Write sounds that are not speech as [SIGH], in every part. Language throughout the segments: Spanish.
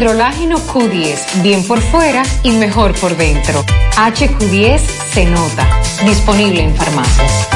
Hidrolágeno Q10, bien por fuera y mejor por dentro. HQ10 se nota. Disponible en farmacias.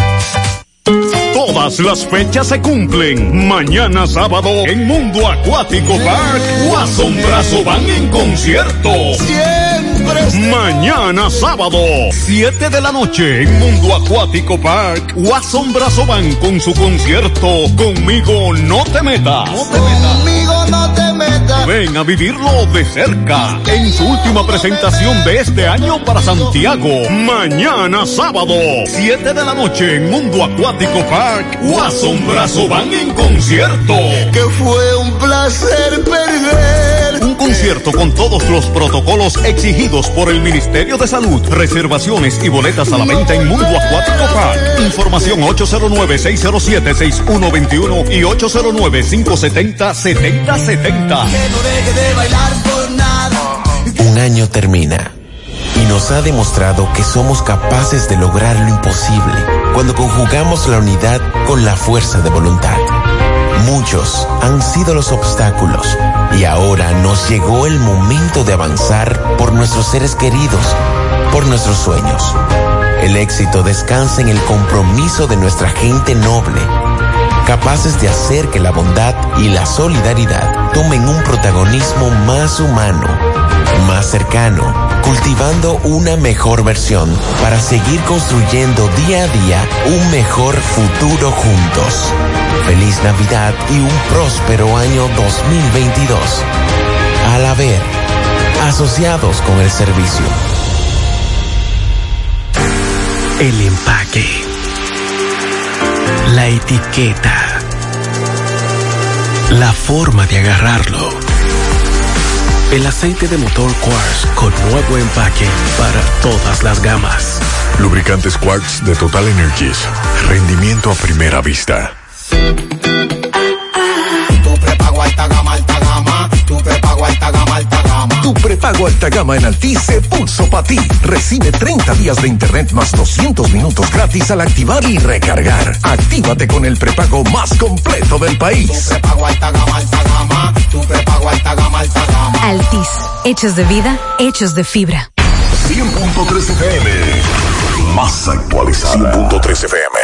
Todas las fechas se cumplen. Mañana sábado en Mundo Acuático Park, Guasón Brazo van en concierto. Siempre. Mañana sábado, 7 de la noche en Mundo Acuático Park, Guasón Brazo van con su concierto. Conmigo no te metas. No te metas. Conmigo no te metas. Ven a vivirlo de cerca en su última presentación de este año para Santiago. Mañana sábado, 7 de la noche en Mundo Acuático Park, Guasón Brazo van en concierto. Que fue un placer perder. Un concierto con todos los protocolos exigidos por el Ministerio de Salud. Reservaciones y boletas a la venta en Mundo Acuático Park. Información 809-607-6121 y 809-570-7070. Un año termina y nos ha demostrado que somos capaces de lograr lo imposible cuando conjugamos la unidad con la fuerza de voluntad. Muchos han sido los obstáculos y ahora nos llegó el momento de avanzar por nuestros seres queridos, por nuestros sueños. El éxito descansa en el compromiso de nuestra gente noble, capaces de hacer que la bondad y la solidaridad tomen un protagonismo más humano, más cercano, cultivando una mejor versión para seguir construyendo día a día un mejor futuro juntos. Feliz Navidad y un próspero año 2022. Al haber, asociados con el servicio. El empaque. La etiqueta. La forma de agarrarlo. El aceite de motor Quartz con nuevo empaque para todas las gamas. Lubricantes Quartz de Total Energies. Rendimiento a primera vista. Tu prepago alta gama, alta prepago alta gama, alta gama. Tu prepago alta gama en Altis se puso para ti. Recibe 30 días de internet más 200 minutos gratis al activar y recargar. Actívate con el prepago más completo del país. Tu prepago alta gama, alta gama. Tu prepago alta gama, alta gama. Altis, hechos de vida, hechos de fibra. 100.3 FM. Más actualizada. 100.3 FM.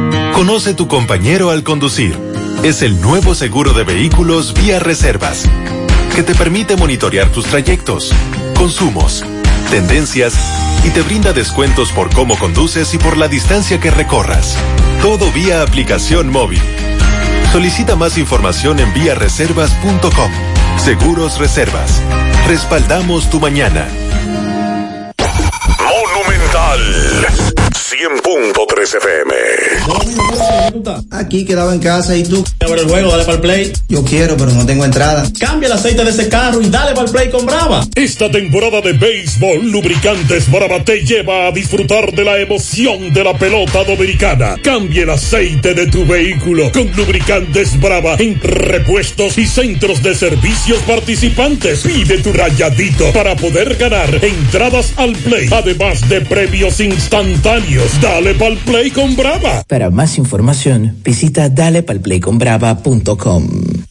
Conoce tu compañero al conducir. Es el nuevo seguro de vehículos vía reservas, que te permite monitorear tus trayectos, consumos, tendencias y te brinda descuentos por cómo conduces y por la distancia que recorras. Todo vía aplicación móvil. Solicita más información en viareservas.com. Seguros Reservas. Respaldamos tu mañana. Monumental. 100.3 FM. Aquí quedaba en casa y tú. Abre el juego, dale para el play. Yo quiero, pero no tengo entrada. Cambia el aceite de ese carro y dale para el play con Brava. Esta temporada de béisbol, Lubricantes Brava te lleva a disfrutar de la emoción de la pelota dominicana. Cambia el aceite de tu vehículo con Lubricantes Brava en repuestos y centros de servicios participantes. Pide tu rayadito para poder ganar entradas al play, además de premios instantáneos. Dale pa'l play con Brava. Para más información, visita dalepalplayconbrava.com.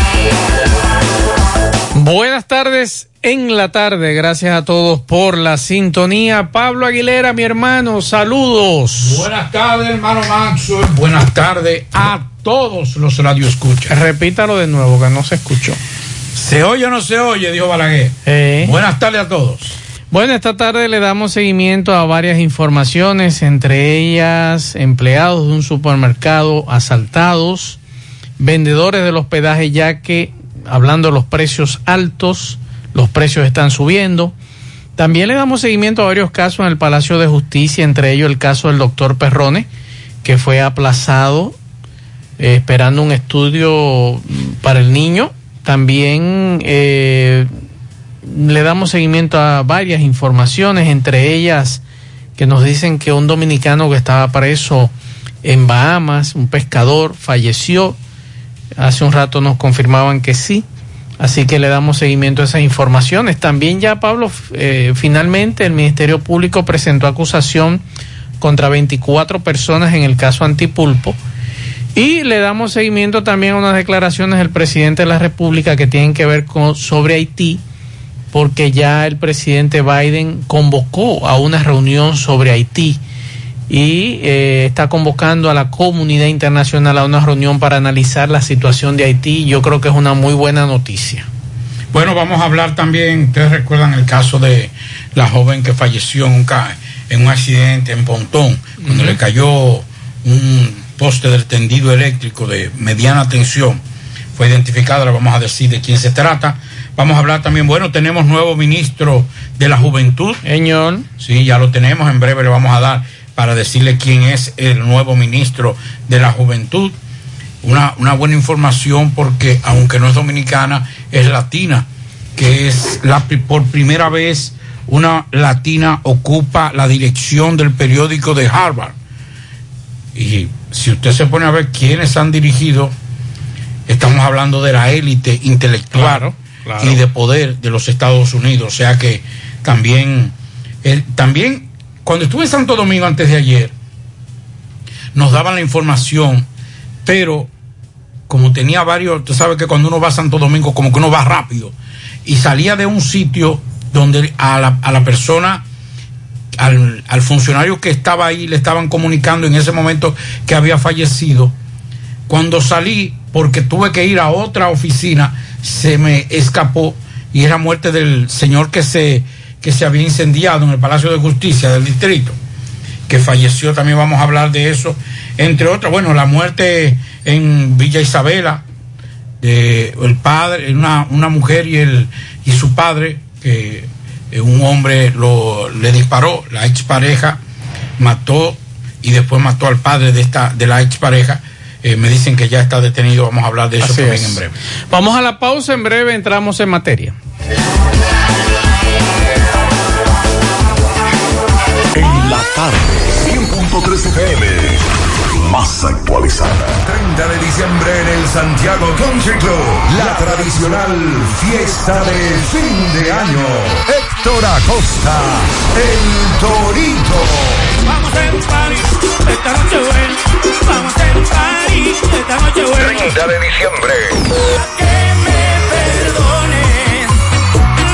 Buenas tardes en la tarde. Gracias a todos por la sintonía. Pablo Aguilera, mi hermano, saludos. Buenas tardes, hermano Maxwell. Buenas tardes a todos los radioescuchas. Repítalo de nuevo, que no se escuchó. ¿Se oye o no se oye? Dijo Balaguer. Eh. Buenas tardes a todos. Bueno, esta tarde le damos seguimiento a varias informaciones, entre ellas empleados de un supermercado asaltados, vendedores del hospedaje ya que hablando de los precios altos, los precios están subiendo. También le damos seguimiento a varios casos en el Palacio de Justicia, entre ellos el caso del doctor Perrone, que fue aplazado eh, esperando un estudio para el niño. También eh, le damos seguimiento a varias informaciones, entre ellas que nos dicen que un dominicano que estaba preso en Bahamas, un pescador, falleció. Hace un rato nos confirmaban que sí. Así que le damos seguimiento a esas informaciones. También ya, Pablo, eh, finalmente el Ministerio Público presentó acusación contra 24 personas en el caso Antipulpo. Y le damos seguimiento también a unas declaraciones del presidente de la República que tienen que ver con, sobre Haití, porque ya el presidente Biden convocó a una reunión sobre Haití y eh, está convocando a la comunidad internacional a una reunión para analizar la situación de Haití. Yo creo que es una muy buena noticia. Bueno, vamos a hablar también, ustedes recuerdan el caso de la joven que falleció en un, en un accidente en Pontón, cuando uh -huh. le cayó un poste del tendido eléctrico de mediana tensión. Fue identificada, le vamos a decir de quién se trata. Vamos a hablar también, bueno, tenemos nuevo ministro de la Juventud. Señor. Sí, ya lo tenemos, en breve le vamos a dar para decirle quién es el nuevo ministro de la Juventud. Una, una, buena información porque aunque no es dominicana, es latina, que es la, por primera vez una latina ocupa la dirección del periódico de Harvard. Y si usted se pone a ver quiénes han dirigido, estamos hablando de la élite intelectual claro, claro. y de poder de los Estados Unidos. O sea que también, el, también cuando estuve en Santo Domingo antes de ayer, nos daban la información, pero como tenía varios, usted sabe que cuando uno va a Santo Domingo, como que uno va rápido, y salía de un sitio donde a la, a la persona, al, al, funcionario que estaba ahí, le estaban comunicando en ese momento que había fallecido. Cuando salí, porque tuve que ir a otra oficina, se me escapó y era muerte del señor que se que se había incendiado en el Palacio de Justicia del distrito, que falleció, también vamos a hablar de eso, entre otras, bueno, la muerte en Villa Isabela, de el padre, una, una mujer y, el, y su padre, que un hombre lo, le disparó, la expareja mató y después mató al padre de, esta, de la expareja. Eh, me dicen que ya está detenido, vamos a hablar de eso Así también es. en breve. Vamos a la pausa, en breve entramos en materia. Tarde, 100.3 FM. Más actualizada. 30 de diciembre en el Santiago Country Club. La tradicional fiesta de fin de año. Héctor Acosta, el Torito. Vamos a hacer un party, esta noche buena. Vamos a hacer un party, esta noche buena. 30 de diciembre. Que me perdonen.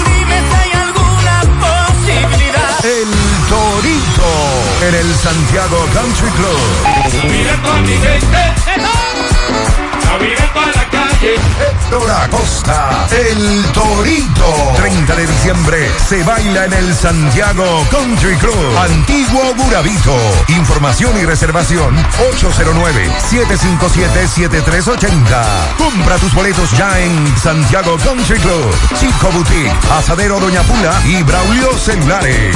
Dime si hay alguna posibilidad. El Torito en el Santiago Country Club. Mira con mi gente. A vivir para la calle. Héctor Acosta, el Torito. 30 de diciembre se baila en el Santiago Country Club. Antiguo Burabito. Información y reservación 809-757-7380. Compra tus boletos ya en Santiago Country Club, Chico Boutique, Asadero Doña Pula y Braulio Celulares.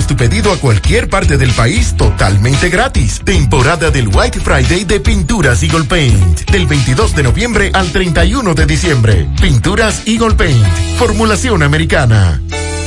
tu pedido a cualquier parte del país totalmente gratis. Temporada del White Friday de Pinturas Eagle Paint. Del 22 de noviembre al 31 de diciembre. Pinturas Eagle Paint. Formulación americana.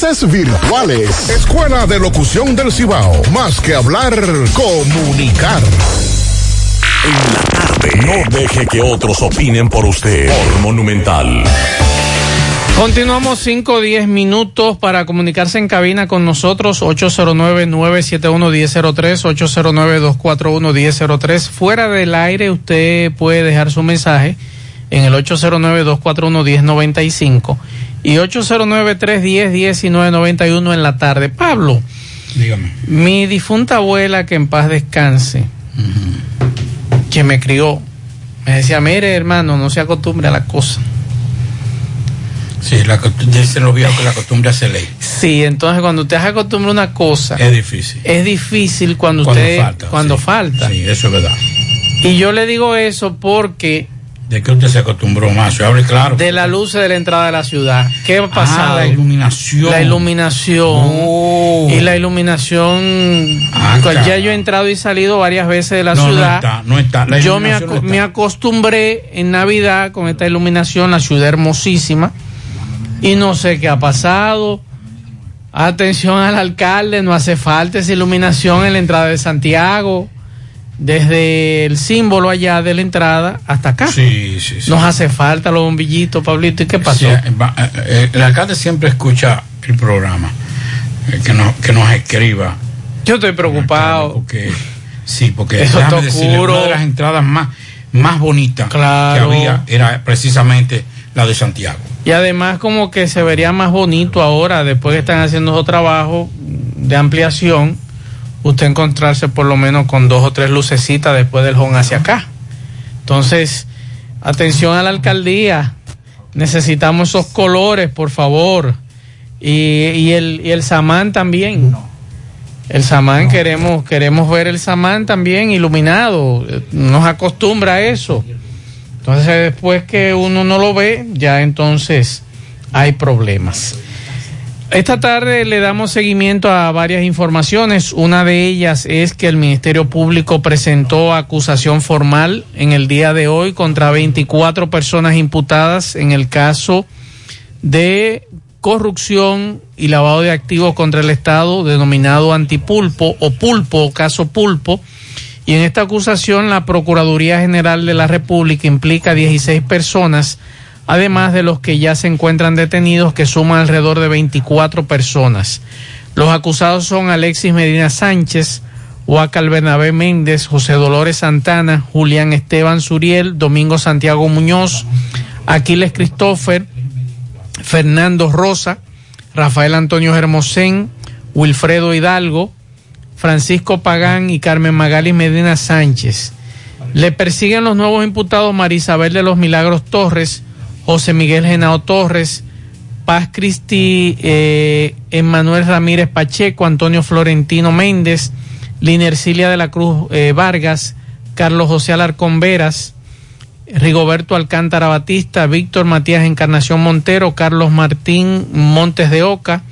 virtuales. Escuela de Locución del Cibao. Más que hablar, comunicar. En la tarde. No deje que otros opinen por usted. Por Monumental. Continuamos 5 o 10 minutos para comunicarse en cabina con nosotros 809-971-1003, 809-241-1003. Fuera del aire usted puede dejar su mensaje en el 809-241-1095 y 809-310-1991 en la tarde. Pablo, dígame. Mi difunta abuela, que en paz descanse, que me crió, me decía, mire hermano, no se acostumbre a la cosa. Sí, la, dicen los viejos que la costumbre hace ley. Sí, entonces cuando usted se acostumbra a una cosa. Es difícil. Es difícil cuando, cuando usted. Falta, cuando sí. falta. Sí, eso es verdad. Y yo le digo eso porque. ¿De qué usted se acostumbró más? Yo claro. De la luz de la entrada de la ciudad. ¿Qué ha pasado? Ah, la iluminación. La iluminación. Oh. Y la iluminación. Ah, pues ya yo he entrado y salido varias veces de la no, ciudad. No está, no está. La yo me, no ac está. me acostumbré en Navidad con esta iluminación, la ciudad hermosísima y no sé qué ha pasado. Atención al alcalde, no hace falta esa iluminación en la entrada de Santiago, desde el símbolo allá de la entrada hasta acá. Sí, sí, sí. Nos hace falta los bombillitos, Pablito. ¿Y qué pasó? Sí, eh, el alcalde siempre escucha el programa, eh, que, nos, que nos escriba. Yo estoy preocupado. Porque, sí, porque Eso está decirle, una de las entradas más, más bonitas Claro. que había era precisamente la de Santiago. Y además como que se vería más bonito ahora, después que están haciendo su trabajo de ampliación, usted encontrarse por lo menos con dos o tres lucecitas después del home hacia acá. Entonces, atención a la alcaldía, necesitamos esos colores, por favor. Y, y el, y el samán también. El samán queremos, queremos ver el samán también iluminado. Nos acostumbra a eso. Entonces después que uno no lo ve, ya entonces hay problemas. Esta tarde le damos seguimiento a varias informaciones. Una de ellas es que el Ministerio Público presentó acusación formal en el día de hoy contra 24 personas imputadas en el caso de corrupción y lavado de activos contra el Estado denominado antipulpo o pulpo caso pulpo. Y en esta acusación la Procuraduría General de la República implica 16 personas además de los que ya se encuentran detenidos, que suman alrededor de 24 personas. Los acusados son Alexis Medina Sánchez, Huacal Bernabé Méndez, José Dolores Santana, Julián Esteban Suriel, Domingo Santiago Muñoz, Aquiles Christopher, Fernando Rosa, Rafael Antonio Hermosén, Wilfredo Hidalgo, Francisco Pagán y Carmen Magali Medina Sánchez. Le persiguen los nuevos imputados Marisabel de los Milagros Torres, José Miguel Genao Torres, Paz Cristi, eh, Emmanuel Ramírez Pacheco, Antonio Florentino Méndez, Linercilia de la Cruz eh, Vargas, Carlos José Alarcón Veras, Rigoberto Alcántara Batista, Víctor Matías Encarnación Montero, Carlos Martín Montes de Oca,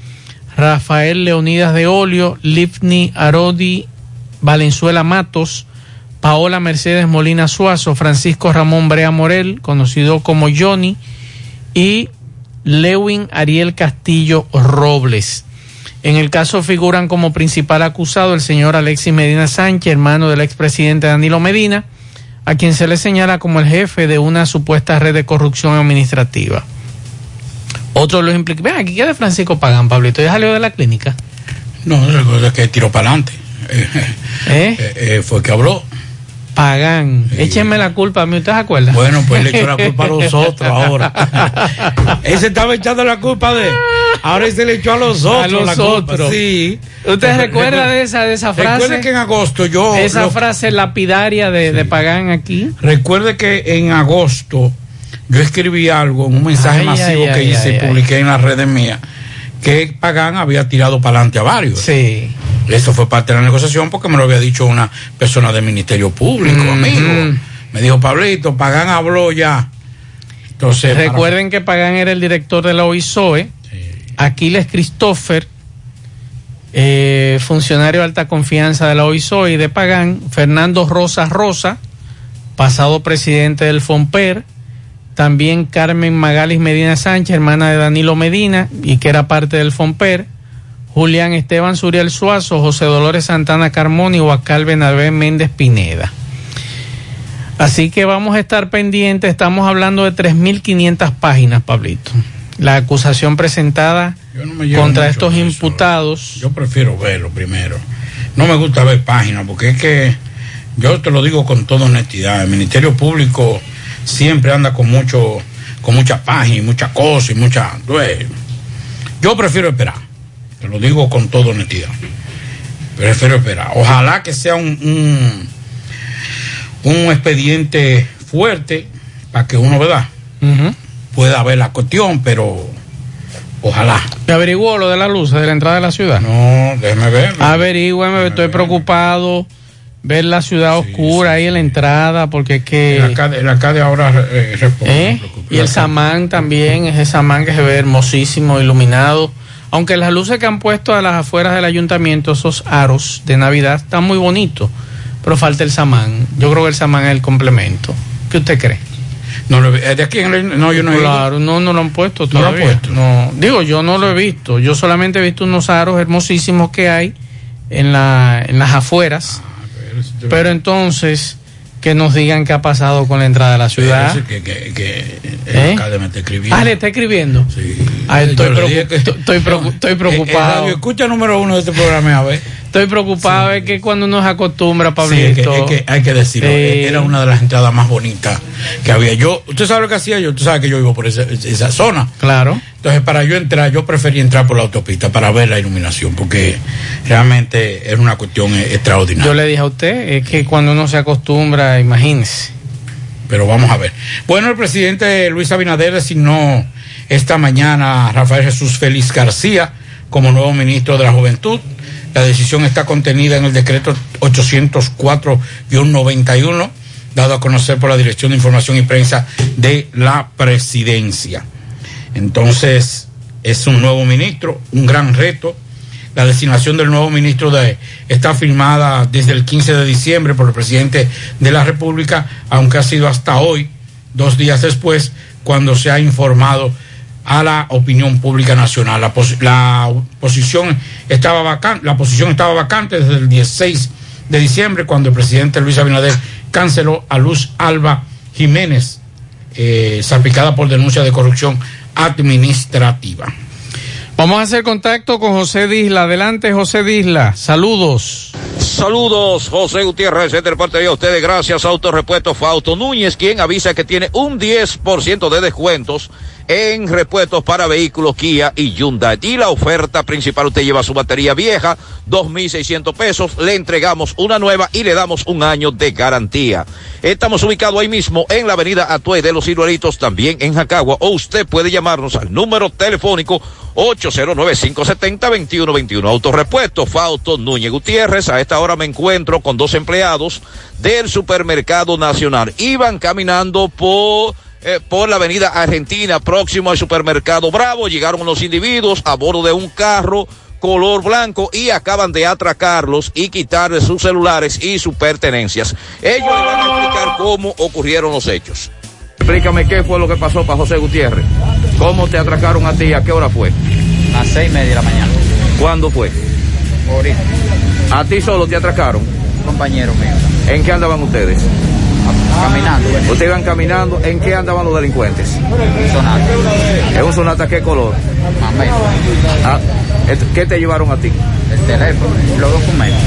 Rafael Leonidas de Olio, Lifni Arodi Valenzuela Matos, Paola Mercedes Molina Suazo, Francisco Ramón Brea Morel, conocido como Johnny, y Lewin Ariel Castillo Robles. En el caso figuran como principal acusado el señor Alexis Medina Sánchez, hermano del expresidente Danilo Medina, a quien se le señala como el jefe de una supuesta red de corrupción administrativa. Otro de los implicados. Ven, aquí queda Francisco Pagán, Pablito. ¿Ya salió de la clínica? No, recuerda que tiró para adelante. [LAUGHS] ¿Eh? Eh, fue que habló. Pagán, échenme la culpa a mí, ¿usted se acuerda? Bueno, pues le echó la culpa a los [LAUGHS] otros ahora. Ese estaba echando la culpa de. Ahora se le echó a los otros. A los la culpa. otros. Sí. ¿Usted recuerda de esa, de esa frase? Recuerde que en agosto yo. Esa lo- frase lapidaria de, de Pagán aquí. Recuerde que en agosto yo escribí algo, un mensaje Ay, masivo ay, que ay, hice y publiqué en las redes mías, que Pagán había tirado para adelante a varios. Sí. Eso fue parte de la negociación porque me lo había dicho una persona del Ministerio Público, Mm, amigo. mm. Me dijo, Pablito, Pagán habló ya. Entonces, para- Recuerden que Pagán era el director de la OISOE. Aquiles Christopher, eh, funcionario de alta confianza de la OISOE y de Pagán. Fernando Rosa Rosa, pasado presidente del FOMPER. También Carmen Magalis Medina Sánchez, hermana de Danilo Medina y que era parte del FOMPER. Julián Esteban Suriel Suazo, José Dolores Santana Carmona y Huacal Benabé Méndez Pineda. Así que vamos a estar pendientes, estamos hablando de 3.500 páginas, Pablito. La acusación presentada no contra estos imputados. Yo prefiero verlo primero. No me gusta ver páginas porque es que yo te lo digo con toda honestidad. El Ministerio Público siempre anda con mucho, con muchas páginas y muchas cosas y muchas. Yo prefiero esperar. Te lo digo con toda honestidad. Prefiero esperar. Ojalá que sea un, un, un expediente fuerte para que uno, ¿verdad? Pueda ver la cuestión, pero ojalá. ¿Me averiguó lo de la luz de la entrada de la ciudad? No, déjeme ver. Averígüeme, estoy preocupado. Ver la ciudad oscura ahí en la entrada, porque es que. El alcalde, el alcalde ahora eh, responde. ¿Eh? Y el samán también, ese samán que se ve hermosísimo, iluminado. Aunque las luces que han puesto a las afueras del ayuntamiento, esos aros de Navidad, están muy bonitos. Pero falta el samán. Yo creo que el samán es el complemento. ¿Qué usted cree? No, lo, de aquí en el, no, yo no he. Claro, no, no lo han puesto No lo han todavía. puesto. No, digo, yo no lo he visto. Yo solamente he visto unos aros hermosísimos que hay en, la, en las afueras. Pero entonces, que nos digan qué ha pasado con la entrada de la ciudad. Que, que, que el ¿Eh? alcalde me está escribiendo. Ah, le está escribiendo. Sí. Ah, estoy, preocup- estoy, preocu- [LAUGHS] estoy Eh, eh, preocupado. radio escucha número uno de este programa, a ver. Estoy preocupado, es que cuando uno se acostumbra, Sí, Pablito. es que, es que hay que decirlo. Eh, Era una de las entradas más bonitas que había. Yo, usted sabe lo que hacía yo, usted sabe que yo vivo por esa, esa zona. Claro. Entonces, para yo entrar, yo prefería entrar por la autopista para ver la iluminación, porque realmente era una cuestión eh, extraordinaria. Yo le dije a usted, es que cuando uno se acostumbra, imagínese. Pero vamos a ver. Bueno, el presidente Luis Abinader designó esta mañana a Rafael Jesús Félix García como nuevo ministro de la Juventud. La decisión está contenida en el decreto 804-91, dado a conocer por la Dirección de Información y Prensa de la Presidencia. Entonces, es un nuevo ministro, un gran reto. La designación del nuevo ministro está firmada desde el 15 de diciembre por el presidente de la República, aunque ha sido hasta hoy, dos días después, cuando se ha informado a la opinión pública nacional. La, pos, la posición estaba vacante, la posición estaba vacante desde el 16 de diciembre, cuando el presidente Luis Abinader canceló a Luz Alba Jiménez, eh, salpicada por denuncia de corrupción administrativa. Vamos a hacer contacto con José Disla. Adelante, José Disla. Saludos. Saludos, José Gutiérrez, de parte de ustedes, gracias Autorepuesto Fausto Núñez, quien avisa que tiene un 10% de descuentos en repuestos para vehículos Kia y Hyundai. Y la oferta principal, usted lleva su batería vieja, 2.600 pesos, le entregamos una nueva y le damos un año de garantía. Estamos ubicados ahí mismo en la avenida Atue de los Ciruelitos, también en Jacagua, o usted puede llamarnos al número telefónico 809-570-2121. Autorepuesto Fausto Núñez Gutiérrez. A esta hora me encuentro con dos empleados del Supermercado Nacional. Iban caminando por, eh, por la avenida Argentina, próximo al Supermercado Bravo. Llegaron los individuos a bordo de un carro color blanco y acaban de atracarlos y quitarles sus celulares y sus pertenencias. Ellos le van a explicar cómo ocurrieron los hechos. Explícame qué fue lo que pasó para José Gutiérrez. ¿Cómo te atracaron a ti? ¿A qué hora fue? A las seis y media de la mañana. ¿Cuándo fue? Ahorita. ¿A ti solo te atracaron? Compañero mío. ¿En qué andaban ustedes? Caminando. venía. ¿Ustedes iban caminando? ¿En qué andaban los delincuentes? Un sonata. ¿Es un sonata qué color? Menos. Ah, et- ¿Qué te llevaron a ti? El teléfono. Los documentos.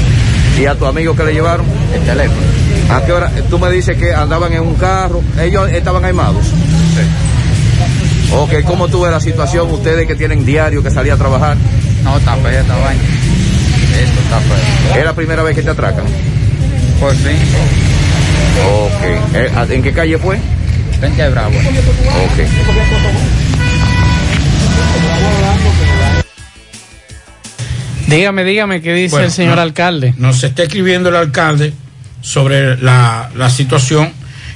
¿Y a tu amigo qué le llevaron? El teléfono. ¿A qué hora? Tú me dices que andaban en un carro. ¿Ellos estaban armados? Sí. Ok, ¿cómo tú ves la situación? Ustedes que tienen diario que salía a trabajar. No, está fea esta vaina. Esto está feo. ¿Es la primera vez que te atracan? Por fin. Ok. Eh, ¿a- ¿En qué calle fue? Frente a Bravo. Ok. Dígame, dígame, ¿qué dice Bueno, el señor no- alcalde? Nos está escribiendo el alcalde sobre la, la situación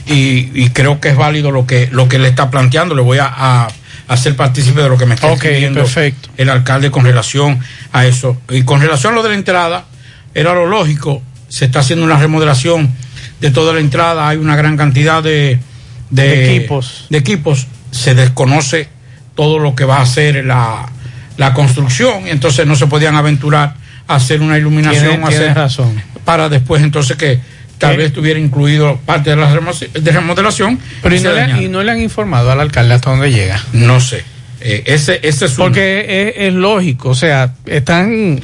y, y creo que es válido lo que, lo que le está planteando. Le voy a, a hacer partícipe de lo que me está Ok, escribiendo perfecto. el alcalde con relación a eso. Y con relación a lo de la entrada, era lo lógico. Se está haciendo una remodelación de toda la entrada. Hay una gran cantidad de, De equipos. de equipos. Se desconoce todo lo que va a hacer la, la construcción. Entonces no se podían aventurar a hacer una iluminación. Tiene- hacer- razón. Para después entonces que tal ¿Qué? vez estuviera incluido parte de la remo- de remodelación. Pero y no, le, y no le han informado al alcalde hasta dónde llega. No sé. Eh, ese, ese es un- Porque es, es lógico, o sea, están,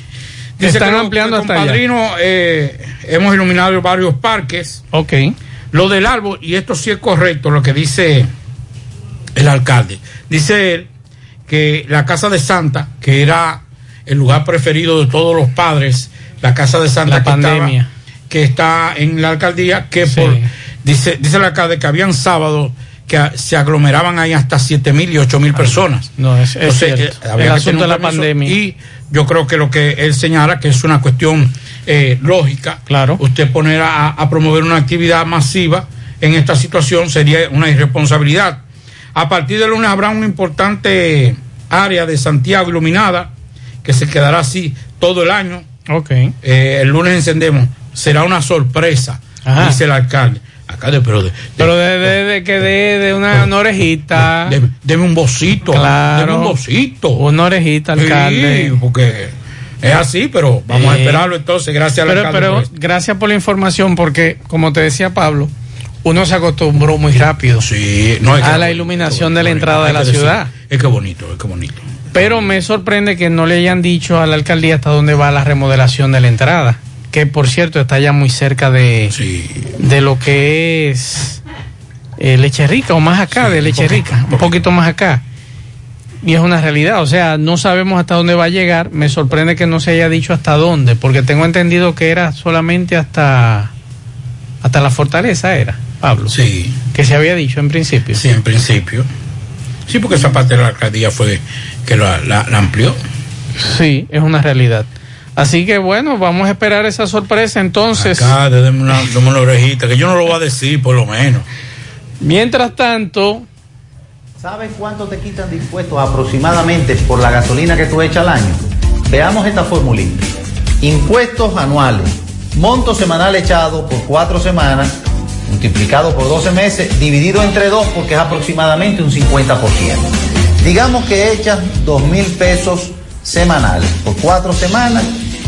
Dice están que ampliando hasta allá. Padrino, eh, hemos iluminado varios parques. Ok. Lo del árbol, y esto sí es correcto, lo que dice el alcalde. Dice él que la casa de Santa, que era el lugar preferido de todos los padres, la casa de Santa La que, estaba- que está en la alcaldía, que Sí. por, dice, dice el alcalde que habían sábados que se aglomeraban ahí hasta siete mil y ocho mil personas. No, es, es Entonces, cierto. eh, había el asunto de la pandemia. Y yo creo que lo que él señala que es una cuestión eh, lógica. Claro. Usted poner a, a promover una actividad masiva en esta situación sería una irresponsabilidad. A partir de lunes habrá una importante área de Santiago iluminada que se quedará así todo el año. Ok. Eh, el lunes encendemos. Será una sorpresa, Ajá. dice el alcalde. Alcalde, pero de, de- Pero de, de- de que de, de una, una orejita. de- deme un bocito. Claro. Deme un bocito. Una orejita, alcalde. Sí, porque es así, pero vamos a esperarlo entonces. Gracias al Pero, alcalde. pero por gracias por la información, porque como te decía Pablo, uno se acostumbró muy rápido Sí, no, es que a la bonito, iluminación de la entrada de la decir, ciudad. Es que bonito, es que bonito. Pero me sorprende que no le hayan dicho a la alcaldía hasta dónde va la remodelación de la entrada, que por cierto está ya muy cerca de, de lo que es eh, Leche Rica o más acá de Leche Rica, un poquito más acá. Y es una realidad, o sea, no sabemos hasta dónde va a llegar. Me sorprende que no se haya dicho hasta dónde, porque tengo entendido que era solamente hasta hasta la fortaleza era, Pablo. Sí. Que se había dicho en principio. Sí, en principio. Sí, porque esa parte de la alcaldía fue que la, la- la amplió. Sí, es una realidad. Así que bueno, vamos a esperar esa sorpresa entonces. Acá, déme una, [LAUGHS] déme una orejita, que yo no lo voy a decir, por lo menos. Mientras tanto, ¿Sabes cuánto te quitan de impuestos aproximadamente por la gasolina que tú echas al año? Veamos esta formulita. Impuestos anuales. Monto semanal echado por cuatro semanas, multiplicado por 12 meses, dividido entre dos porque es aproximadamente un 50%. Digamos que echas dos mil pesos semanales por cuatro semanas,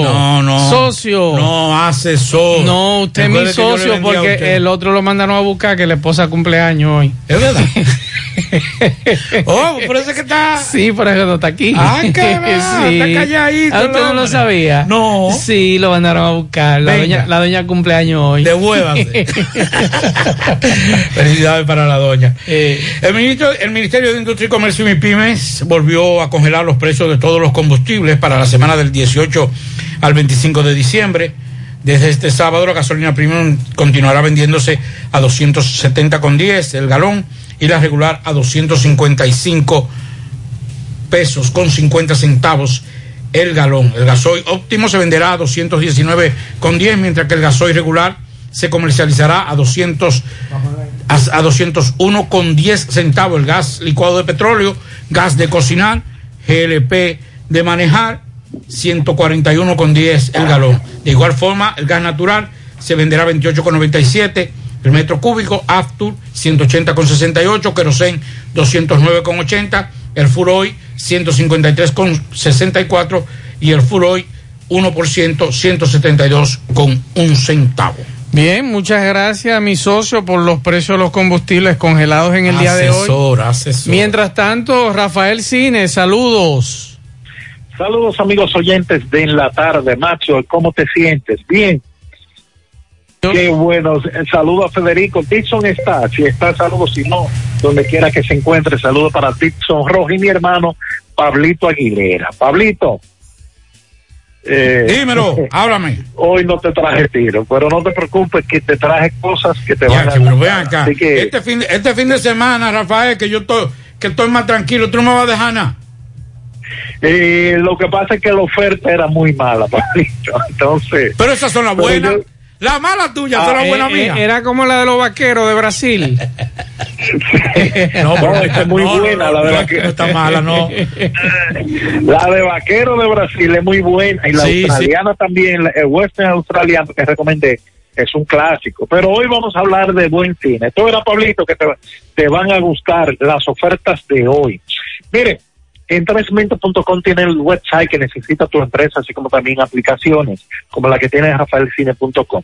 No, no. Socio. No, asesor. no, usted es mi socio porque el otro lo mandaron a buscar que la esposa cumpleaños hoy. Es verdad. [LAUGHS] oh, por eso es que está. Sí, por eso no está aquí. Ah, qué [LAUGHS] va, está calladito ¿Ah, ¿Usted el no lo sabía? No. Sí, lo mandaron a buscar. La Venga. doña, la doña cumpleaños hoy. Devuélvase. [LAUGHS] Felicidades para la doña. Eh. El, ministro, el Ministerio de Industria y Comercio y MIPIMES volvió a congelar los precios de todos los combustibles para la semana del 18 al 25 de diciembre. Desde este sábado la gasolina premium continuará vendiéndose a 270,10 el galón y la regular a 255 pesos con 50 centavos el galón. El gasoil óptimo se venderá a 219,10 mientras que el gasoil regular se comercializará a 200 a, a 201,10 centavos el gas licuado de petróleo, gas de cocinar, GLP de manejar, 141,10 el galón. De igual forma, el gas natural se venderá a 28,97 el metro cúbico, Aftur 180,68, Querosén 209,80, el Furoy 153,64 y el Furoy 1% 172,1 centavo. Bien, muchas gracias a mi socio por los precios de los combustibles congelados en el día de hoy. Asesor, asesor. Mientras tanto, Rafael Cine, saludos. Saludos amigos oyentes de En la Tarde, Macho, ¿cómo te sientes? Bien. Qué bueno. Saludo a Federico. Dixon está, si está, saludos, si no, donde quiera que se encuentre, saludo para Dixon Rojo y mi hermano Pablito Aguilera. Pablito. eh, Dímelo, [LAUGHS] háblame. Hoy no te traje tiro, pero no te preocupes que te traje cosas que te van a lo vean acá. Así que, Este, fin, este fin de semana, Rafael, que yo estoy, que estoy más tranquilo, tú no me vas a dejar nada. Eh, lo que pasa es que la oferta era muy mala, [LAUGHS] Pablito. Entonces. Pero esas son las buenas. yo- La mala tuya, Ah, son las Eh, buenas eh, mías. era como la de los vaqueros de Brasil. [LAUGHS] No, pero No, es muy no, buena, no, la de no, vaquero. no está mala, no. [LAUGHS] La de Vaquero de Brasil es muy buena y la Sí, australiana también, la- el western australiano que recomendé es un clásico. Pero hoy vamos a hablar de buen cine. Esto era Pablito que te, te van a gustar las ofertas de hoy. Mire, en tresmento.com tiene el website que necesita tu empresa, así como también aplicaciones como la que tiene rafaelcine.com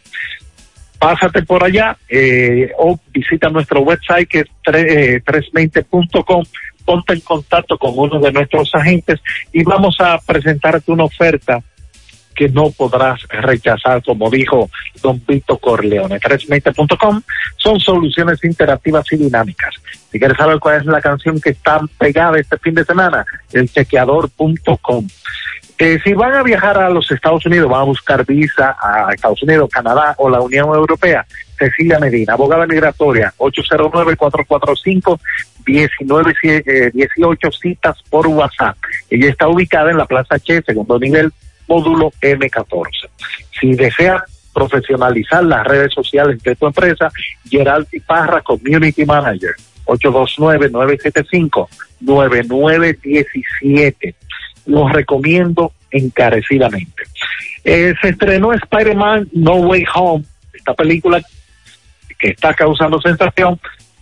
pásate por allá eh, o visita nuestro website que es tre- eh, 320.com, ponte en contacto con uno de nuestros agentes y vamos a presentarte una oferta que no podrás rechazar, como dijo don Vito Corleone. 320.com son soluciones interactivas y dinámicas. Si quieres saber cuál es la canción que está pegada este fin de semana, el chequeador.com. Eh, si van a viajar a los Estados Unidos, van a buscar visa a Estados Unidos, Canadá o la Unión Europea, Cecilia Medina, abogada migratoria, 809-445-1918 citas por WhatsApp. Ella está ubicada en la Plaza Che, segundo nivel, módulo M14. Si desea profesionalizar las redes sociales de tu empresa, Geraldi Parra, Community Manager, 829-975-9917 los recomiendo encarecidamente. Eh, se estrenó Spider-Man No Way Home, esta película que está causando sensación.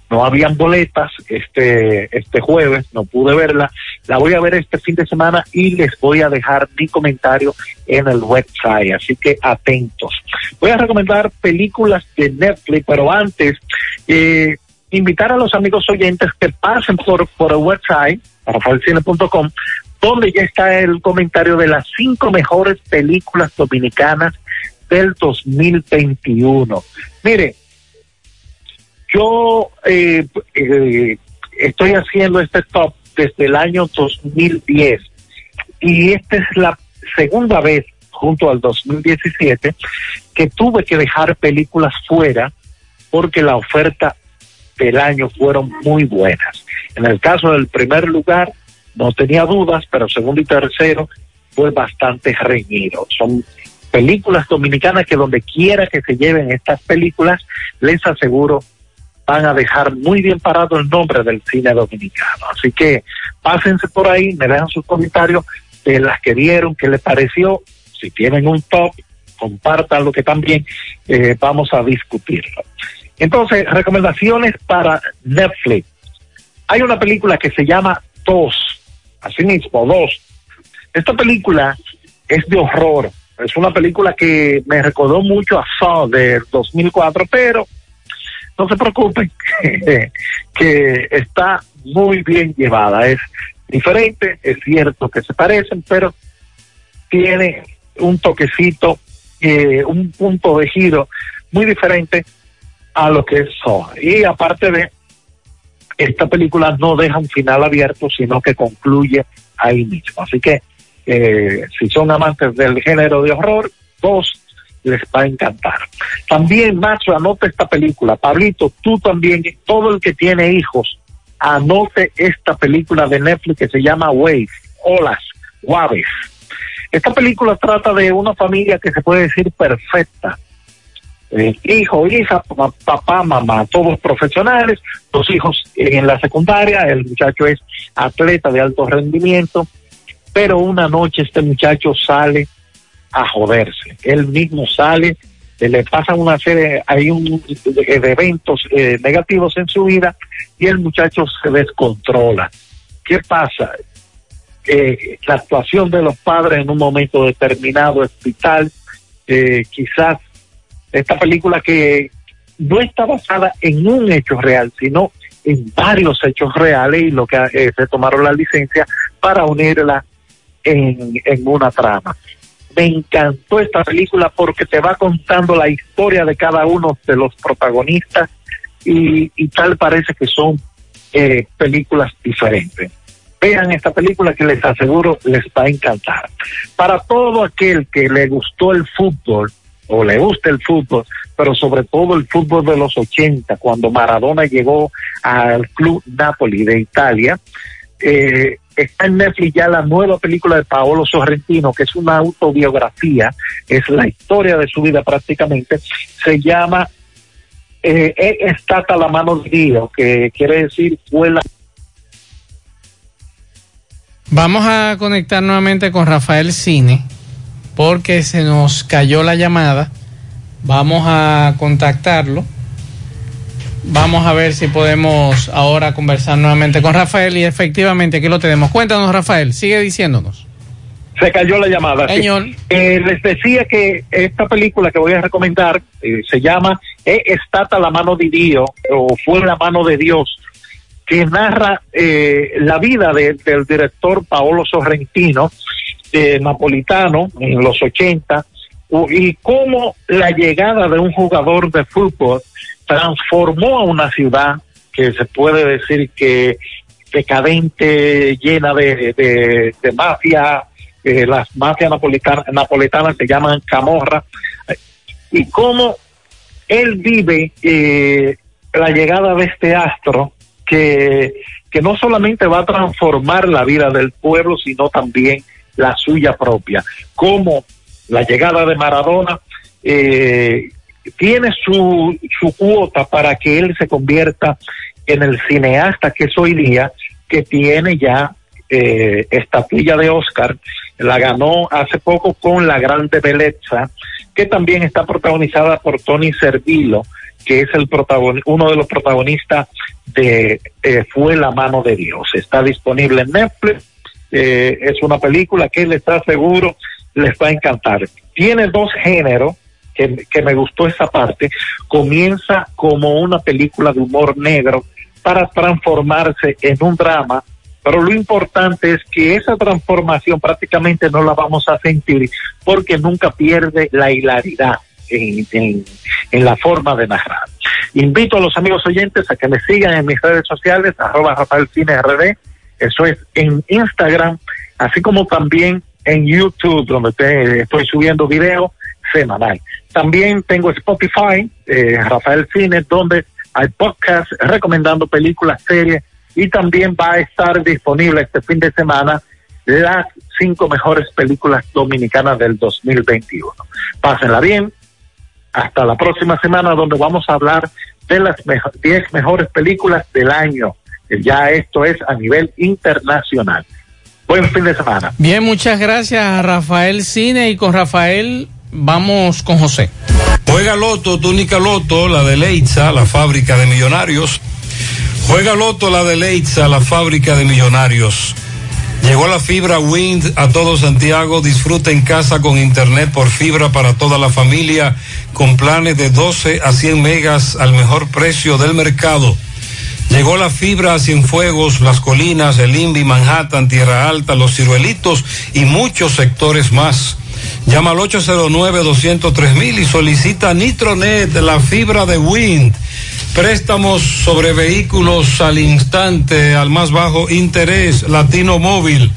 No habían boletas este, este jueves, no pude verla. La voy a ver este fin de semana y les voy a dejar mi comentario en el website, así que atentos. Voy a recomendar películas de Netflix, pero antes, eh, invitar a los amigos oyentes que pasen por, por el website, rafaelcine.com, donde ya está el comentario de las cinco mejores películas dominicanas del 2021. Mire, yo eh, eh, estoy haciendo este top desde el año 2010 y esta es la segunda vez junto al 2017 que tuve que dejar películas fuera porque la oferta del año fueron muy buenas. En el caso del primer lugar, no tenía dudas, pero segundo y tercero fue bastante reñido. Son películas dominicanas que donde quiera que se lleven estas películas, les aseguro, van a dejar muy bien parado el nombre del cine dominicano. Así que pásense por ahí, me dejan sus comentarios de las que vieron, qué les pareció. Si tienen un top, compartan lo que también eh, vamos a discutirlo. Entonces, recomendaciones para Netflix. Hay una película que se llama Dos, así mismo, Dos. Esta película es de horror. Es una película que me recordó mucho a Saw del 2004, pero no se preocupen, [LAUGHS] que está muy bien llevada. Es diferente, es cierto que se parecen, pero tiene un toquecito, eh, un punto de giro muy diferente a lo que es Saw. Y aparte de, esta película no deja un final abierto, sino que concluye ahí mismo. Así que, eh, si son amantes del género de horror, dos les va a encantar. También, Macho, anote esta película. Pablito, tú también, todo el que tiene hijos, anote esta película de Netflix que se llama Wave, Olas, Waves. Esta película trata de una familia que se puede decir perfecta. Eh, hijo, hija, pa- papá, mamá, todos profesionales, los hijos en la secundaria, el muchacho es atleta de alto rendimiento, pero una noche este muchacho sale a joderse. Él mismo sale, se le pasan una serie, hay un de, de eventos eh, negativos en su vida y el muchacho se descontrola. ¿Qué pasa? Eh, la actuación de los padres en un momento determinado es vital. Eh, quizás esta película que no está basada en un hecho real, sino en varios hechos reales y lo que eh, se tomaron la licencia para unirla en, en una trama. Me encantó esta película porque te va contando la historia de cada uno de los protagonistas y, tal parece que son eh, películas diferentes. Vean esta película que les aseguro les va a encantar. Para todo aquel que le gustó el fútbol o le gusta el fútbol, pero sobre todo el fútbol de los 80, cuando Maradona llegó al club Napoli de Italia, eh, está en Netflix ya la nueva película de Paolo Sorrentino, que es una autobiografía, es la historia de su vida prácticamente, se llama eh, È stata la mano de Dios, que quiere decir fue la Vamos a conectar nuevamente con Rafael Cine porque se nos cayó la llamada. Vamos a contactarlo. Vamos a ver si podemos ahora conversar nuevamente con Rafael y efectivamente aquí lo tenemos. Cuéntanos, Rafael, sigue diciéndonos. se cayó la llamada. sí. Señor. Eh, les decía que esta película que voy a recomendar eh, se llama E Estata la mano de Dios o Fue la mano de Dios, que narra eh, la vida de- del director Paolo Sorrentino, eh, napolitano, en los 80, u- y cómo la llegada de un jugador de fútbol transformó a una ciudad que se puede decir que decadente, llena de, de, mafia, eh, las mafias napolitanas, se llaman camorra, y cómo él vive eh, la llegada de este astro que, que no solamente va a transformar la vida del pueblo, sino también la suya propia. Como la llegada de Maradona eh, tiene su, su cuota para que él se convierta en el cineasta que es hoy día, que tiene ya eh, estatuilla de Oscar, la ganó hace poco con La Grande Belleza, que también está protagonizada por Tony Servilo, que es el uno de los protagonistas de eh, Fue la mano de Dios. Está disponible en Netflix, eh, es una película que les está seguro les va a encantar. Tiene dos géneros, que, me gustó esa parte, comienza como una película de humor negro para transformarse en un drama, pero lo importante es que esa transformación prácticamente no la vamos a sentir porque nunca pierde la hilaridad en, en, la forma de narrar. Invito a los amigos oyentes a que me sigan en mis redes sociales, arroba Rafael Cine eso es en Instagram, así como también en YouTube, donde estoy subiendo video semanal. También tengo Spotify, eh, Rafael Cine, donde hay podcast recomendando películas, series, y también va a estar disponible este fin de semana las cinco mejores películas dominicanas del 2021. Pásenla bien. Hasta la próxima semana donde vamos a hablar de las 10 mejores películas del año. Ya esto es a nivel internacional. Buen fin de semana. Bien, muchas gracias a Rafael Cine y con Rafael vamos con José. Juega Loto, túnica Loto, la de Leitza, la fábrica de millonarios. Juega Loto, la de Leitza, la fábrica de millonarios. Llegó la fibra Wind a todo Santiago. Disfruta en casa con internet por fibra para toda la familia con planes de 12 a 100 megas al mejor precio del mercado. Llegó la fibra a Cienfuegos, Las Colinas, El Invi, Manhattan, Tierra Alta, Los Ciruelitos y muchos sectores más. Llama al 809-203 y solicita Nitronet, la fibra de Wind. Préstamos sobre vehículos al instante, al más bajo interés, Latino Móvil.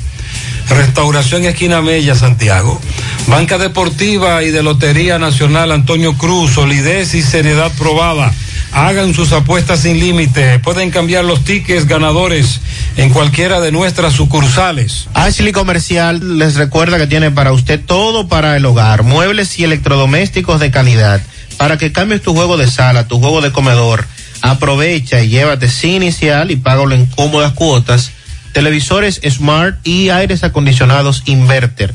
Restauración Esquina Mella, Santiago. Banca Deportiva y de Lotería Nacional Antonio Cruz, solidez y seriedad probada. Hagan sus apuestas sin límite. Pueden cambiar los tickets ganadores en cualquiera de nuestras sucursales. Ashley Comercial les recuerda que tiene para usted todo para el hogar, muebles y electrodomésticos de calidad. Para que cambies tu juego de sala, tu juego de comedor, aprovecha y llévate sin inicial y págalo en cómodas cuotas. Televisores Smart y aires acondicionados Inverter.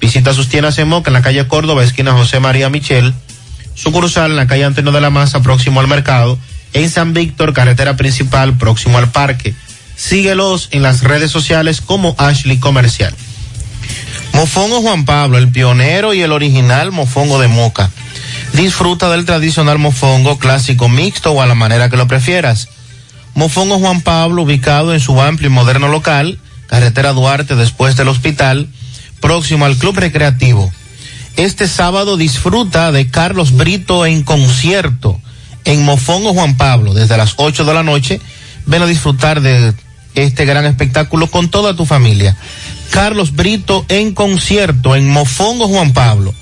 Visita sus tiendas en Moca en la calle Córdoba, esquina José María Michel sucursal en la calle Antonio de la Maza, próximo al mercado, en San Víctor, carretera principal, próximo al parque. Síguelos en las redes sociales como Ashley Comercial. Mofongo Juan Pablo, el pionero y el original mofongo de Moca. Disfruta del tradicional mofongo clásico mixto o a la manera que lo prefieras. Mofongo Juan Pablo, ubicado en su amplio y moderno local, carretera Duarte después del hospital, próximo al Club Recreativo. Este sábado disfruta de Carlos Brito en concierto en Mofongo Juan Pablo desde las 8 de la noche. Ven a disfrutar de este gran espectáculo con toda tu familia. Carlos Brito en concierto en Mofongo Juan Pablo.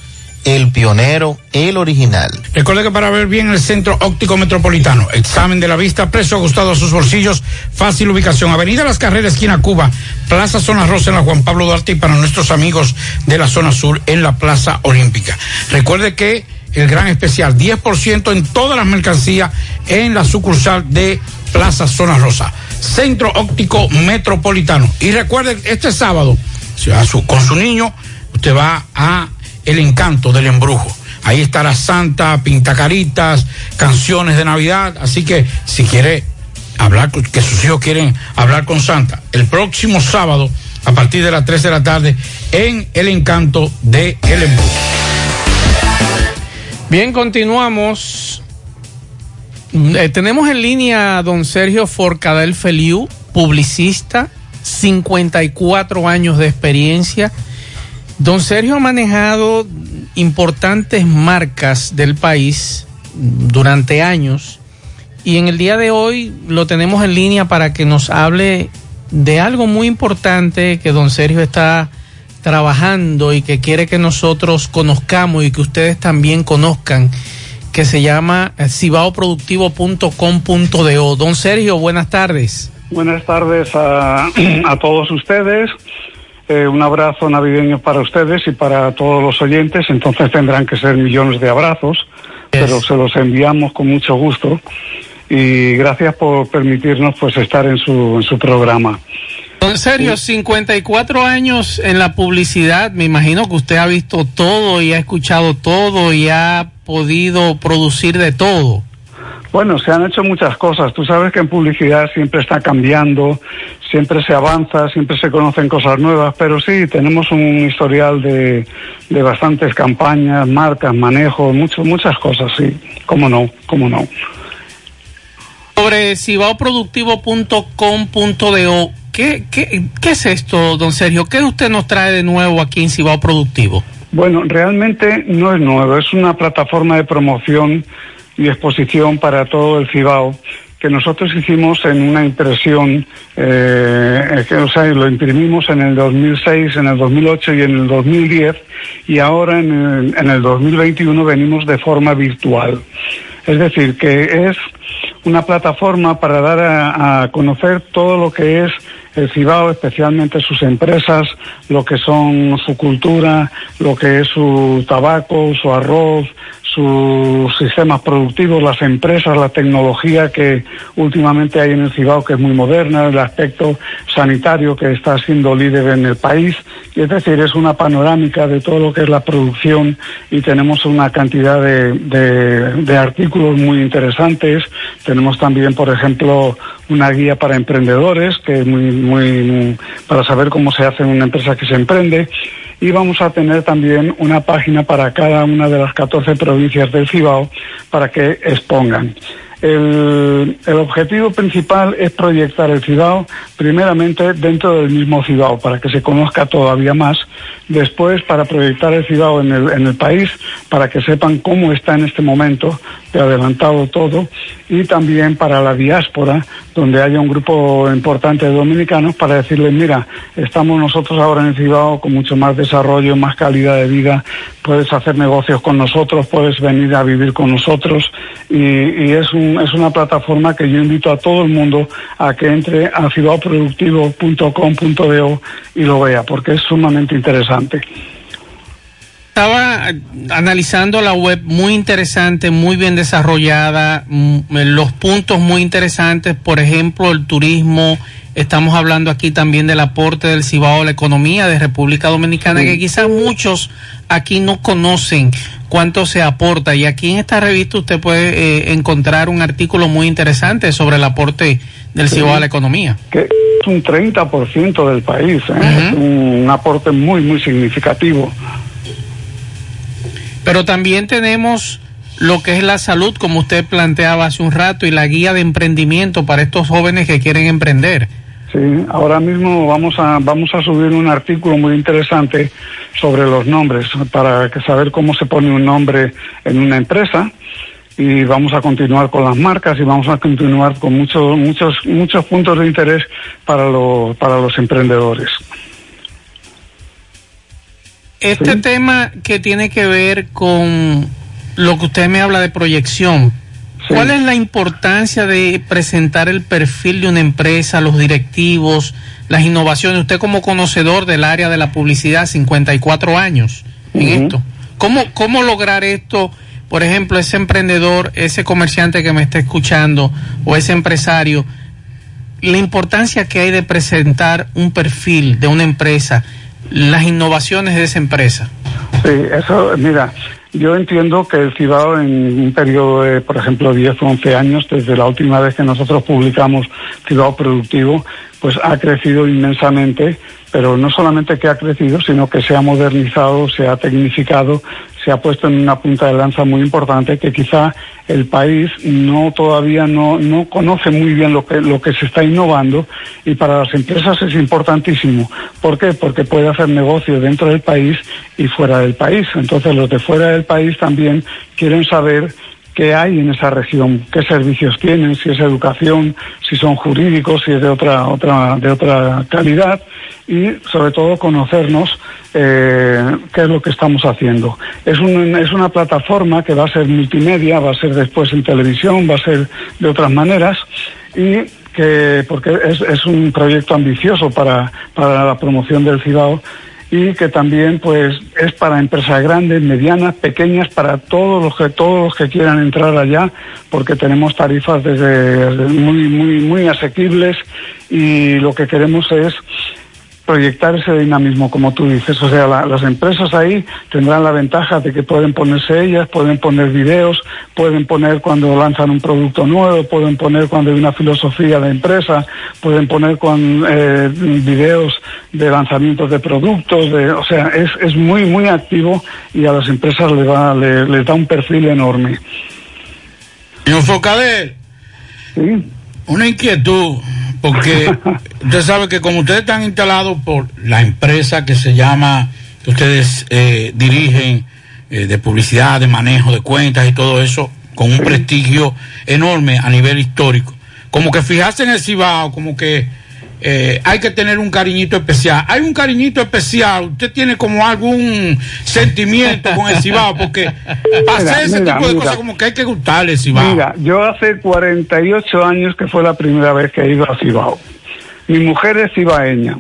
El pionero, el original. Recuerde que para ver bien el centro óptico metropolitano, examen de la vista, precio ajustado a sus bolsillos, fácil ubicación, Avenida Las Carreras, esquina Cuba, Plaza Zona Rosa en la Juan Pablo Duarte y para nuestros amigos de la zona sur en la Plaza Olímpica. Recuerde que el gran especial, 10% en todas las mercancías en la sucursal de Plaza Zona Rosa, Centro Óptico Metropolitano. Y recuerde, este sábado, con su niño, usted va a el encanto del embrujo. Ahí estará Santa, pintacaritas, canciones de Navidad. Así que si quiere hablar, que sus hijos quieren hablar con Santa, el próximo sábado, a partir de las 3 de la tarde, en el encanto de El Embrujo. Bien, continuamos. Eh, tenemos en línea a don Sergio Forcadell Feliu, publicista, 54 años de experiencia Don Sergio ha manejado importantes marcas del país durante años y en el día de hoy lo tenemos en línea para que nos hable de algo muy importante que don Sergio está trabajando y que quiere que nosotros conozcamos y que ustedes también conozcan, que se llama cibaoproductivo.com.do. Don Sergio, buenas tardes. Buenas tardes a, [CLEARS THROAT] a todos ustedes. Eh, un abrazo navideño para ustedes y para todos los oyentes. Entonces tendrán que ser millones de abrazos, pero se los enviamos con mucho gusto. Y gracias por permitirnos pues estar en su, en su programa. Don Sergio, 54 años en la publicidad, me imagino que usted ha visto todo y ha escuchado todo y ha podido producir de todo. Bueno, se han hecho muchas cosas. Tú sabes que en publicidad siempre está cambiando, siempre se avanza, siempre se conocen cosas nuevas, pero sí, tenemos un historial de, de bastantes campañas, marcas, manejo, mucho, muchas cosas, sí. ¿Cómo no? ¿Cómo no? Sobre cibaoproductivo.com.do, ¿qué, qué, ¿qué es esto, don Sergio? ¿Qué usted nos trae de nuevo aquí en Cibao Productivo? Bueno, realmente no es nuevo, es una plataforma de promoción y exposición para todo el Cibao que nosotros hicimos en una impresión, eh, que, o sea, lo imprimimos en el 2006, en el 2008 y en el 2010 y ahora en el, en el 2021 venimos de forma virtual. Es decir, que es una plataforma para dar a conocer todo lo que es el Cibao, especialmente sus empresas, lo que son su cultura, lo que es su tabaco, su arroz, sus sistemas productivos, las empresas, la tecnología que últimamente hay en el Cibao, que es muy moderna, el aspecto sanitario que está siendo líder en el país. Y es decir, es una panorámica de todo lo que es la producción y tenemos una cantidad de, de, artículos muy interesantes. Tenemos también, por ejemplo, una guía para emprendedores, que es muy, para saber cómo se hace una empresa que se emprende y vamos a tener también una página para cada una de las 14 provincias del Cibao para que expongan. El, el, objetivo principal es proyectar el Cibao primeramente dentro del mismo Cibao para que se conozca todavía más, después para proyectar el Cibao en el, en el país para que sepan cómo está en este momento, de adelantado todo, y también para la diáspora, donde haya un grupo importante de dominicanos para decirles, mira, estamos nosotros ahora en el Cibao con mucho más desarrollo, más calidad de vida, puedes hacer negocios con nosotros, puedes venir a vivir con nosotros, y, y es, un, es una plataforma que yo invito a todo el mundo a que entre a cibaoproductivo.com.do y lo vea, porque es sumamente interesante. Estaba analizando la web muy interesante, muy bien desarrollada, los puntos muy interesantes, por ejemplo, el turismo. Estamos hablando aquí también del aporte del Cibao a la economía de República Dominicana, sí. que quizás muchos aquí no conocen cuánto se aporta. Y aquí en esta revista usted puede eh, encontrar un artículo muy interesante sobre el aporte del Cibao a la economía. Es un 30% del país, ¿eh? uh -huh. un aporte muy, muy significativo. Pero también tenemos lo que es la salud, como usted planteaba hace un rato, y la guía de emprendimiento para estos jóvenes que quieren emprender. Sí, ahora mismo vamos a vamos a subir un artículo muy interesante sobre los nombres para que saber cómo se pone un nombre en una empresa y vamos a continuar con las marcas y vamos a continuar con muchos muchos muchos puntos de interés para los para los emprendedores. Este sí. tema que tiene que ver con lo que usted me habla de proyección, sí. ¿cuál es la importancia de presentar el perfil de una empresa, los directivos, las innovaciones? Usted como conocedor del área de la publicidad, 54 años en uh -huh. esto. ¿Cómo, ¿Cómo lograr esto? Por ejemplo, ese emprendedor, ese comerciante que me está escuchando o ese empresario, la importancia que hay de presentar un perfil de una empresa, las innovaciones de esa empresa. Sí, eso, mira, yo entiendo que el Cibao en un periodo de, por ejemplo, 10 o 11 años, desde la última vez que nosotros publicamos Cibao Productivo, pues ha crecido inmensamente, pero no solamente que ha crecido, sino que se ha modernizado, se ha tecnificado, se ha puesto en una punta de lanza muy importante que quizá el país no todavía no, no conoce muy bien lo que, lo que se está innovando y para las empresas es importantísimo. ¿Por qué? Porque puede hacer negocio dentro del país y fuera del país. Entonces los de fuera del país también quieren saber qué hay en esa región, qué servicios tienen, si es educación, si son jurídicos, si es de otra otra de otra calidad y sobre todo conocernos eh, qué es lo que estamos haciendo. Es, un, es una plataforma que va a ser multimedia, va a ser después en televisión, va a ser de otras maneras y que porque es, es un proyecto ambicioso para, para la promoción del Cibao y que también pues es para empresas grandes, medianas, pequeñas, para todos los que todos los que quieran entrar allá, porque tenemos tarifas desde, desde muy muy muy asequibles y lo que queremos es proyectar ese dinamismo, como tú dices. O sea, la- las empresas ahí tendrán la ventaja de que pueden ponerse ellas, pueden poner videos, pueden poner cuando lanzan un producto nuevo, pueden poner cuando hay una filosofía de empresa, pueden poner con eh, videos de lanzamientos de productos, de, o sea, es, es muy, muy activo y a las empresas le va, le, les da un perfil enorme. Señor Focader, una inquietud, porque [LAUGHS] usted sabe que como ustedes están instalados por la empresa que se llama, que ustedes eh, dirigen, eh, de publicidad, de manejo de cuentas y todo eso, con un prestigio enorme a nivel histórico, como que fijarse en el Cibao, como que eh, hay que tener un cariñito especial. Hay un cariñito especial, usted tiene como algún sentimiento con el Cibao, porque [LAUGHS] para ese mira, tipo de mira. cosas como que hay que gustarle el Cibao. Mira, yo hace 48 años que fue la primera vez que he ido a Cibao. Mi mujer es cibaeña.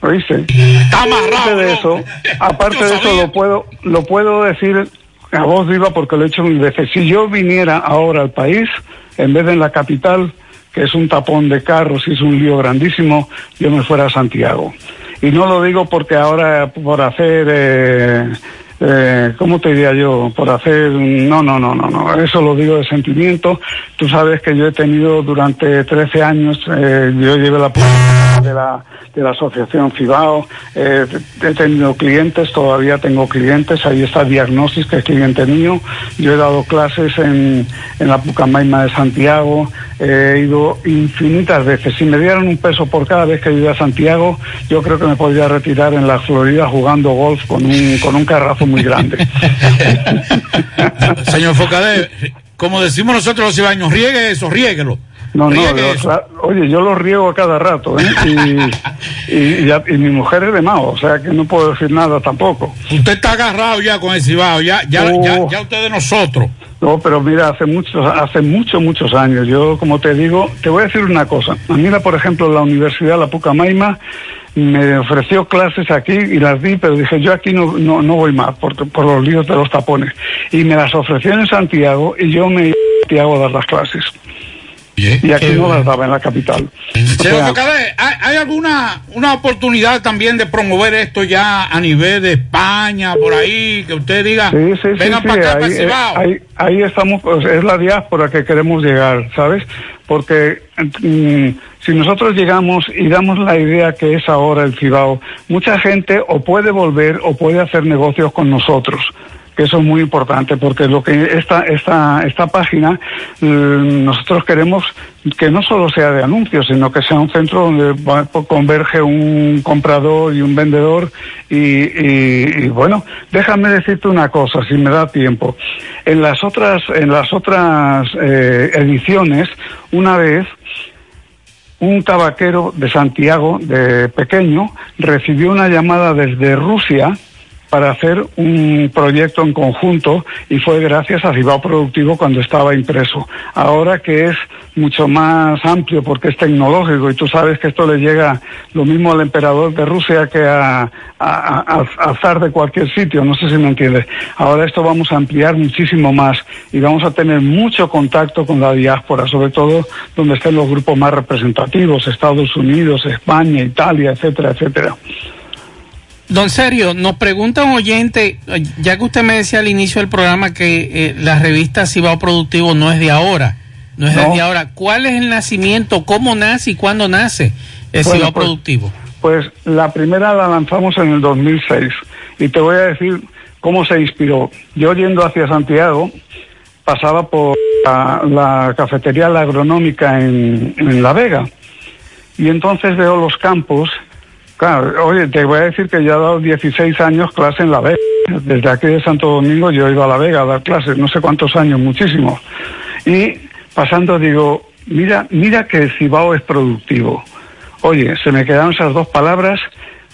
¿Oíste? Aparte de eso, aparte [LAUGHS] de eso lo puedo, lo puedo decir a voz viva porque lo he hecho mil veces. Si yo viniera ahora al país, en vez de en la capital, que es un tapón de carros es un lío grandísimo, yo me fuera a Santiago. Y no lo digo porque ahora por hacer, eh, eh, ¿cómo te diría yo? Por hacer, no, no, no, no, no, eso lo digo de sentimiento. Tú sabes que yo he tenido durante 13 años, eh, yo llevé la de la, de la asociación Cibao, eh, he tenido clientes, todavía tengo clientes, ahí está Diagnosis, que es cliente mío, yo he dado clases en, en la Pucamaima de Santiago, he ido infinitas veces, si me dieran un peso por cada vez que yo iba a Santiago, yo creo que me podría retirar en la Florida jugando golf con un, con un carrazo muy grande. [LAUGHS] Señor Focader, como decimos nosotros los cibaños, riegue eso, riéguelo. No, no, yo, oye, yo lo riego a cada rato, ¿eh? Y, y, y ya- y mi mujer es de Mao, o sea que no puedo decir nada tampoco. Usted está agarrado ya con el Cibao, ya, ya, Oh. ya, ya usted de nosotros. No, pero mira, hace muchos, hace muchos, muchos años. Yo, como te digo, te voy a decir una cosa. A mí, por ejemplo, la Universidad La Pucamaima me ofreció clases aquí y las di, pero dije, yo aquí no, no, no voy más por, por los líos de los tapones. Y me las ofreció en Santiago y yo me iba a Santiago a dar las clases. Y aquí no las daba en la capital. O sea, ¿hay, hay alguna una oportunidad también de promover esto ya a nivel de España, por ahí, que usted diga, Sí, vengan sí, para acá, para ahí, el Cibao? eh, ahí, ahí estamos, pues, es la diáspora que queremos llegar, ¿sabes? Porque mm, si nosotros llegamos y damos la idea que es ahora el Cibao, mucha gente o puede volver o puede hacer negocios con nosotros que eso es muy importante porque lo que esta esta esta página mm, nosotros queremos que no solo sea de anuncios sino que sea un centro donde va- converge un comprador y un vendedor. Y, bueno déjame decirte una cosa si me da tiempo. En las otras en las otras eh, ediciones una vez un tabaquero de Santiago, de pequeño, recibió una llamada desde Rusia para hacer un proyecto en conjunto y fue gracias a Cibao Productivo cuando estaba impreso. Ahora que es mucho más amplio porque es tecnológico y tú sabes que esto le llega lo mismo al emperador de Rusia que a, a- a- zar de cualquier sitio, no sé si me entiendes. Ahora esto vamos a ampliar muchísimo más y vamos a tener mucho contacto con la diáspora, sobre todo donde estén los grupos más representativos, Estados Unidos, España, Italia, etcétera, etcétera. Don Sergio, nos pregunta un oyente, ya que usted me decía al inicio del programa que eh, la revista Cibao Productivo no es de ahora, no es No. desde ahora. ¿Cuál es el nacimiento? ¿Cómo nace y cuándo nace el Bueno, Cibao pues- Productivo? Pues la primera la lanzamos en el 2006 y te voy a decir cómo se inspiró. Yo yendo hacia Santiago pasaba por la, la cafetería La Agronómica en, en La Vega y entonces veo los campos. Claro, oye, te voy a decir que ya he dado 16 años clase en La Vega. Desde aquí de Santo Domingo yo he ido a La Vega a dar clases, no sé cuántos años, muchísimos. Y pasando digo, mira, mira que el Cibao es productivo. Oye, se me quedaron esas dos palabras.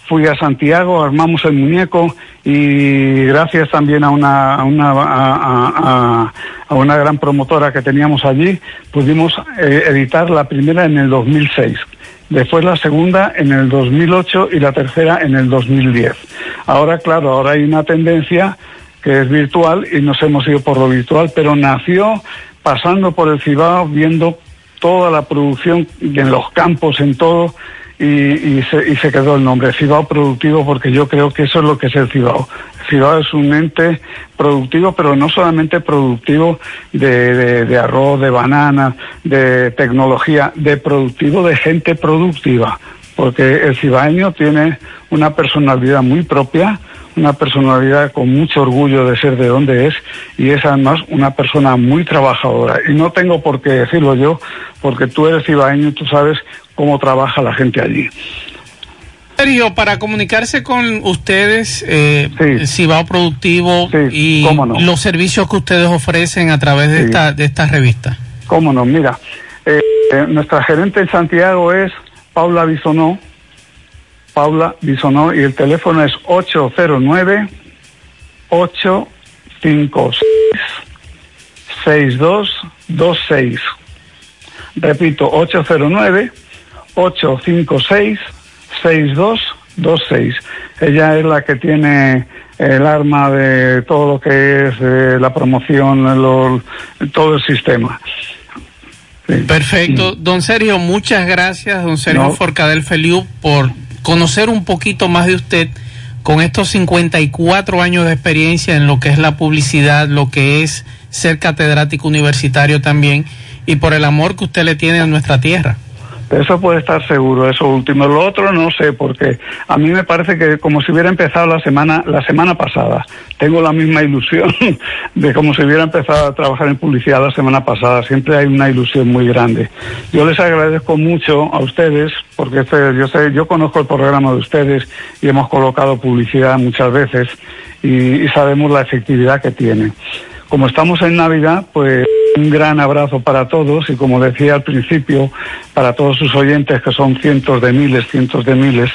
Fui a Santiago, armamos el muñeco y gracias también a una, a una, a una gran promotora que teníamos allí, pudimos eh, editar la primera en el 2006. Después la segunda en el 2008 y la tercera en el 2010. Ahora, claro, ahora hay una tendencia que es virtual y nos hemos ido por lo virtual, pero nació pasando por el Cibao, viendo toda la producción en los campos, en todo, y, se, y se quedó el nombre, Cibao Productivo, porque yo creo que eso es lo que es el Cibao. Cibao es un ente productivo, pero no solamente productivo de, de, arroz, de banana, de tecnología, de productivo de gente productiva, porque el cibaeño tiene una personalidad muy propia, una personalidad con mucho orgullo de ser de donde es y es además una persona muy trabajadora. Y no tengo por qué decirlo yo, porque tú eres cibaeño y tú sabes cómo trabaja la gente allí. Sergio, para comunicarse con ustedes, eh, Cibao Productivo y cómo no. los servicios que ustedes ofrecen a través de, Sí. esta, de esta revista. Cómo no, mira, eh, eh, nuestra gerente en Santiago es Paula Bisonó, Paula Bisonó, y el teléfono es 809 856 6226. Repito, 809 856 6226. Ella es la que tiene el arma de todo lo que es eh, la promoción, lo- todo el sistema. Perfecto. Don Sergio, muchas gracias, don Sergio No. Forcadell Feliu, por conocer un poquito más de usted con estos 54 años de experiencia en lo que es la publicidad, lo que es ser catedrático universitario también, y por el amor que usted le tiene a nuestra tierra. Eso puede estar seguro, eso último. Lo otro no sé, porque a mí me parece que como si hubiera empezado la semana, la semana pasada. Tengo la misma ilusión [LAUGHS] de como si hubiera empezado a trabajar en publicidad la semana pasada. Siempre hay una ilusión muy grande. Yo les agradezco mucho a ustedes, porque este, yo sé, yo conozco el programa de ustedes y hemos colocado publicidad muchas veces y, y sabemos la efectividad que tiene. Como estamos en Navidad, pues un gran abrazo para todos y como decía al principio, para todos sus oyentes que son cientos de miles, cientos de miles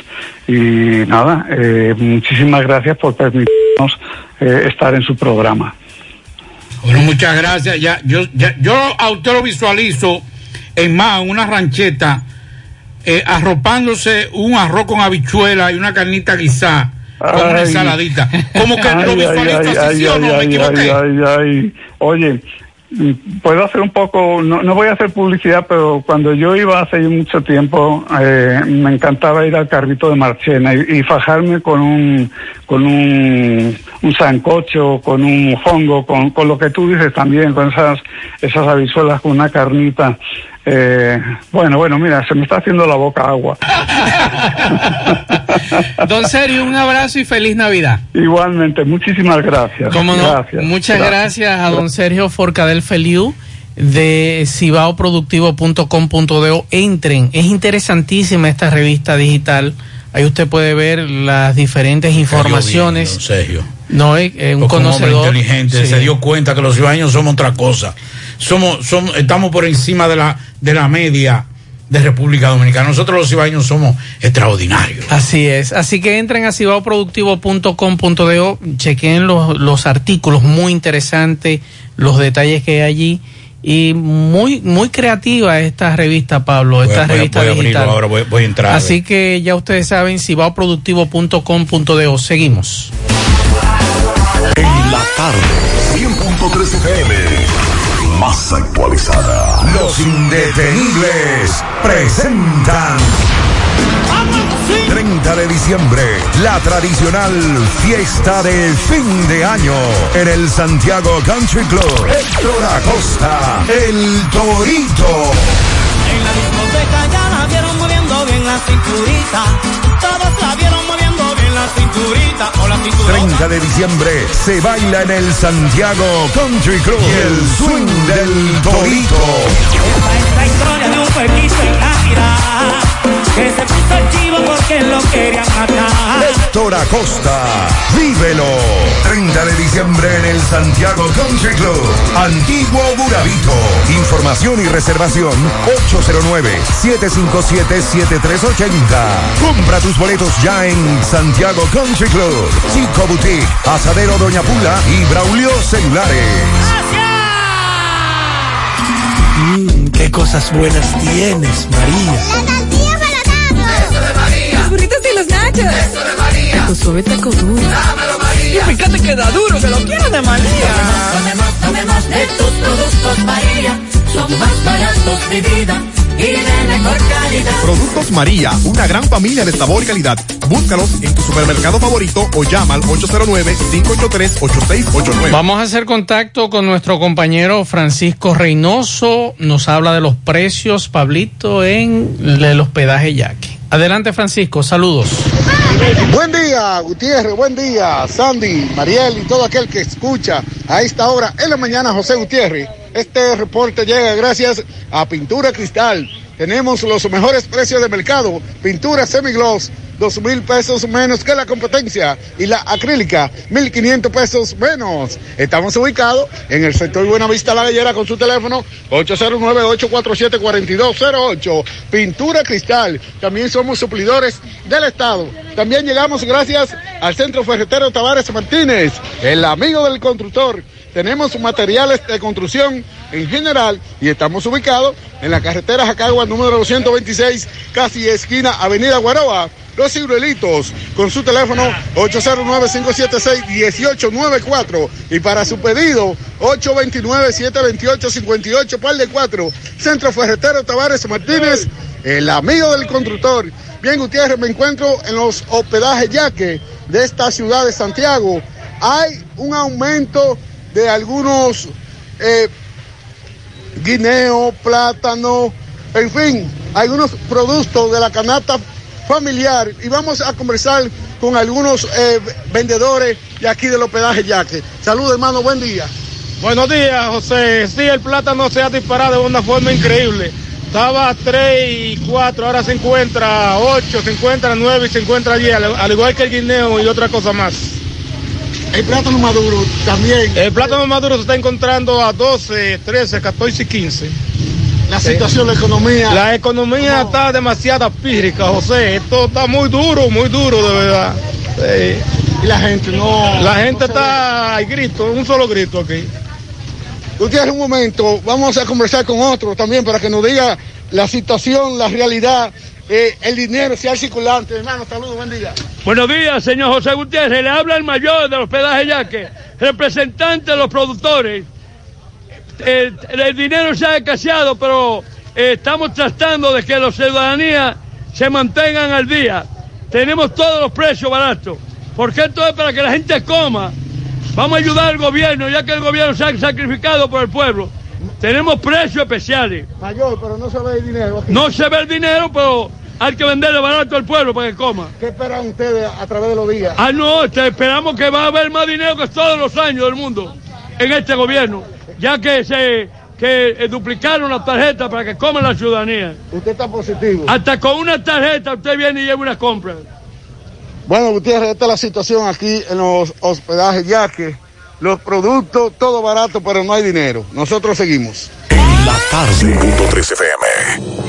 y nada, eh, muchísimas gracias por permitirnos eh, estar en su programa. Bueno, muchas gracias. Yo, ya, a usted lo visualizo en más, una rancheta, eh, arropándose un arroz con habichuela y una carnita guisada con una Ay. ensaladita. Como que lo visualizo así, ¿sí o no? ¿Me ay, equivoqué? ay, ay, ay. Oye, puedo hacer un poco, no, no voy a hacer publicidad, pero cuando yo iba hace mucho tiempo, eh, me encantaba ir al carrito de Marchena y, y fajarme con un, con un, un sancocho, con un mofongo, con, con lo que tú dices también, con esas, esas habichuelas con una carnita. Eh, bueno, bueno, mira, se me está haciendo la boca agua. [LAUGHS] Don Sergio, un abrazo y feliz Navidad. Igualmente, muchísimas gracias. Cómo no. Gracias. Muchas gracias a don Sergio Forcadell Feliu de cibaoproductivo.com.do. Entren, es interesantísima esta revista digital. Ahí usted puede ver las diferentes informaciones. Don Sergio. No, es eh, un Porque un hombre conocedor. inteligente Sí. se dio cuenta que los ciudadanos somos otra cosa. Somos, somos, estamos por encima de la, de la media de República Dominicana. Nosotros los ciudadanos somos extraordinarios. Así es. Así que entren a cibaoproductivo.com.do, chequen los, los artículos muy interesantes, los detalles que hay allí. Y muy, muy creativa esta revista, Pablo, esta Voy a- voy a- revista voy a abrirlo digital. ahora, voy- voy a entrar, a Así que ya ustedes saben, cibaoproductivo.com.do. Seguimos. En la tarde, 100.3 FM. Más actualizada. Los indetenibles presentan 30 de diciembre, la tradicional fiesta de fin de año en el Santiago Country Club. Héctor Acosta, el Torito. En la discoteca ya la vieron moviendo bien la cinturita. Todos la vieron moviendo bien la cinturita. O la cinturita. 30 de diciembre se baila en el Santiago Country Club. Y el swing del Torito. Acosta, vívelo. 30 de diciembre en el Santiago Country Club, Antiguo Burabito. Información y reservación 809-757-7380. Compra tus boletos ya en Santiago Country Club, Chico Boutique, Asadero Doña Pula y Braulio Celulares. Mmm, qué cosas buenas tienes, María. Los burritos y los nachos. Eso de María. Taco suave, taco duro. Dámelo, María. Y fíjate que da duro, que lo quiero de María. Tomemos, tomemos, tomemos de tus productos, María. Son más baratos de vida y de mejor calidad. Productos María, una gran familia de sabor y calidad. Búscalos en tu supermercado favorito o llama al 809-583-8689. Vamos a hacer contacto con nuestro compañero Francisco Reynoso. Nos habla de los precios, Pablito, en el hospedaje Yaque. Adelante, Francisco. Saludos. Buen día, Gutiérrez, buen día, Sandy, Mariel y todo aquel que escucha a esta hora en la mañana, José Gutiérrez. Este reporte llega gracias a Pintura Cristal. Tenemos los mejores precios de mercado. Pintura semigloss, dos mil pesos menos que la competencia. Y la acrílica, mil quinientos pesos menos. Estamos ubicados en el sector Buenavista La Gallera con su teléfono 809-847-4208. Pintura Cristal. También somos suplidores del Estado. También llegamos gracias al Centro Ferretero Tavares Martínez, el amigo del constructor. Tenemos materiales de construcción en general y estamos ubicados en la carretera Jacagua número 226, casi esquina Avenida Guaroa. Los Ciruelitos, con su teléfono 809-576-1894 y para su pedido 829-728-58, par de 4, Centro Ferretero Tavares Martínez, el amigo del constructor. Bien, Gutiérrez, me encuentro en los hospedajes Yaque de esta ciudad de Santiago. Hay un aumento de algunos eh, guineo, plátano, en fin, algunos productos de la canasta familiar y vamos a conversar con algunos eh, vendedores de aquí del hospedaje Yaque. Saludos hermano, buen día. Buenos días, José. Sí, el plátano se ha disparado de una forma increíble. Estaba a 3 y 4, ahora se encuentra 8, se encuentra 9 y se encuentra 10, al, al igual que el guineo y otra cosa más. El plátano maduro también. El plátano maduro se está encontrando a 12, 13, 14 y 15. La situación, la economía. La economía está demasiado pírrica, José. Esto está muy duro, muy duro, de verdad. Sí. Y la gente no. La gente no está al grito, un solo grito aquí. Gutiérrez, un momento, vamos a conversar con otro también para que nos diga la situación, la realidad, eh, el dinero, si hay circulante. Hermano, saludos, buen día. Buenos días, señor José Gutiérrez. Le habla el mayor del hospedaje Yaque, representante de los productores. Eh, el dinero se ha escaseado, pero eh, estamos tratando de que la ciudadanía se mantengan al día. Tenemos todos los precios baratos. Porque esto es para que la gente coma. Vamos a ayudar al gobierno, ya que el gobierno se ha sacrificado por el pueblo. Tenemos precios especiales. Mayor, pero no se ve el dinero. aquí. No se ve el dinero, pero hay que venderle barato al pueblo para que coma. ¿Qué esperan ustedes a través de los días? Ah, no, te- esperamos que va a haber más dinero que todos los años del mundo en este gobierno, ya que se que eh, duplicaron las tarjetas para que coman la ciudadanía. Usted está positivo. Hasta con una tarjeta usted viene y lleva una compra. Bueno, Gutiérrez, esta es la situación aquí en los hospedajes, ya que los productos, todo barato, pero no hay dinero. Nosotros seguimos. La tarde. 5.3 FM.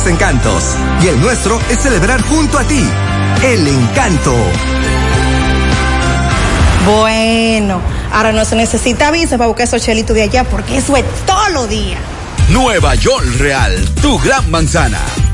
encantos y el nuestro es celebrar junto a ti. El encanto. Bueno, ahora no se necesita visa para buscar esos chelitos de allá porque eso es todo lo día. Nueva York Real, tu gran manzana.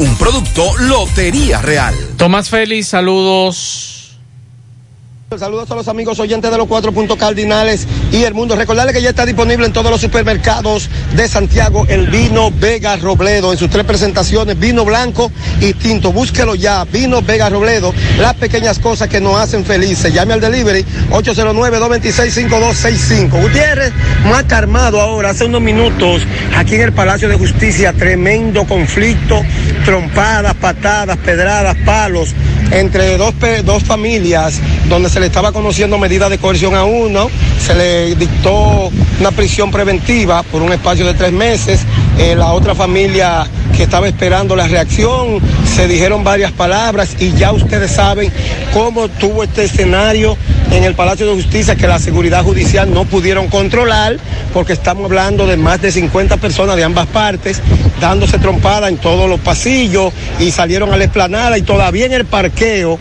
Un producto Lotería Real. Tomás Félix, saludos. Saludos a los amigos oyentes de los cuatro puntos cardinales y el mundo. Recordarles que ya está disponible en todos los supermercados de Santiago el vino Vega Robledo en sus tres presentaciones, vino blanco y tinto. Búsquelo ya, vino Vega Robledo, las pequeñas cosas que nos hacen felices. Llame al delivery 809-226-5265. Gutiérrez, más armado ahora, hace unos minutos, aquí en el Palacio de Justicia, tremendo conflicto, trompadas, patadas, pedradas, palos entre dos, dos familias donde se le estaba conociendo medidas de coerción a uno, se le dictó una prisión preventiva por un espacio de tres meses, Eh, la otra familia que estaba esperando la reacción, se dijeron varias palabras y ya ustedes saben cómo tuvo este escenario en el Palacio de Justicia que la seguridad judicial no pudieron controlar porque estamos hablando de más de 50 personas de ambas partes dándose trompada en todos los pasillos y salieron a la explanada y todavía en el parqueo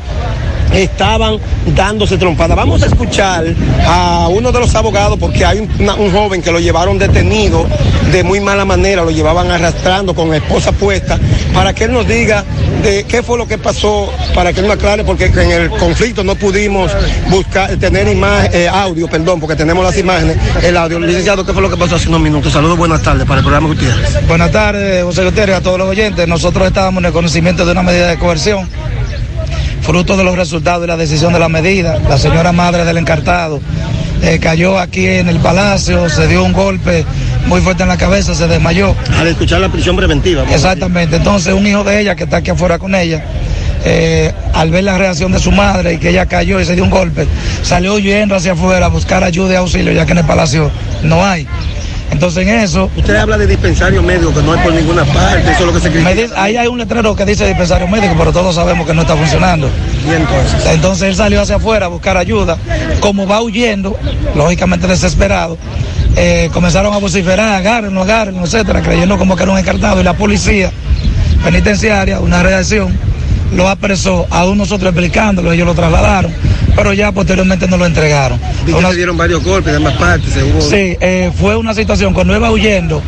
estaban dándose trompada. Vamos a escuchar a uno de los abogados porque hay un joven que lo llevaron detenido de muy mala manera, lo llevaban arrastrando con la esposa puesta, para que él nos diga de qué fue lo que pasó, para que él nos aclare, porque en el conflicto no pudimos buscar, tener imagen, eh, audio, perdón, porque tenemos las imágenes, el audio. Licenciado, ¿qué fue lo que pasó hace unos minutos? Saludos, buenas tardes para el programa Gutiérrez. Buenas tardes, José Gutiérrez, a todos los oyentes. Nosotros estábamos en el conocimiento de una medida de coerción, fruto de los resultados y la decisión de la medida. La señora madre del encartado eh, cayó aquí en el palacio, se dio un golpe muy fuerte en la cabeza, se desmayó. Al escuchar la prisión preventiva. Exactamente. Entonces, un hijo de ella que está aquí afuera con ella, eh, al ver la reacción de su madre y que ella cayó y se dio un golpe, salió huyendo hacia afuera a buscar ayuda y auxilio, ya que en el palacio no hay. Entonces, en eso. Usted habla de dispensario médico que no hay por ninguna parte, eso es lo que se Me dice- ahí hay un letrero que dice dispensario médico, pero todos sabemos que no está funcionando. Y entonces. Entonces él salió hacia afuera a buscar ayuda. Como va huyendo, lógicamente desesperado, eh, comenzaron a vociferar, agárrenlo, agárrenlo, etcétera, creyendo como que era un encartado. Y la policía penitenciaria, una reacción, lo apresó, aún nosotros explicándolo, ellos lo trasladaron, pero ya posteriormente nos lo entregaron. Que Una- se dieron varios golpes de ambas partes, se hubo- Sí, eh, fue una situación, cuando iba huyendo,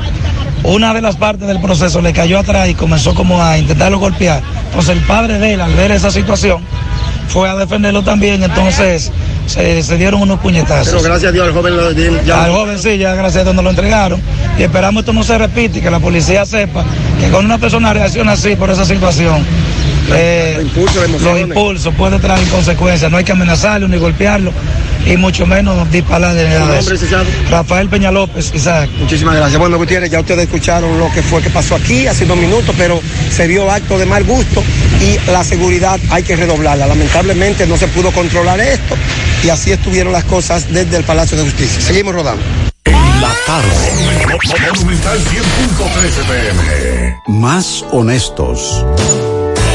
una de las partes del proceso le cayó atrás y comenzó como a intentarlo golpear. Entonces el padre de él, al ver esa situación, fue a defenderlo también, entonces se, se dieron unos puñetazos. Pero gracias a Dios al joven lo ya Al joven sí, ya gracias a Dios nos lo entregaron. Y esperamos esto no se repite y que la policía sepa que cuando una persona reacciona así por esa situación, eh, los impulsos puede traer consecuencias. No hay que amenazarlo ni golpearlo y mucho menos disparar de. Rafael Peña López, Isaac. Muchísimas gracias. Bueno, Gutiérrez, ya ustedes escucharon lo que fue que pasó aquí hace unos minutos, pero se vio acto de mal gusto y la seguridad hay que redoblarla. Lamentablemente no se pudo controlar esto y así estuvieron las cosas desde el Palacio de Justicia. Seguimos rodando. La tarde. Monumental 100.13 pm. Más honestos.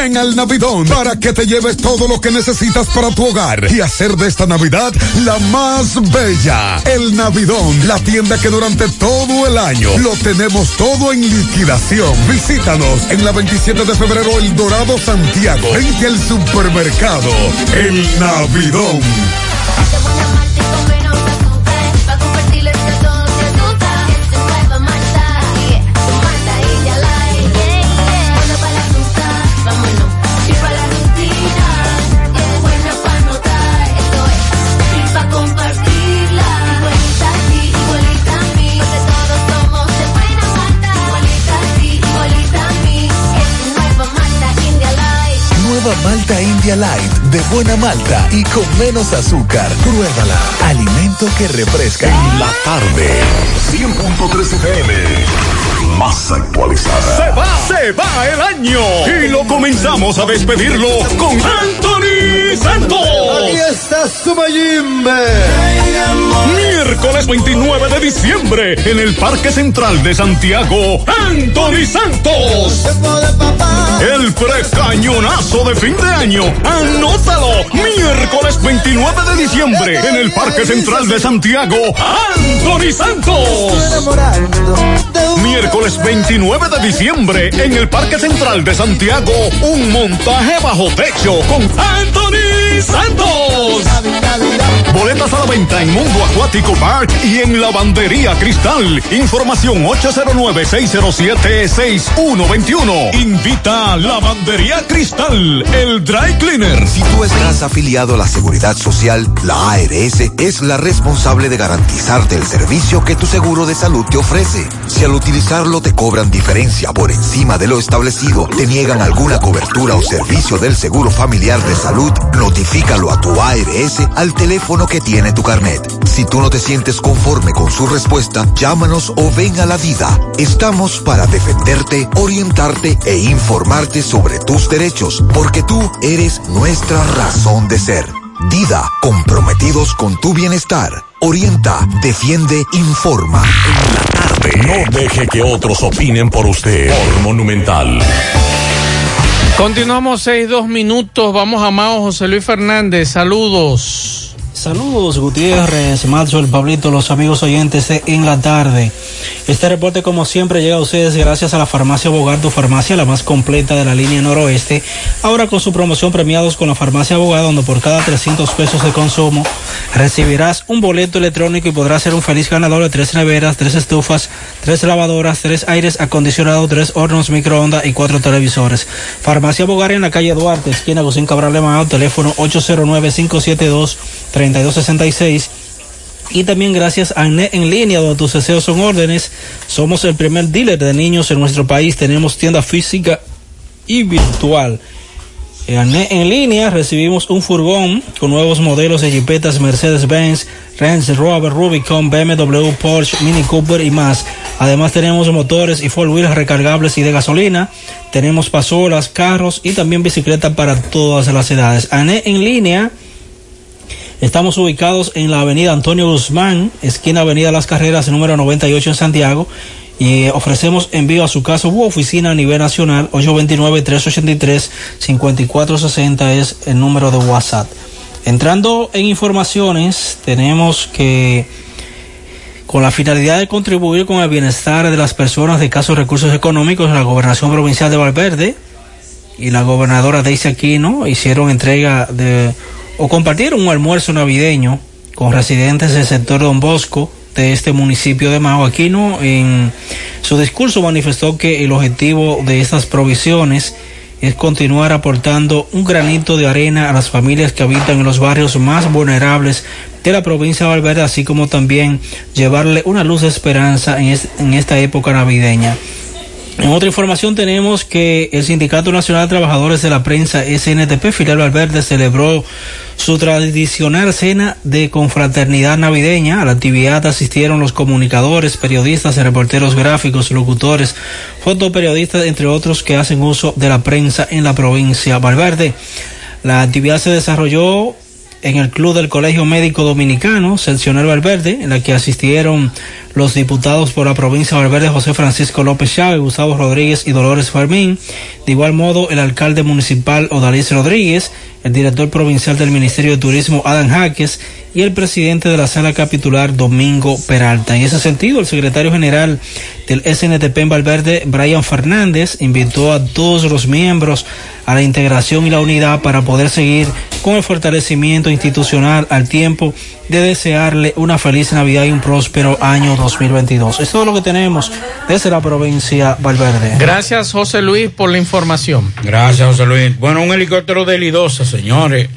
Ven al Navidón para que te lleves todo lo que necesitas para tu hogar y hacer de esta Navidad la más bella. El Navidón, la tienda que durante todo el año lo tenemos todo en liquidación. Visítanos en la 27 de febrero El Dorado Santiago, frente al supermercado El Navidón. Light de buena malta y con menos azúcar. Pruébala. Alimento que refresca. En la tarde. 100.13 pm. Más actualizada. Se va, se va el año y lo comenzamos a despedirlo con Anthony Santos. Aquí está su Mayimbe. Miércoles 29 de diciembre en el Parque Central de Santiago, Anthony Santos. El precañonazo de fin de año. Anótalo. Miércoles 29 de diciembre en el Parque Central de Santiago, Anthony Santos. Miércoles 29 de diciembre en el Parque Central de Santiago, un montaje bajo techo con Anthony Santos. Boletas a la venta en Mundo Acuático Park y en Lavandería Cristal. Información 809-607-6121. Invita a Lavandería Cristal, el Dry Cleaner. Si tú estás afiliado a la Seguridad Social, la ARS es la responsable de garantizarte el servicio que tu seguro de salud te ofrece. Si al utilizarlo te cobran diferencia por encima de lo establecido, te niegan alguna cobertura o servicio del seguro familiar de salud, notifícalo a tu ARS al teléfono que tiene tu carnet. Si tú no te sientes conforme con su respuesta, llámanos o ven a la vida. Estamos para defenderte, orientarte e informarte sobre tus derechos, porque tú eres nuestra razón de ser. Dida, comprometidos con tu bienestar. Orienta, defiende, informa. No deje que otros opinen por usted. Por Monumental. Continuamos seis, dos minutos. Vamos a Mao José Luis Fernández. Saludos. Saludos Gutiérrez, el Pablito, los amigos oyentes en la tarde. Este reporte como siempre llega a ustedes gracias a la farmacia tu farmacia la más completa de la línea noroeste. Ahora con su promoción premiados con la farmacia Bogar, donde por cada 300 pesos de consumo recibirás un boleto electrónico y podrás ser un feliz ganador de tres neveras, tres estufas, tres lavadoras, tres aires acondicionados, tres hornos microondas y cuatro televisores. Farmacia Bogar en la calle Duarte, esquina Gusín Cabral Lemao, teléfono 809 572 3266 y también gracias a NET en línea donde tus deseos son órdenes. Somos el primer dealer de niños en nuestro país. Tenemos tienda física y virtual. En línea recibimos un furgón con nuevos modelos de jipetas Mercedes-Benz, Range Rover, Rubicon, BMW, Porsche, Mini Cooper y más. Además tenemos motores y four wheels recargables y de gasolina. Tenemos pasolas, carros y también bicicletas para todas las edades. ANET en línea Estamos ubicados en la avenida Antonio Guzmán, esquina avenida Las Carreras, número 98 en Santiago. Y ofrecemos envío a su casa u oficina a nivel nacional. 829-383-5460 es el número de WhatsApp. Entrando en informaciones, tenemos que con la finalidad de contribuir con el bienestar de las personas de casos recursos económicos, la gobernación provincial de Valverde y la gobernadora Daisy Aquino hicieron entrega de o compartieron un almuerzo navideño con residentes del sector Don Bosco de este municipio de Mao. Aquino en su discurso manifestó que el objetivo de estas provisiones es continuar aportando un granito de arena a las familias que habitan en los barrios más vulnerables de la provincia de Valverde, así como también llevarle una luz de esperanza en, es, en esta época navideña. En otra información tenemos que el Sindicato Nacional de Trabajadores de la Prensa SNTP Filial Valverde celebró su tradicional cena de confraternidad navideña. A la actividad asistieron los comunicadores, periodistas, reporteros gráficos, locutores, fotoperiodistas, entre otros que hacen uso de la prensa en la provincia Valverde. La actividad se desarrolló en el Club del Colegio Médico Dominicano, Seccional Valverde, en la que asistieron los diputados por la provincia de Valverde, José Francisco López Chávez, Gustavo Rodríguez y Dolores Fermín. De igual modo, el alcalde municipal Odalís Rodríguez, el director provincial del Ministerio de Turismo Adam Jaques y el presidente de la sala capitular Domingo Peralta. En ese sentido, el secretario general del SNTP en Valverde, Brian Fernández, invitó a todos los miembros a la integración y la unidad para poder seguir con el fortalecimiento institucional al tiempo de desearle una feliz Navidad y un próspero año 2022. Es todo lo que tenemos desde la provincia Valverde. Gracias, José Luis, por la información. Gracias, José Luis. Bueno, un helicóptero de Lidosa, señores.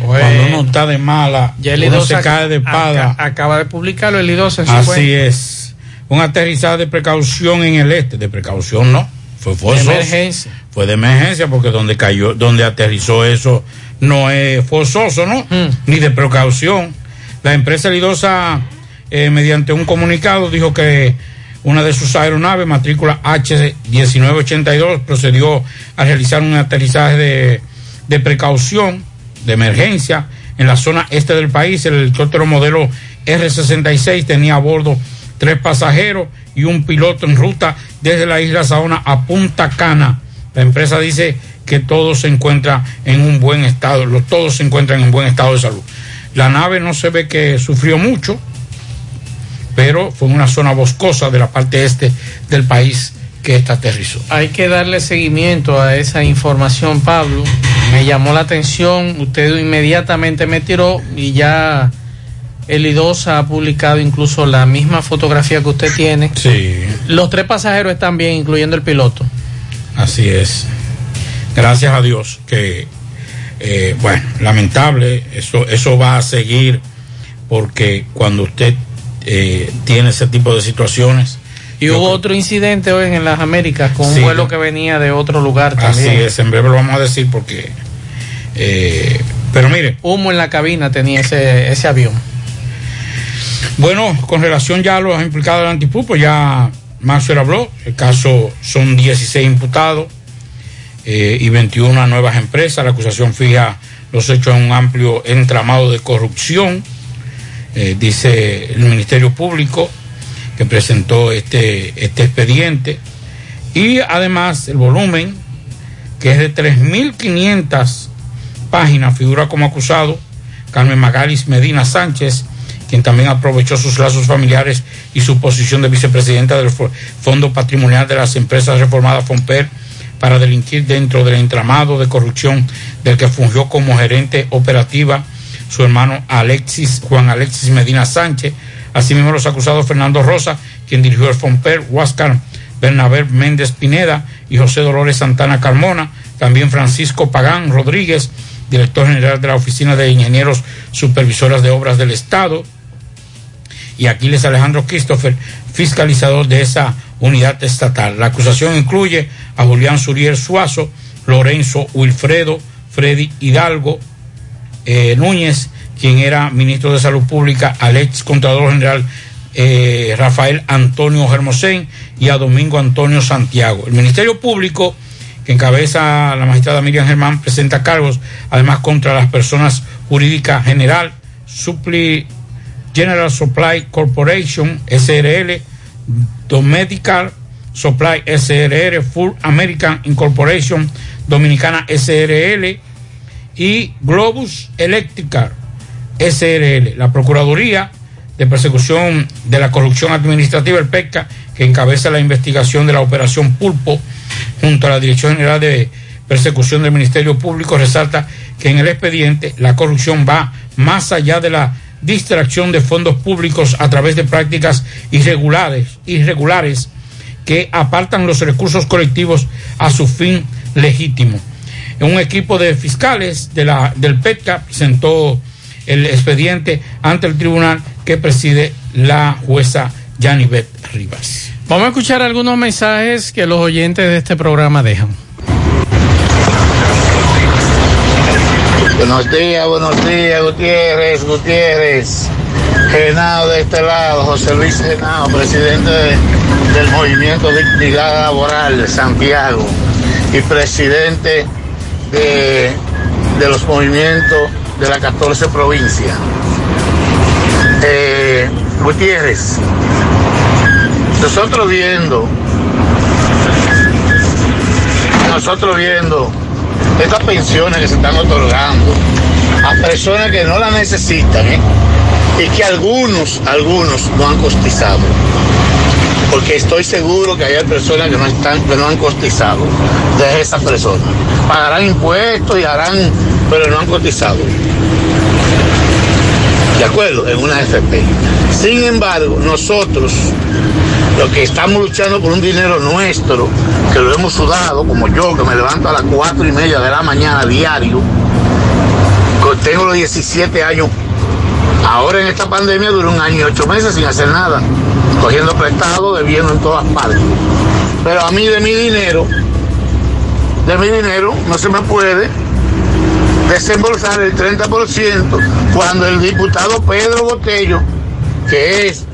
Cuando uno está de mala, Ya el uno se cae de espada. aca- acaba de publicarlo el Lidosa en su Así cuenta. es. Un aterrizaje de precaución en el este. De precaución no. Fue forzoso. emergencia. Fue de emergencia porque donde cayó, donde aterrizó eso no es forzoso, ¿no? Hmm. Ni de precaución. La empresa Lidosa, eh, mediante un comunicado, dijo que una de sus aeronaves, matrícula H1982, procedió a realizar un aterrizaje de, de precaución, de emergencia, en la zona este del país. El helicóptero modelo R66 tenía a bordo tres pasajeros y un piloto en ruta desde la isla Saona a Punta Cana. La empresa dice que todo se encuentra en un buen estado, todos se encuentran en buen estado de salud. La nave no se ve que sufrió mucho, pero fue una zona boscosa de la parte este del país que esta aterrizó. Hay que darle seguimiento a esa información, Pablo. Me llamó la atención, usted inmediatamente me tiró y ya el IDOSA ha publicado incluso la misma fotografía que usted tiene. Sí. Los tres pasajeros están bien, incluyendo el piloto. Así es. Gracias a Dios que, eh, bueno, lamentable, eso, eso va a seguir porque cuando usted eh, tiene ese tipo de situaciones, Y hubo otro incidente hoy en las Américas con un vuelo que venía de otro lugar así también. es, en breve lo vamos a decir porque, eh, pero mire, Humo en la cabina tenía ese, ese avión. Bueno, con relación ya a los implicados del antipú, pues ya Maxwell habló. El caso son 16 imputados eh, y 21 nuevas empresas. La acusación fija los hechos en un amplio entramado de corrupción, eh, dice el Ministerio Público, que presentó este, este expediente. Y además el volumen, que es de 3.500 páginas, figura como acusado Carmen Magalis Medina Sánchez, quien también aprovechó sus lazos familiares y su posición de vicepresidenta del Fo- Fondo Patrimonial de las Empresas Reformadas FOMPER para delinquir dentro del entramado de corrupción del que fungió como gerente operativa su hermano Alexis, Juan Alexis Medina Sánchez, asimismo los acusados Fernando Rosa, quien dirigió el FOMPER, Huáscar Bernabé Méndez Pineda y José Dolores Santana Carmona, también Francisco Pagán Rodríguez, director general de la Oficina de Ingenieros Supervisoras de Obras del Estado, y Aquiles Alejandro Christopher, fiscalizador de esa unidad estatal. La acusación incluye a Julián Suriel Suazo, Lorenzo Wilfredo, Freddy Hidalgo, eh, Núñez, quien era ministro de Salud Pública, al ex Contralor General eh, Rafael Antonio Germosén y a Domingo Antonio Santiago. El Ministerio Público, que encabeza la magistrada Miriam Germán, presenta cargos además contra las personas jurídicas general, General Supply Corporation, SRL, Domedical Supply SRL, Full American Incorporation, Dominicana SRL y Globus Electrical SRL. La Procuraduría de Persecución de la Corrupción Administrativa, el PECA, que encabeza la investigación de la Operación Pulpo, junto a la Dirección General de Persecución del Ministerio Público, resalta que en el expediente la corrupción va más allá de la distracción de fondos públicos a través de prácticas irregulares, irregulares que apartan los recursos colectivos a su fin legítimo. Un equipo de fiscales de la, del PETCA presentó el expediente ante el tribunal que preside la jueza Janibet Rivas. Vamos a escuchar algunos mensajes que los oyentes de este programa dejan. Buenos días, buenos días, Gutiérrez, Gutiérrez. Genao de este lado, José Luis Genao, presidente de- del Movimiento Dignidad Laboral de Santiago y presidente de, de los movimientos de la 14 provincia. Eh, Gutiérrez, nosotros viendo, nosotros viendo estas pensiones que se están otorgando a personas que no la necesitan ¿eh? y que algunos, algunos no han costizado. Porque estoy seguro que hay personas que no están, que no han costizado de esas personas. Pagarán impuestos y harán, pero no han cotizado. ¿De acuerdo? En una FP. Sin embargo, nosotros, los que estamos luchando por un dinero nuestro, que lo hemos sudado, como yo, que me levanto a las cuatro y media de la mañana diario, tengo los 17 años, ahora en esta pandemia duró un año y ocho meses sin hacer nada, cogiendo prestado, debiendo en todas partes. Pero a mí de mi dinero, de mi dinero, no se me puede desembolsar el 30% cuando el diputado Pedro Botello, que es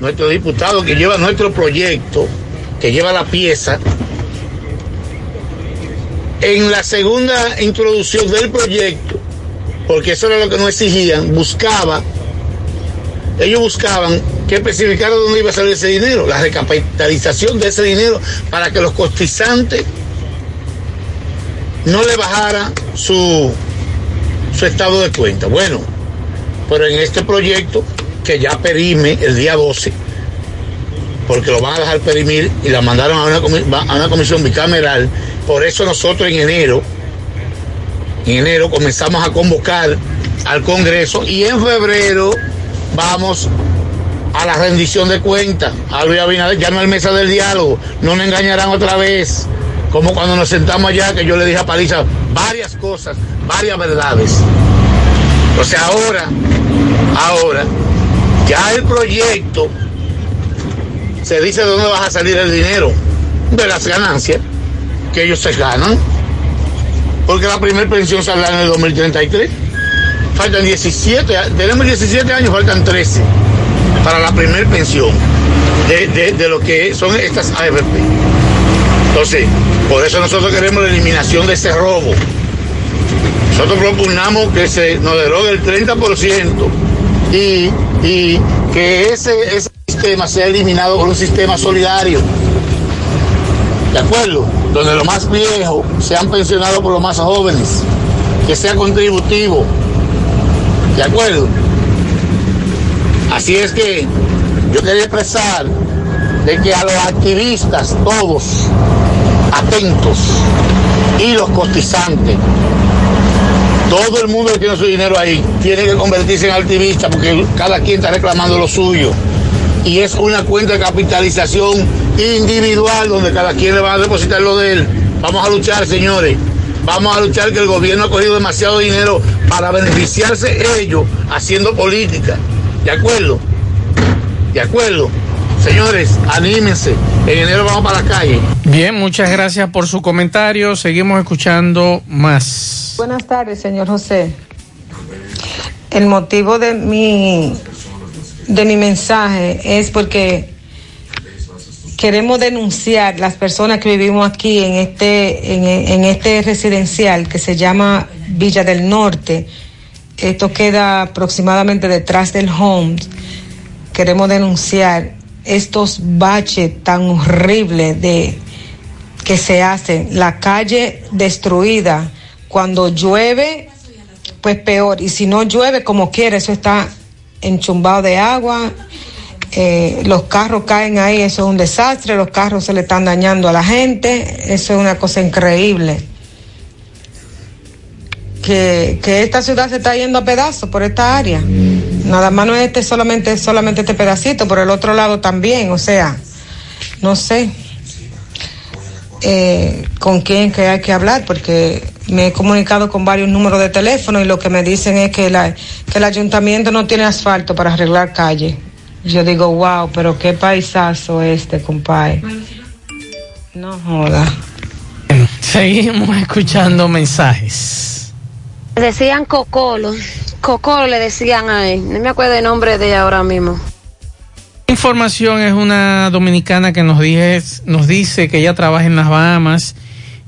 nuestro diputado que lleva nuestro proyecto, que lleva la pieza, en la segunda introducción del proyecto, porque eso era lo que nos exigían, buscaba, ellos buscaban que especificara dónde iba a salir ese dinero, la recapitalización de ese dinero para que los cotizantes no le bajara su, su estado de cuenta. Bueno, pero en este proyecto que ya pedime el día 12, porque lo van a dejar perimir y la mandaron a una, comi- va- a una comisión bicameral. Por eso nosotros en enero, en enero comenzamos a convocar al Congreso y en febrero vamos a la rendición de cuentas. Luis Abinader, ya no hay mesa del diálogo, no me engañarán otra vez. Como cuando nos sentamos allá, que yo le dije a Paliza varias cosas, varias verdades. Sea, ahora, ahora, ya el proyecto se dice de dónde va a salir el dinero, de las ganancias que ellos se ganan. Porque la primera pensión saldrá en el 2033. Faltan 17, a- tenemos 17 años, faltan 13 para la primera pensión de, de- de lo que son estas AFP. Entonces, por eso nosotros queremos la eliminación de ese robo. Nosotros propugnamos que se nos derogue el 30% y, y que ese, ese sistema sea eliminado por un sistema solidario. ¿De acuerdo? Donde los más viejos sean pensionados por los más jóvenes. Que sea contributivo. ¿De acuerdo? Así es que yo quería expresar de que a los activistas, todos, atentos, y los cotizantes, todo el mundo que tiene su dinero ahí tiene que convertirse en activista porque cada quien está reclamando lo suyo. Y es una cuenta de capitalización individual donde cada quien le va a depositar lo de él. Vamos a luchar, señores. Vamos a luchar que el gobierno ha cogido demasiado dinero para beneficiarse ellos haciendo política. ¿De acuerdo? ¿De acuerdo? Señores, anímense. En enero vamos para la calle. Bien, muchas gracias por su comentario. Seguimos escuchando más. Buenas tardes, señor José. El motivo de mi de mi mensaje es porque queremos denunciar las personas que vivimos aquí en este en, en este residencial que se llama Villa del Norte. Esto queda aproximadamente detrás del home. Queremos denunciar estos baches tan horribles de que se hacen, la calle destruida, cuando llueve, pues peor, y si no llueve como quiera, eso está enchumbado de agua, eh, los carros caen ahí, eso es un desastre, los carros se le están dañando a la gente, eso es una cosa increíble. Que, que esta ciudad se está yendo a pedazos por esta área. Nada más no es este solamente, solamente este pedacito, por el otro lado también, o sea, no sé eh, con quién que hay que hablar, porque me he comunicado con varios números de teléfono y lo que me dicen es que, la, que el ayuntamiento no tiene asfalto para arreglar calle. Yo digo, wow, pero qué paisazo este, compadre. No joda. Seguimos escuchando mensajes. Decían Cocolo. Cocolo le decían a él. No me acuerdo el nombre de ella ahora mismo. Información es una dominicana que nos, dije, nos dice que ella trabaja en las Bahamas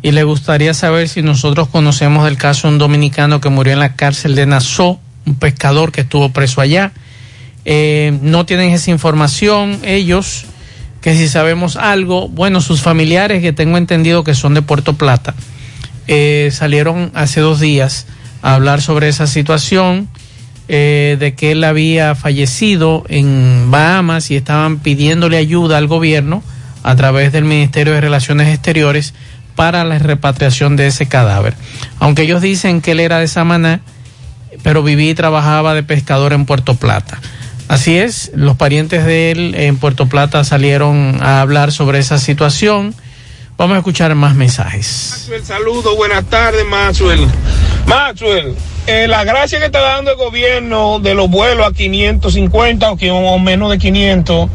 y le gustaría saber si nosotros conocemos el caso de un dominicano que murió en la cárcel de Nassau, un pescador que estuvo preso allá. Eh, no tienen esa información ellos, que si sabemos algo, bueno, sus familiares que tengo entendido que son de Puerto Plata, eh, salieron hace dos días a hablar sobre esa situación eh, de que él había fallecido en Bahamas y estaban pidiéndole ayuda al gobierno a través del Ministerio de Relaciones Exteriores para la repatriación de ese cadáver. Aunque ellos dicen que él era de Samaná, pero vivía y trabajaba de pescador en Puerto Plata. Así es, los parientes de él en Puerto Plata salieron a hablar sobre esa situación. Vamos a escuchar más mensajes. Maxwell, saludos, buenas tardes, Maxwell. Maxwell, eh, la gracia que está dando el gobierno de los vuelos a 550 o, o menos de 500,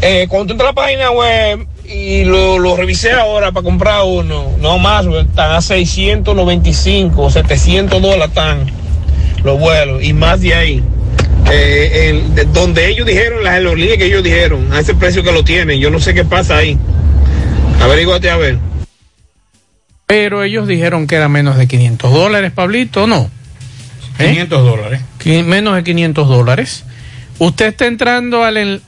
eh, cuando tú entras a la página web y lo, lo revisé ahora para comprar uno, no más, están a 695, 700 dólares están los vuelos y más de ahí. Eh, donde ellos dijeron, las aerolíneas que ellos dijeron, a ese precio que lo tienen, yo no sé qué pasa ahí. Averíguate a ver. Pero ellos dijeron que era menos de 500 dólares, Pablito, ¿no? ¿Eh? 500 dólares. Menos de 500 dólares. Usted está entrando al... en-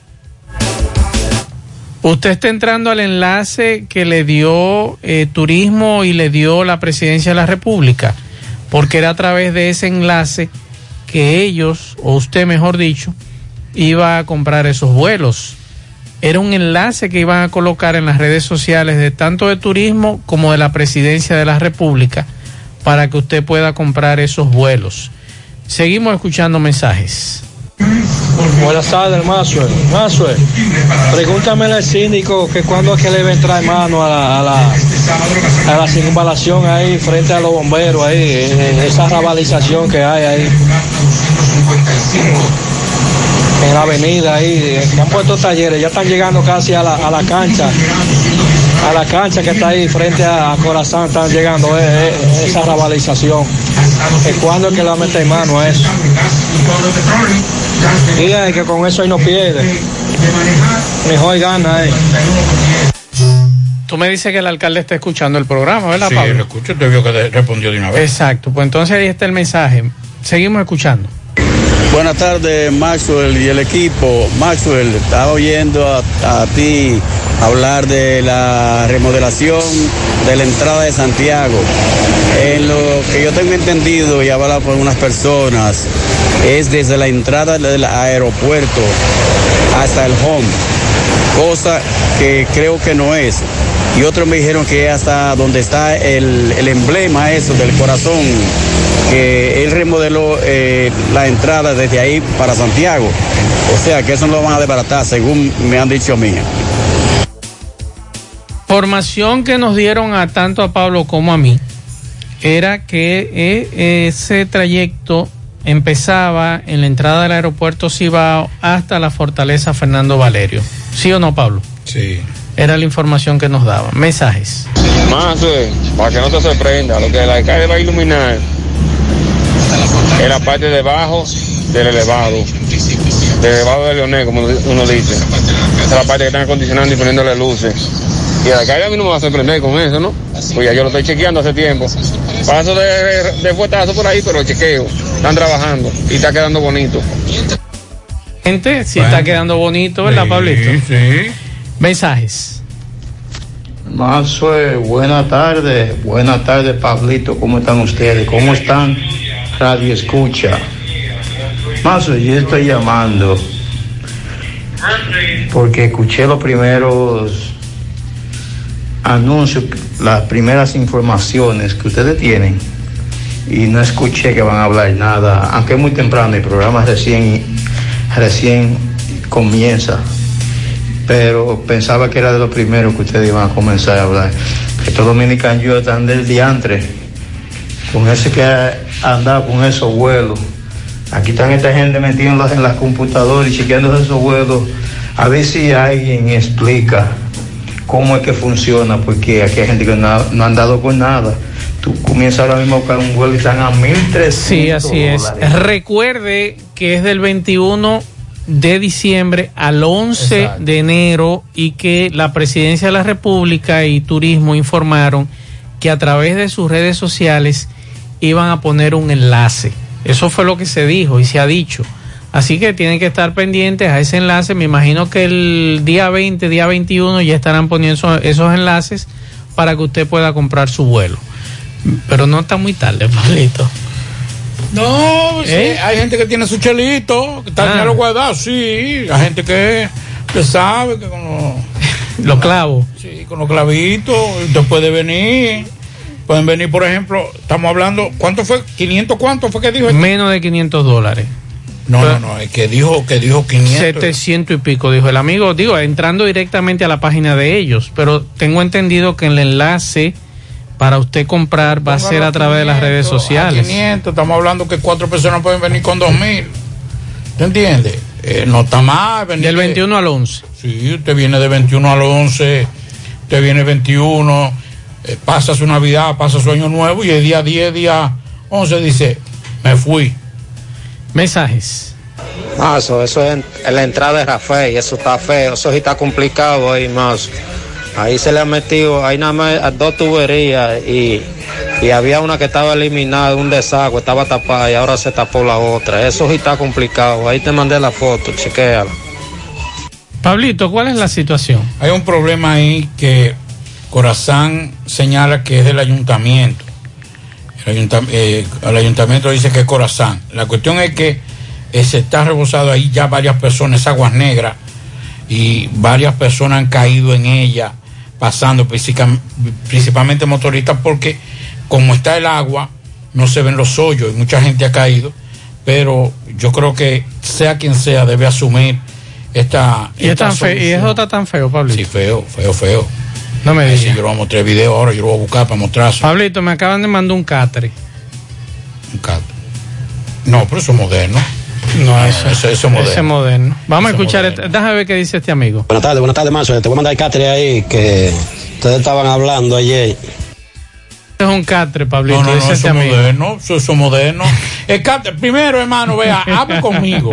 Usted está entrando al enlace que le dio eh, Turismo y le dio la Presidencia de la República, porque era a través de ese enlace que ellos, o usted mejor dicho, iba a comprar esos vuelos. Era un enlace que iban a colocar en las redes sociales de tanto de turismo como de la presidencia de la República para que usted pueda comprar esos vuelos. Seguimos escuchando mensajes. Buenas tardes, Maxwell. Maxwell, pregúntame al síndico que cuándo es que le va a entrar mano a la, a la, a ahí frente a los bomberos ahí, esa rabalización que hay ahí. En la avenida ahí, que han puesto talleres, ya están llegando casi a la, a la cancha, a la cancha que está ahí frente a, a Corazán, están llegando eh, eh, esa rabalización. ¿Que ¿Cuándo es que le va a meter mano a eso? Diga que con eso ahí no pierde. Mejor gana, eh. Tú me dices que el alcalde está escuchando el programa, ¿verdad, Sí, Pablo? lo escucho, te vio que respondió de una vez. Exacto, pues entonces ahí está el mensaje. Seguimos escuchando. Buenas tardes, Maxwell y el equipo. Maxwell, estaba oyendo a, a ti hablar de la remodelación de la entrada de Santiago. En lo que yo tengo entendido y hablado por unas personas, es desde la entrada del aeropuerto hasta el home, cosa que creo que no es. Y otros me dijeron que hasta donde está el, el emblema eso del corazón, que él remodeló eh, la entrada desde ahí para Santiago. O sea que eso no lo van a desbaratar, según me han dicho a mí. Formación que nos dieron a tanto a Pablo como a mí era que eh, ese trayecto empezaba en la entrada del aeropuerto Cibao hasta la fortaleza Fernando Valerio. ¿Sí o no, Pablo? Sí. Era la información que nos daban. Mensajes. Más, eh, para que no te sorprenda, lo que el alcalde va a iluminar es la parte de abajo del elevado, del elevado de Leonel, como uno dice. Esa es la parte que están acondicionando y poniéndole luces. Y el alcalde a mí no me va a sorprender con eso, ¿no? Pues ya yo lo estoy chequeando hace tiempo. Paso de, de fuetazo por ahí, pero chequeo. Están trabajando y está quedando bonito. Gente, si está quedando bonito, ¿verdad, Pablito? Sí. Mensajes. Maxwell, buenas tardes. Buenas tardes, Pablito. ¿Cómo están ustedes? ¿Cómo están? Radio Escucha. Maxwell, yo estoy llamando porque escuché los primeros anuncios, las primeras informaciones que ustedes tienen y no escuché que van a hablar nada, aunque es muy temprano, el programa recién, recién comienza pero pensaba que era de lo primero que ustedes iban a comenzar a hablar. Estos dominicanos yo están del diantre, con ese que ha andado con esos vuelos. Aquí están esta gente metida en las, en las computadoras y chequeando esos vuelos, a ver si alguien explica cómo es que funciona, porque aquí hay gente que no, ha- no han dado con nada. Tú comienzas ahora mismo a buscar un vuelo y están a 1.300 Sí, así es. dólares. Recuerde que es del 21 de diciembre al 11 de enero y que la Presidencia de la República y Turismo informaron que a través de sus redes sociales iban a poner un enlace. Eso fue lo que se dijo y se ha dicho. Así que tienen que estar pendientes a ese enlace. Me imagino que el día 20, día 21 ya estarán poniendo esos, esos enlaces para que usted pueda comprar su vuelo. Pero no está muy tarde, Pablito. No, sí, ¿Eh? hay gente que tiene su chelito, que está Ah. dinero guardado, sí. Hay gente que, que sabe que con los, Los clavos. sí, con los clavitos, usted puede venir. Pueden venir, por ejemplo, estamos hablando, ¿cuánto fue? ¿500 cuánto fue que dijo? Menos de 500 dólares. No, no, no, es que dijo, que dijo 500. 700 y pico, dijo el amigo. Digo, entrando directamente a la página de ellos. Pero tengo entendido que el enlace para usted comprar va a ser a través de las redes sociales. 500, estamos hablando que cuatro personas pueden venir con 2000. ¿Te entiendes? Eh, no está mal. venir Del de- 21 al 11. Sí, usted viene de 21 al 11, usted viene 21, eh, pasa su Navidad, pasa su Año Nuevo y el día 10, día 11 dice, me fui. Mensajes. Ah, eso, eso es en, en la entrada de Rafael, eso está feo, eso sí está complicado ahí más. Ahí se le ha metido, ahí nada más dos tuberías y, y había una que estaba eliminada, un desagüe, estaba tapada y ahora se tapó la otra. Eso sí está complicado. Ahí te mandé la foto, chequéala. Pablito, ¿cuál es la situación? Hay un problema ahí que Corazán señala que es del ayuntamiento. El, ayuntam- eh, el ayuntamiento dice que es Corazán. La cuestión es que eh, se está rebosado ahí ya varias personas, aguas negras, y varias personas han caído en ella, pasando principalmente motoristas, porque como está el agua, no se ven los hoyos y mucha gente ha caído, pero yo creo que sea quien sea debe asumir esta... Y, es esta tan fe- y eso está tan feo, Pablito. Sí, feo, feo, feo. No me digas. sí, yo lo voy a mostrar el video ahora, yo lo voy a buscar para mostrar. Pablito, me acaban de mandar un catre. Un catre. No, pero eso es moderno. No, eso, eso, eso es moderno. Ese moderno. Vamos a Eso es escuchar, este- déjame ver qué dice este amigo. Buenas tardes, buenas tardes, Mazo. Te voy a mandar el catre ahí que ustedes estaban hablando ayer. Es un catre, Pablito, No, no, no, dice eso este amigo. moderno, eso, eso es moderno. [LAUGHS] El catre- primero, hermano, vea, hable conmigo.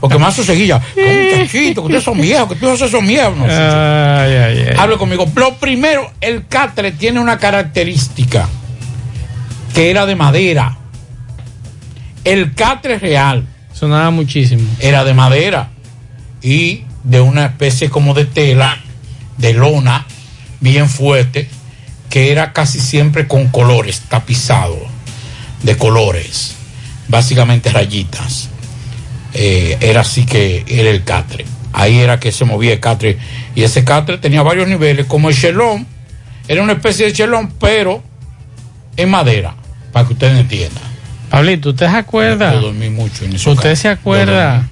Porque más seguilla, "Ay, muchachito, que ustedes son viejos, que ustedes son viejos. No, Ay, ay, ay. Hable conmigo. Lo primero, el catre tiene una característica que era de madera. El catre real Muchísimo. era de madera y de una especie como de tela, de lona, bien fuerte, que era casi siempre con colores, tapizado de colores, básicamente rayitas. Eh, era así que era el catre. Ahí era que se movía el catre. Y ese catre tenía varios niveles, como el chelón, era una especie de chelón, pero en madera, para que ustedes entiendan. Pablito, ¿usted se acuerda? Yo dormí mucho en ¿Usted se acuerda?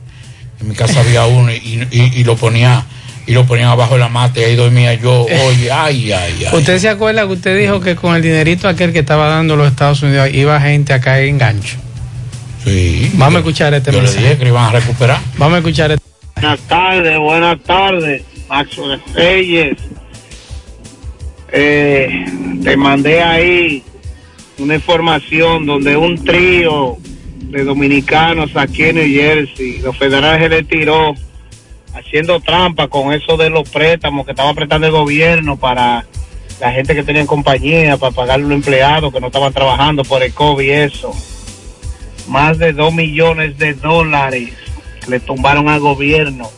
En mi casa había uno y, y- y lo ponía y lo ponían abajo de la mata y ahí dormía yo. Oye, [LAUGHS] ay, ay, ay. ¿Usted se acuerda que usted dijo que con el dinerito aquel que estaba dando los Estados Unidos iba gente a caer en gancho? Sí. Vamos a escuchar este Yo le mensaje. dije que lo iban a recuperar. Vamos a escuchar este. Buenas tardes, buenas tardes, Maxwell Reyes. Eh, te mandé ahí una información donde un trío de dominicanos aquí en New Jersey, los federales se le tiró haciendo trampa con eso de los préstamos que estaba prestando el gobierno para la gente que tenía en compañía, para pagar los empleados que no estaban trabajando por el COVID y eso. Más de dos millones de dólares le tumbaron al gobierno.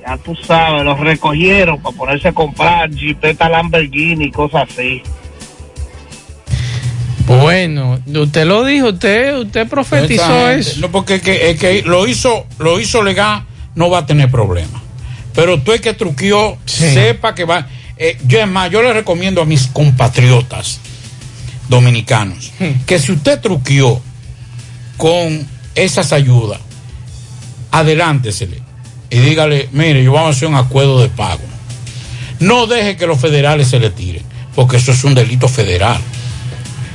Ya tú sabes, los recogieron para ponerse a comprar Jeepeta Lamborghini y cosas así. Bueno, usted lo dijo, usted, usted profetizó eso. No, porque que, lo hizo, lo hizo legal, no va a tener problema. Pero tú es que truqueó, sepa que va. eh, yo es más, yo le recomiendo a mis compatriotas dominicanos que si usted truqueó con esas ayudas, adelántesele y dígale, mire, yo vamos a hacer un acuerdo de pago. No deje que los federales se le tiren, porque eso es un delito federal.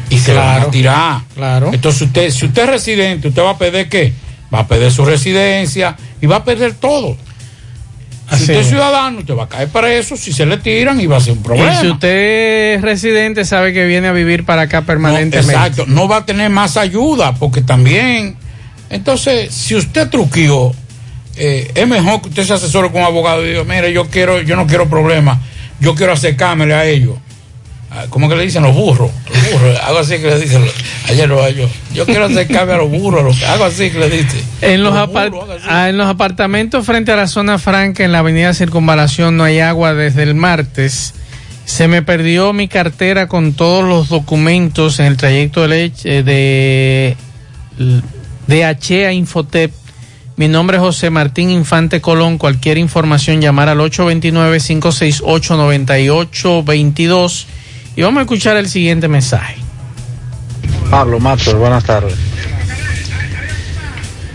Y se van Claro, a tirar. claro. Entonces usted, si usted es residente, usted va a perder qué? Va a perder su residencia y va a perder todo. Si usted es ciudadano, usted va a caer preso si se le tiran y va a ser un problema. Y si usted es residente, sabe que viene a vivir para acá permanentemente. Exacto, no va a tener más ayuda porque también, entonces, si usted truqueó, eh, es mejor que usted se asesore con un abogado y diga, mire, yo quiero, yo no quiero problemas, yo quiero acercármele a ellos. Ah, ¿Cómo que le dicen los burros? Los burros, algo así que le dicen, ayer lo yo. Yo quiero acercarme a los burros, los- algo así que le dicen. En los, apar- ah, en los apartamentos frente a la zona franca en la avenida Circunvalación no hay agua desde el martes. Se me perdió mi cartera con todos los documentos en el trayecto de, lech- eh, de, de H a Infotep. Mi nombre es José Martín Infante Colón. Cualquier información llamar al 829-568-9822. Y vamos a escuchar el siguiente mensaje. Pablo Matos, buenas tardes.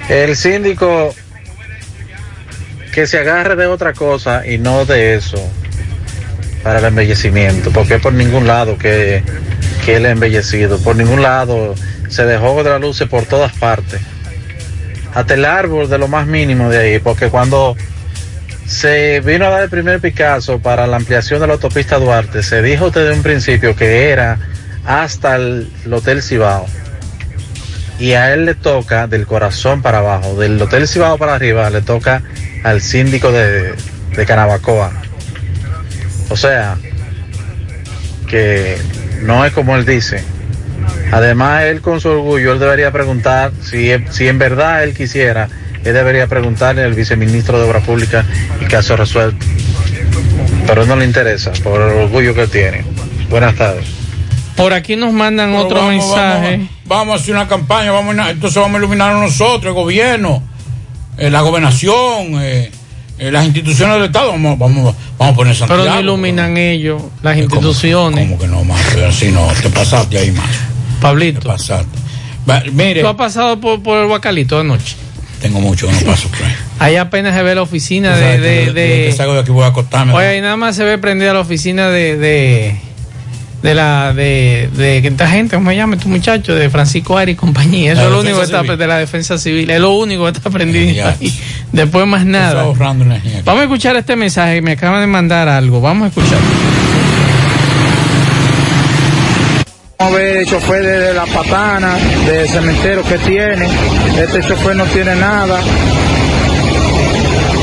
El síndico que se agarre de otra cosa y no de eso para el embellecimiento, porque por ningún lado que, que él ha embellecido, por ningún lado se dejó de las luces por todas partes, hasta el árbol de lo más mínimo de ahí, porque cuando se vino a dar el primer Picasso para la ampliación de la autopista Duarte, se dijo desde un principio que era hasta el, el Hotel Cibao. Y a él le toca del corazón para abajo, del Hotel Cibao para arriba, le toca al síndico de, de Canabacoa. O sea, que no es como él dice. Además, él con su orgullo, él debería preguntar, si, si en verdad él quisiera, él debería preguntarle al viceministro de Obras Públicas y caso resuelto. Pero no le interesa, por el orgullo que él tiene. Buenas tardes. Por aquí nos mandan Pero otro vamos, mensaje. Vamos, vamos a hacer una campaña, vamos a- entonces vamos a iluminar a nosotros, el gobierno, eh, la gobernación, eh, eh, las instituciones del Estado, vamos, vamos, vamos a poner Santiago. Pero no iluminan ellos, las instituciones. ¿Cómo que no, Macho? Así no, te pasaste ahí, Macho. Pablito. Te pasaste. Va, mire, ¿Tú has pasado por, por el Guacalito anoche? Tengo mucho no paso por ahí. Ahí apenas se ve la oficina de... sabes de, de- que salgo de aquí voy a acostarme. Oye, ahí nada más se ve prendida la oficina de... de de la de, de esta gente, ¿cómo se llama tu muchacho? De Francisco Ari y compañía. Eso La es lo único que está de la defensa civil. Es lo único que está prendido Ya. ahí. Después más nada. Vamos a escuchar este mensaje. Me acaban de mandar algo. Vamos a escuchar. Vamos a ver el chofer de la patana, del cementerio que tiene. Este chofer no tiene nada.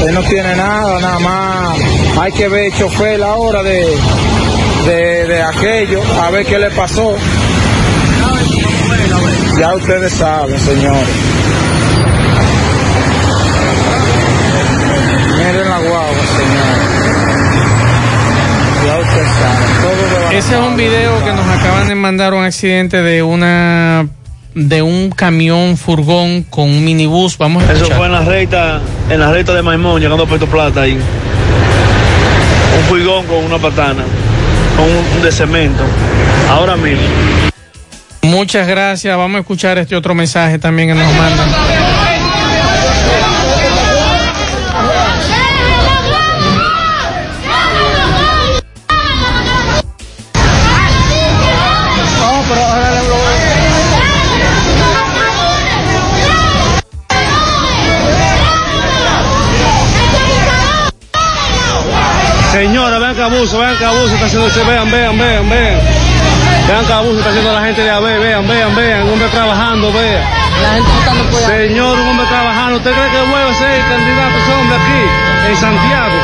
Él no tiene nada, nada más. Hay que ver el chofer ahora de, de, de aquello, a ver qué le pasó. Ya ustedes saben, señores. Miren la guagua, señores. Ya ustedes saben. Todo de Ese es un video que nos acaban de mandar un accidente de una de un camión furgón con un minibús. Vamos a Eso fue en la recta, en la recta de Maimón, llegando a Puerto Plata ahí. Un furgón con una patana, con un, un de cemento. Ahora mismo. Muchas gracias. Vamos a escuchar este otro mensaje también que nos mandan. Abuso, vean que abuso está haciendo ese, vean, vean, vean, vean. Vean que abuso está haciendo la gente de AB, vean, vean, vean, un hombre trabajando, vean. Señor, un hombre trabajando, ¿usted cree que vuelve a ser candidato ese hombre aquí, en Santiago?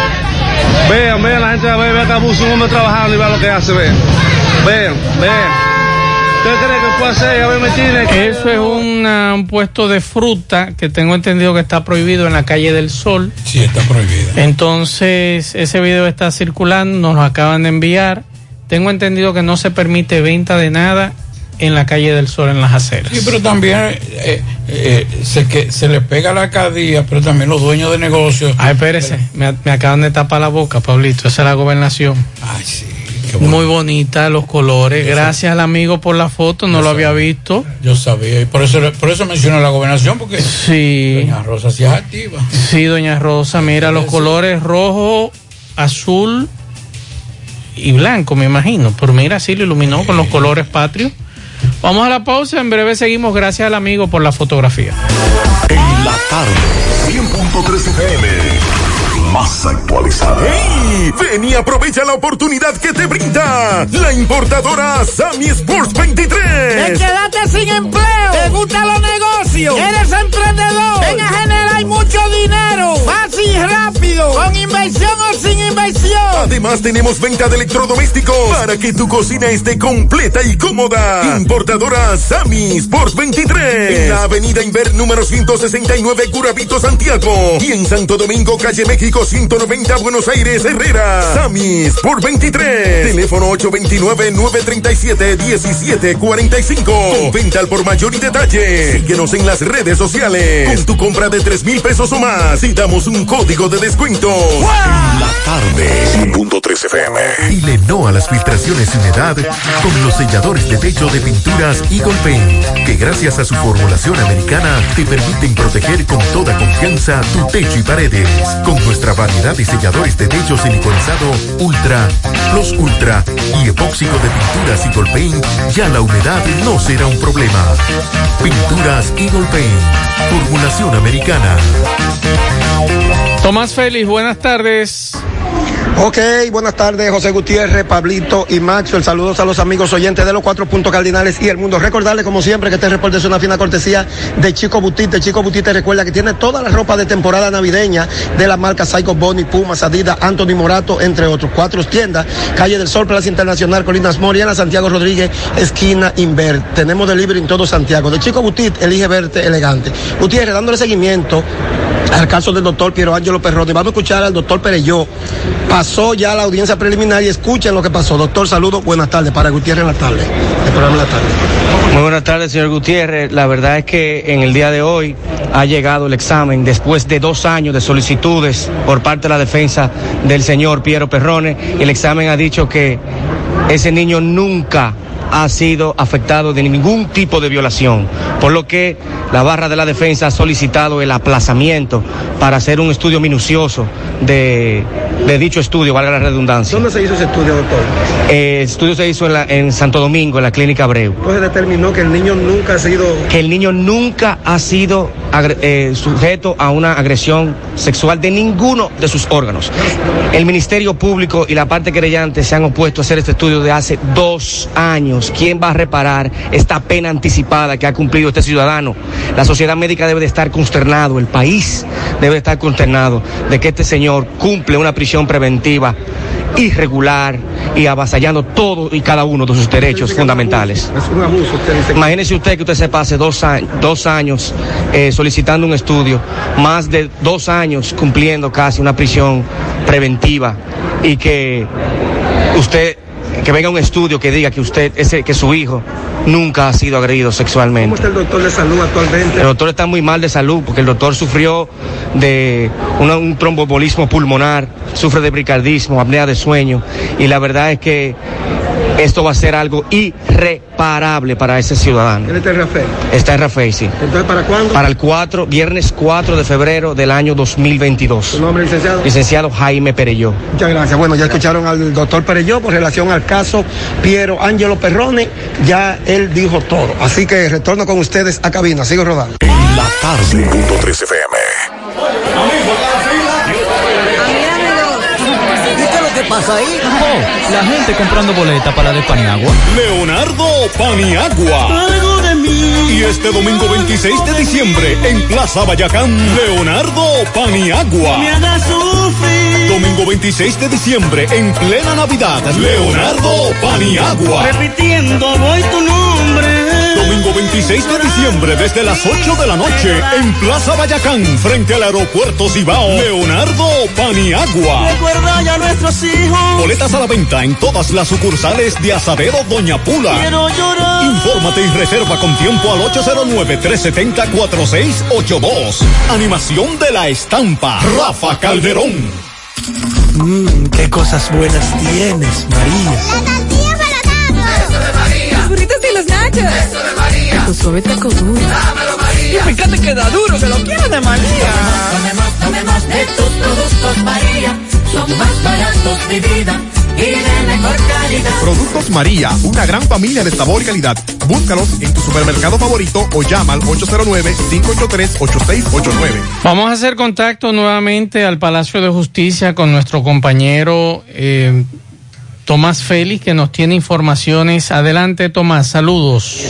Vean, vean la gente de AB, vean que abuso, un hombre trabajando y vean lo que hace, vean. Vean, vean. ¿Usted cree que puede hacer? Eso es una- un puesto de fruta que tengo entendido que está prohibido en la calle del Sol. Sí, está prohibido. Entonces, ese video está circulando, nos lo acaban de enviar. Tengo entendido que no se permite venta de nada en la calle del Sol, en las aceras. Sí, pero también eh, eh, se, que, se le pega la alcaldía, pero también los dueños de negocios. Ay, espérese, me, me acaban de tapar la boca, Pablito. Esa es la gobernación. Ay, sí. Muy bonita, los colores. Gracias al amigo por la foto, no lo había visto. Yo sabía, y por eso, por eso menciono la gobernación, porque Sí. Doña Rosa sí es activa. Sí, doña Rosa, mira los colores rojo, azul y blanco, me imagino. Pero mira, sí lo iluminó con los colores patrios. Vamos a la pausa, en breve seguimos. Gracias al amigo por la fotografía. En la tarde, 100.3 FM. Más actualizada. ¡Ey! Ven y aprovecha la oportunidad que te brinda la importadora Sammy Sports 23. Te quedaste sin empleo. ¿Te gustan los negocios? ¿Eres emprendedor? Ven a generar mucho dinero. Fácil y rápido. Con inversión sin inversión. Además tenemos venta de electrodomésticos para que tu cocina esté completa y cómoda. Importadora Sammy Sports 23. En la avenida Inver número 169 Curabito Santiago. Y en Santo Domingo, calle México 190 Buenos Aires Herrera. Sammy Sports 23. Teléfono 829-937-1745. Con venta al por mayor y detalle. Síguenos en las redes sociales. Con tu compra de 3 mil pesos o más. Y damos un código de descuento. La tarde, 100.3 FM. Dile no a las filtraciones y humedad con los selladores de techo de pinturas Eagle Paint, que gracias a su formulación americana te permiten proteger con toda confianza tu techo y paredes. Con nuestra variedad de selladores de techo siliconizado Ultra, Plus Ultra y epóxico de pinturas Eagle Paint, ya la humedad no será un problema. Pinturas Eagle Paint, formulación americana. Tomás Félix, buenas tardes. Ok, buenas tardes, José Gutiérrez, Pablito y Maxwell. Saludos a los amigos oyentes de los cuatro puntos cardinales y el mundo. Recordarles, como siempre, que este reporte es una fina cortesía de Chico Butit. De Chico Butit te recuerda que tiene toda la ropa de temporada navideña de la marca Psycho Bonnie, Pumas, Adidas, Anthony Morato, entre otros. Cuatro tiendas, Calle del Sol, Plaza Internacional, Colinas Moriana, Santiago Rodríguez, esquina Inver. Tenemos delivery en todo Santiago. De Chico Butit, elige verte elegante. Gutiérrez, dándole seguimiento al caso del doctor Piero Ángelo Perroni. Vamos a escuchar al doctor Pereyó. Pasó ya la audiencia preliminar y escuchen lo que pasó. Doctor, saludos, buenas tardes. Para Gutiérrez en la tarde. El programa de la tarde. Muy buenas tardes, señor Gutiérrez. La verdad es que en el día de hoy ha llegado el examen después de dos años de solicitudes por parte de la defensa del señor Piero Perrone. El examen ha dicho que ese niño nunca ha sido afectado de ningún tipo de violación, por lo que la barra de la defensa ha solicitado el aplazamiento para hacer un estudio minucioso de, de dicho estudio, valga la redundancia. ¿Dónde se hizo ese estudio, doctor? Eh, el estudio se hizo en, la- en Santo Domingo, en la clínica Abreu. Entonces determinó que el niño nunca ha sido... Que el niño nunca ha sido eh, sujeto a una agresión sexual de ninguno de sus órganos. El Ministerio Público y la parte querellante se han opuesto a hacer este estudio de hace dos años. ¿Quién va a reparar esta pena anticipada que ha cumplido este ciudadano? La sociedad médica debe de estar consternado, el país debe de estar consternado de que este señor cumple una prisión preventiva irregular y avasallando todo y cada uno de sus derechos fundamentales. Es un usted. Imagínese usted que usted se pase dos años, dos años eh, solicitando un estudio, más de dos años cumpliendo casi una prisión preventiva y que usted, que venga un estudio que diga que usted, ese, que su hijo nunca ha sido agredido ¿Cómo sexualmente. está el doctor de salud actualmente? El doctor está muy mal de salud porque el doctor sufrió de una- un tromboembolismo pulmonar, sufre de bricardismo, apnea de sueño y la verdad es que esto va a ser algo irreparable para ese ciudadano. ¿Él está en Rafael? Está en Rafael, sí. Entonces, ¿para cuándo? Para el 4, viernes 4 de febrero del año 2022. ¿Su nombre, licenciado? Licenciado Jaime Pereyó. Muchas gracias. Bueno, ya escucharon al doctor Pereyó por relación al caso Piero Ángelo Perrone. Ya él dijo todo. Así que retorno con ustedes a cabina. Sigo rodando. La tarde. 5.3 FM. ¿Y qué es lo que pasa ahí? Oh, la gente comprando boleta para la de Paniagua. Leonardo Paniagua. Algo de mí. Y este domingo 26 de diciembre en Plaza Bayacán, Leonardo Paniagua. Me haga sufrir. Domingo 26 de diciembre en plena Navidad, Leonardo Paniagua. Repitiendo voy tu nombre. Domingo 26 de diciembre desde las 8 de la noche en Plaza Bayacán, frente al aeropuerto Cibao, Leonardo Paniagua. Recuerda ya a nuestros hijos. Boletas a la venta en todas las sucursales de Asadero Doña Pula. Quiero llorar. Infórmate y reserva con tiempo al 809-370-4682. Animación de la estampa. Rafa Calderón. Mmm, qué cosas buenas tienes, María. La tortilla para Eso de María. Los burritos y los nachos. Eso de María. Tu suave taco duro. Dámelo, María. Y fíjate que da duro, que lo quiero de María. Tomemos, tomemos de tus productos María. Son más baratos de vida y de mejor calidad. Productos María, una gran familia de sabor y calidad. Búscalos en tu supermercado favorito o llama al 809-583-8689. Vamos a hacer contacto nuevamente al Palacio de Justicia con nuestro compañero eh, Tomás Félix, que nos tiene informaciones. Adelante, Tomás, saludos.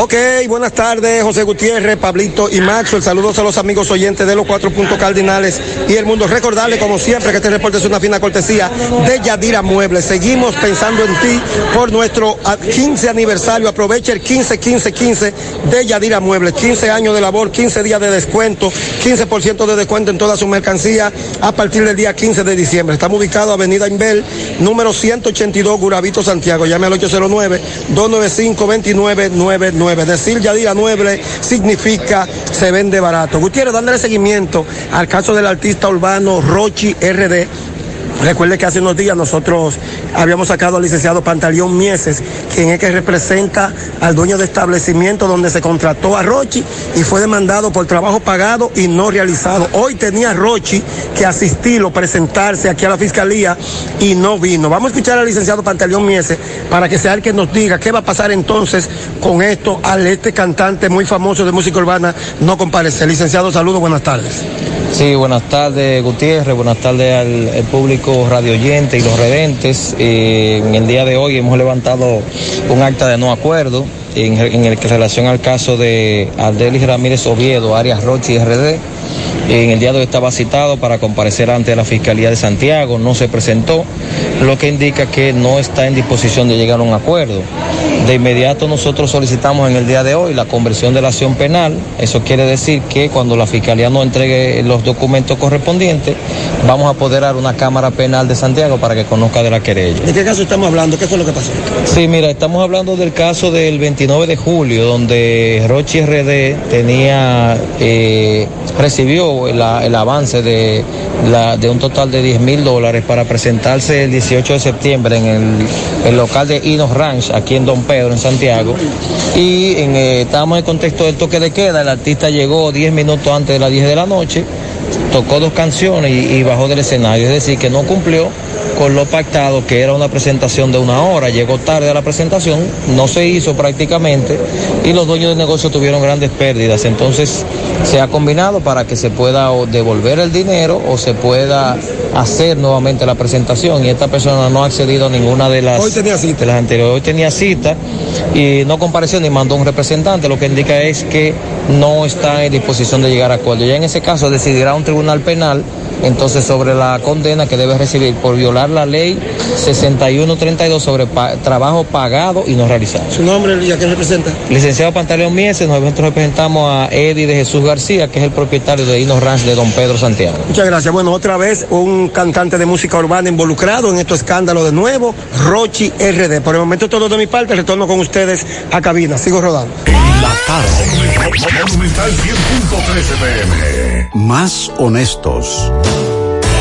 Ok, buenas tardes, José Gutiérrez, Pablito y Maxwell. Saludos a los amigos oyentes de los cuatro puntos cardinales y el mundo. Recordarle, como siempre, que este reporte es una fina cortesía de Yadira Muebles. Seguimos pensando en ti por nuestro ah, 15 aniversario. Aprovecha el 15, 15, 15 de Yadira Muebles. 15 años de labor, 15 días de descuento, 15% de descuento en toda su mercancía a partir del día 15 de diciembre. Estamos ubicados Avenida Inbel, número 182, Guravito, Santiago. Llame al 809-295-2999. Decir Yadira Muebles significa se vende barato. Gutiérrez, dándole seguimiento al caso del artista urbano Rochi RD. Recuerde que hace unos días nosotros habíamos sacado al licenciado Pantaleón Mieses, quien es que representa al dueño de establecimiento donde se contrató a Rochi y fue demandado por trabajo pagado y no realizado. Hoy tenía Rochi que asistirlo, presentarse aquí a la fiscalía y no vino. Vamos a escuchar al licenciado Pantaleón Mieses para que sea el que nos diga qué va a pasar entonces con esto al este cantante muy famoso de música urbana no comparece. Licenciado, saludos, buenas tardes. Sí, buenas tardes Gutiérrez, buenas tardes al, al público radio oyente y los redentes. Eh, en el día de hoy hemos levantado un acta de no acuerdo en, en el que relación al caso de Ardelis Ramírez Oviedo, Arias Rochi RD. En el día de hoy estaba citado para comparecer ante la Fiscalía de Santiago, no se presentó, lo que indica que no está en disposición de llegar a un acuerdo. De inmediato nosotros solicitamos en el día de hoy la conversión de la acción penal. Eso quiere decir que cuando la Fiscalía nos entregue los documentos correspondientes, vamos a apoderar una Cámara Penal de Santiago para que conozca de la querella. ¿De qué caso estamos hablando? ¿Qué fue lo que pasó? Sí, mira, estamos hablando del caso del 29 de julio, donde Rochi RD tenía, eh, recibió el avance de, la- de un total de 10 mil dólares para presentarse el 18 de septiembre en el, local de Inos Ranch, aquí en Don Pedro, en Santiago. Y en, eh, estábamos en el contexto del toque de queda, el artista llegó 10 minutos antes de las 10 de la noche, tocó dos canciones y bajó del escenario, es decir, que no cumplió con lo pactado, que era una presentación de una hora, llegó tarde a la presentación, no se hizo prácticamente y los dueños del negocio tuvieron grandes pérdidas. Entonces se ha combinado para que se pueda o devolver el dinero o se pueda hacer nuevamente la presentación y esta persona no ha accedido a ninguna de las, Hoy tenía cita. de las anteriores. Hoy tenía cita y no compareció ni mandó un representante, lo que indica es que no está en disposición de llegar a acuerdo. Ya en ese caso decidirá un tribunal penal entonces sobre la condena que debe recibir por violar la ley 6132 sobre pa- trabajo pagado y no realizado. ¿Su nombre y a quién representa? Licenciado Pantaleón Mieses, nosotros representamos a Eddie de Jesús García, que es el propietario de Inos Ranch de Don Pedro Santiago. Muchas gracias. Bueno, otra vez un cantante de música urbana involucrado en estos escándalos de nuevo, Rochi RD. Por el momento todo de mi parte, retorno con ustedes a cabina. Sigo rodando. La tarde. Monumental 100.13 pm. Más honestos.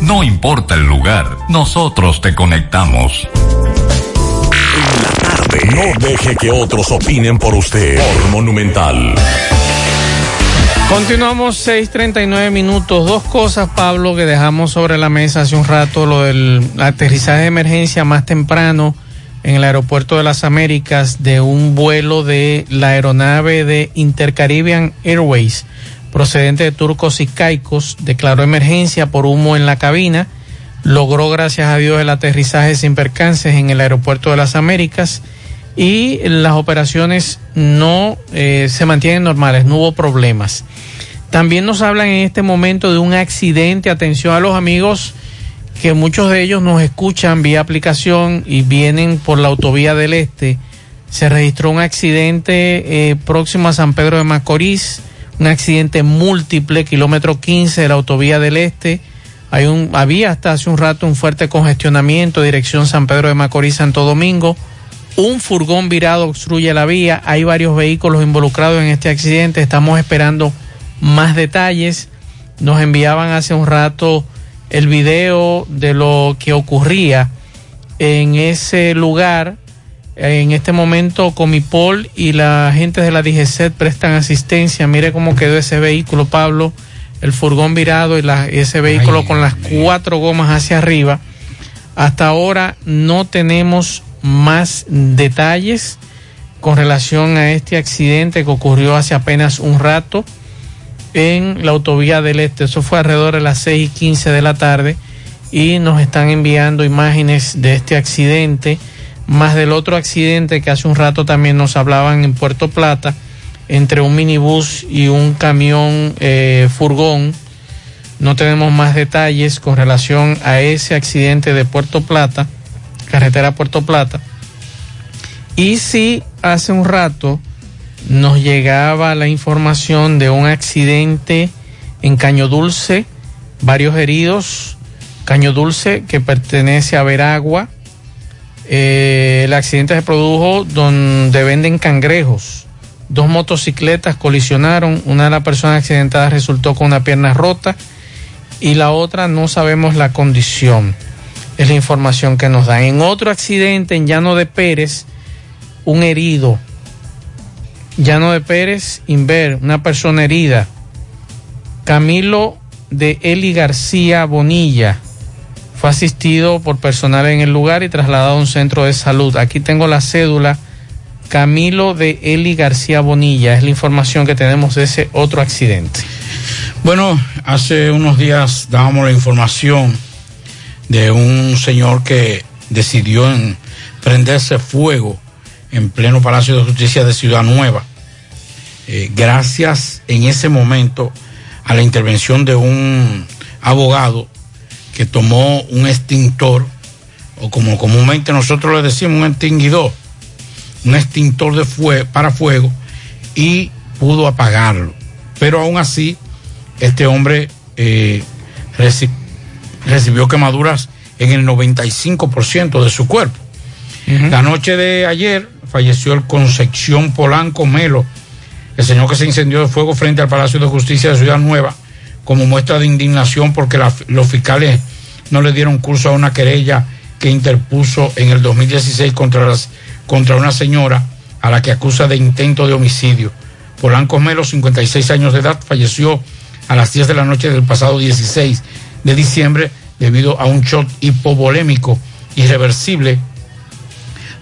No importa el lugar, nosotros te conectamos. No deje que otros opinen por usted. Por Monumental. Continuamos 6:39 minutos. Dos cosas, Pablo, que dejamos sobre la mesa hace un rato: lo del aterrizaje de emergencia más temprano en el aeropuerto de las Américas de un vuelo de la aeronave de Intercaribbean Airways procedente de Turcos y Caicos. Declaró emergencia por humo en la cabina. Logró, gracias a Dios, el aterrizaje sin percances en el aeropuerto de las Américas y las operaciones no eh, se mantienen normales, no hubo problemas. También nos hablan en este momento de un accidente. Atención a los amigos que muchos de ellos nos escuchan vía aplicación y vienen por la autovía del Este. Se registró un accidente eh, próximo a San Pedro de Macorís, un accidente múltiple, kilómetro 15 de la autovía del Este. Hay un, había hasta hace un rato un fuerte congestionamiento, dirección San Pedro de Macorís, Santo Domingo. Un furgón virado obstruye la vía. Hay varios vehículos involucrados en este accidente. Estamos esperando más detalles. Nos enviaban hace un rato el video de lo que ocurría en ese lugar. En este momento Comipol y la gente de la DGCET prestan asistencia. Mire cómo quedó ese vehículo, Pablo. el furgón virado y la- ese vehículo con las cuatro gomas hacia arriba. Hasta ahora no tenemos más detalles con relación a este accidente que ocurrió hace apenas un rato en la autovía del Este. Eso fue alrededor de las 6 y 15 de la tarde y nos están enviando imágenes de este accidente, más del otro accidente que hace un rato también nos hablaban en Puerto Plata, entre un minibús y un camión eh, furgón. No tenemos más detalles con relación a ese accidente de Puerto Plata, carretera Puerto Plata. Y si hace un rato nos llegaba la información de un accidente en Caño Dulce, varios heridos, Caño Dulce que pertenece a Veragua. Eh, el accidente se produjo donde venden cangrejos. Dos motocicletas colisionaron, una de las personas accidentadas resultó con una pierna rota y la otra no sabemos la condición. Es la información que nos dan. En otro accidente en Llano de Pérez, un herido. Llano de Pérez, Inver, una persona herida. Camilo de Eli García Bonilla fue asistido por personal en el lugar y trasladado a un centro de salud. Aquí tengo la cédula. Camilo de Eli García Bonilla es la información que tenemos de ese otro accidente. Bueno, hace unos días dábamos la información de un señor que decidió en prenderse fuego en pleno Palacio de Justicia de Ciudad Nueva. Eh, gracias en ese momento a la intervención de un abogado que tomó un extintor, o como comúnmente nosotros le decimos, un extinguidor, un extintor de fue para fuego, y pudo apagarlo. Pero aún así, este hombre eh, reci- recibió quemaduras en el 95% de su cuerpo. La noche de ayer falleció el Concepción Polanco Melo, el señor que se incendió de fuego frente al Palacio de Justicia de Ciudad Nueva, como muestra de indignación porque la- los fiscales no le dieron curso a una querella que interpuso en el 2016 contra, las, contra una señora a la que acusa de intento de homicidio. Polanco Melo, 56 años de edad, falleció a las 10 de la noche del pasado 16 de diciembre debido a un shock hipovolémico irreversible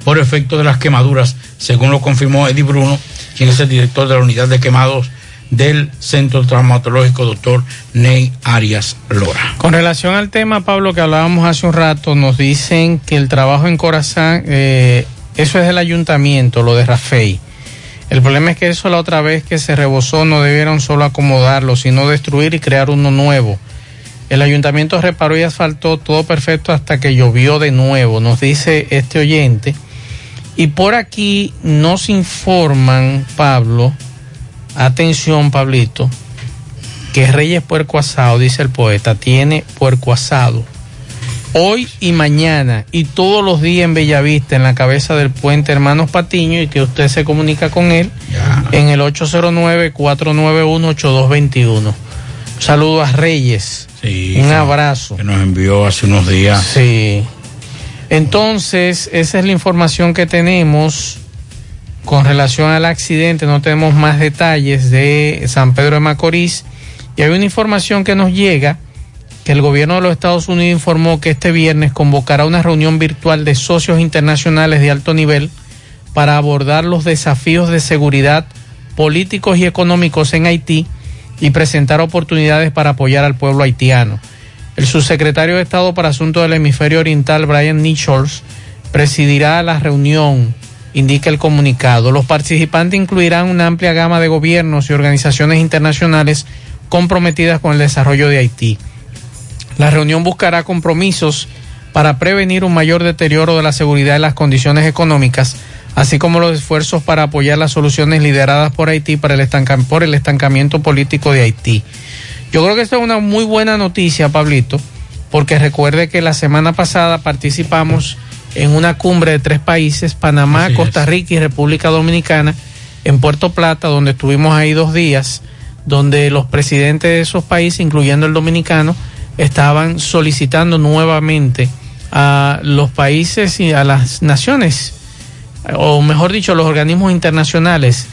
por efecto de las quemaduras, según lo confirmó Eddie Bruno, quien es el director de la unidad de quemados del Centro Traumatológico, doctor Ney Arias Lora. Con relación al tema, Pablo, que hablábamos hace un rato, nos dicen que el trabajo en Corazán, eh, eso es del ayuntamiento, lo de Rafey. El problema es que eso la otra vez que se rebosó no debieron solo acomodarlo, sino destruir y crear uno nuevo. El ayuntamiento reparó y asfaltó todo perfecto hasta que llovió de nuevo, nos dice este oyente. Y por aquí nos informan, Pablo, atención Pablito, que Reyes Puerco Asado, dice el poeta, tiene puerco asado. Hoy y mañana y todos los días en Bellavista, en la cabeza del puente Hermanos Patiño, y que usted se comunica con él en el 809-491-8221. Saludo a Reyes. Un abrazo. Que nos envió hace unos días. Sí. Entonces, esa es la información que tenemos con relación al accidente. No tenemos más detalles de San Pedro de Macorís. Y hay una información que nos llega que el gobierno de los Estados Unidos informó que este viernes convocará una reunión virtual de socios internacionales de alto nivel para abordar los desafíos de seguridad políticos y económicos en Haití y presentar oportunidades para apoyar al pueblo haitiano. El subsecretario de Estado para Asuntos del Hemisferio Oriental, Brian Nichols, presidirá la reunión, indica el comunicado. Los participantes incluirán una amplia gama de gobiernos y organizaciones internacionales comprometidas con el desarrollo de Haití. La reunión buscará compromisos para prevenir un mayor deterioro de la seguridad y las condiciones económicas, así como los esfuerzos para apoyar las soluciones lideradas por Haití para el por el estancamiento político de Haití. Yo creo que esta es una muy buena noticia, Pablito, porque recuerde que la semana pasada participamos en una cumbre de tres países, Panamá, Costa Rica y República Dominicana, en Puerto Plata, donde estuvimos ahí dos días, donde los presidentes de esos países, incluyendo el dominicano, estaban solicitando nuevamente a los países y a las naciones, o mejor dicho, a los organismos internacionales,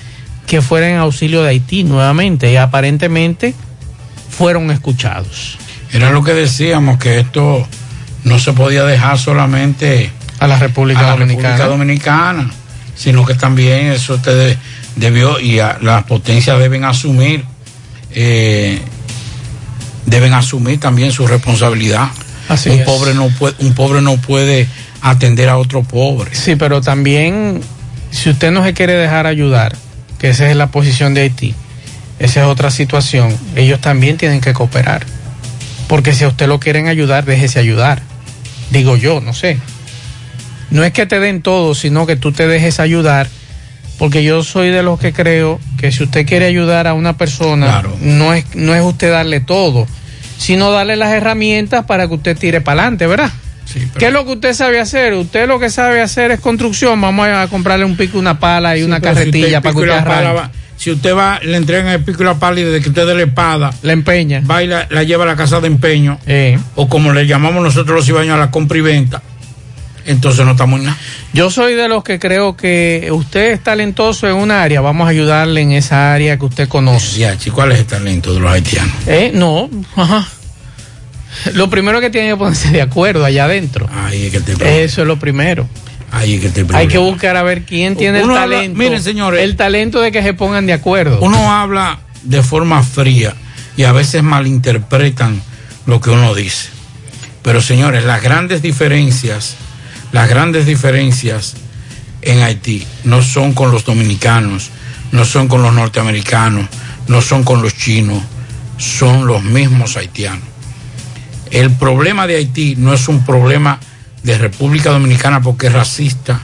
que fueran en auxilio de Haití nuevamente. Y aparentemente fueron escuchados. Era lo que decíamos, que esto no se podía dejar solamente a la República, a la Dominicana. República Dominicana, sino que también eso te de- debió y a- las potencias deben asumir, eh, deben asumir también su responsabilidad. Así un es. pobre no puede, un pobre no puede atender a otro pobre. Sí, pero también, si usted no se quiere dejar ayudar, que esa es la posición de Haití, esa es otra situación, ellos también tienen que cooperar. Porque si a usted lo quieren ayudar, déjese ayudar. Digo yo, no sé. No es que te den todo, sino que tú te dejes ayudar. Porque yo soy de los que creo que si usted quiere ayudar a una persona, no, es, no es usted darle todo, sino darle las herramientas para que usted tire para adelante, ¿verdad? ¿Qué es lo que usted sabe hacer? Usted lo que sabe hacer es construcción. Vamos a comprarle un pico, una pala y una Pero si carretilla para que usted arranque. va- si usted va, le entregan el pico y la pala y desde que usted dé la espada, la empeña. Va y la, la lleva a la casa de empeño, Eh. o como le llamamos nosotros los ibaños a la compra y venta, entonces no estamos en nada. Yo soy de los que creo que usted es talentoso en una área, vamos a ayudarle en esa área que usted conoce. Ya, chico, ¿cuál es el talento de los haitianos? Eh, no, ajá. Lo primero que tiene que ponerse de acuerdo allá adentro. Ahí es que te Eso es lo primero. Ahí es que te Hay que buscar a ver quién tiene Uno el habla- talento. miren, señores. El talento de que se pongan de acuerdo. Uno habla de forma fría y a veces malinterpretan lo que uno dice. Pero señores, las grandes diferencias, las grandes diferencias en Haití no son con los dominicanos, no son con los norteamericanos, no son con los chinos, son los mismos haitianos. El problema de Haití no es un problema de República Dominicana porque es racista,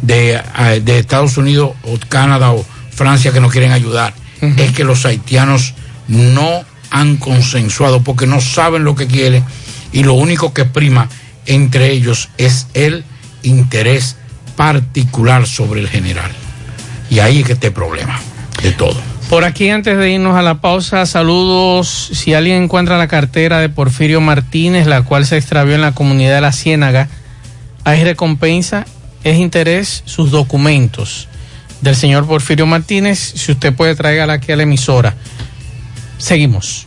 de, de Estados Unidos o Canadá o Francia que no quieren ayudar. Es que los haitianos no han consensuado porque no saben lo que quieren y lo único que prima entre ellos es el interés particular sobre el general. Y ahí es que está el problema de todo. Por aquí, antes de irnos a la pausa, saludos. Si alguien encuentra la cartera de Porfirio Martínez, la cual se extravió en la comunidad de La Ciénaga, hay recompensa, es interés, sus documentos del señor Porfirio Martínez. Si usted puede, tráigala aquí a la emisora. Seguimos.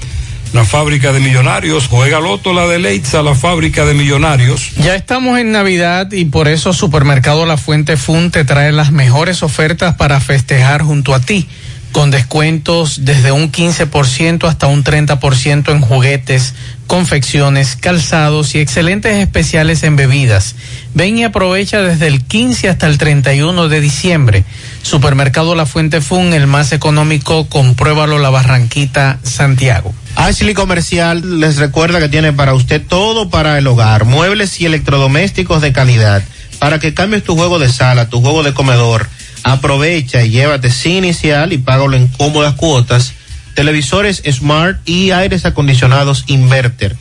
la fábrica de millonarios. Juega Loto, la de Leitza, la fábrica de millonarios. Ya estamos en Navidad y por eso Supermercado La Fuente Fun te trae las mejores ofertas para festejar junto a ti, con descuentos desde un 15% hasta un 30% en juguetes, confecciones, calzados y excelentes especiales en bebidas. Ven y aprovecha desde el 15 hasta el 31 de diciembre. Supermercado La Fuente Fun, el más económico, compruébalo La Barranquita, Santiago. Ashley Comercial les recuerda que tiene para usted todo para el hogar, muebles y electrodomésticos de calidad, para que cambies tu juego de sala, tu juego de comedor. Aprovecha y llévate sin inicial y págalo en cómodas cuotas. Televisores Smart y aires acondicionados Inverter.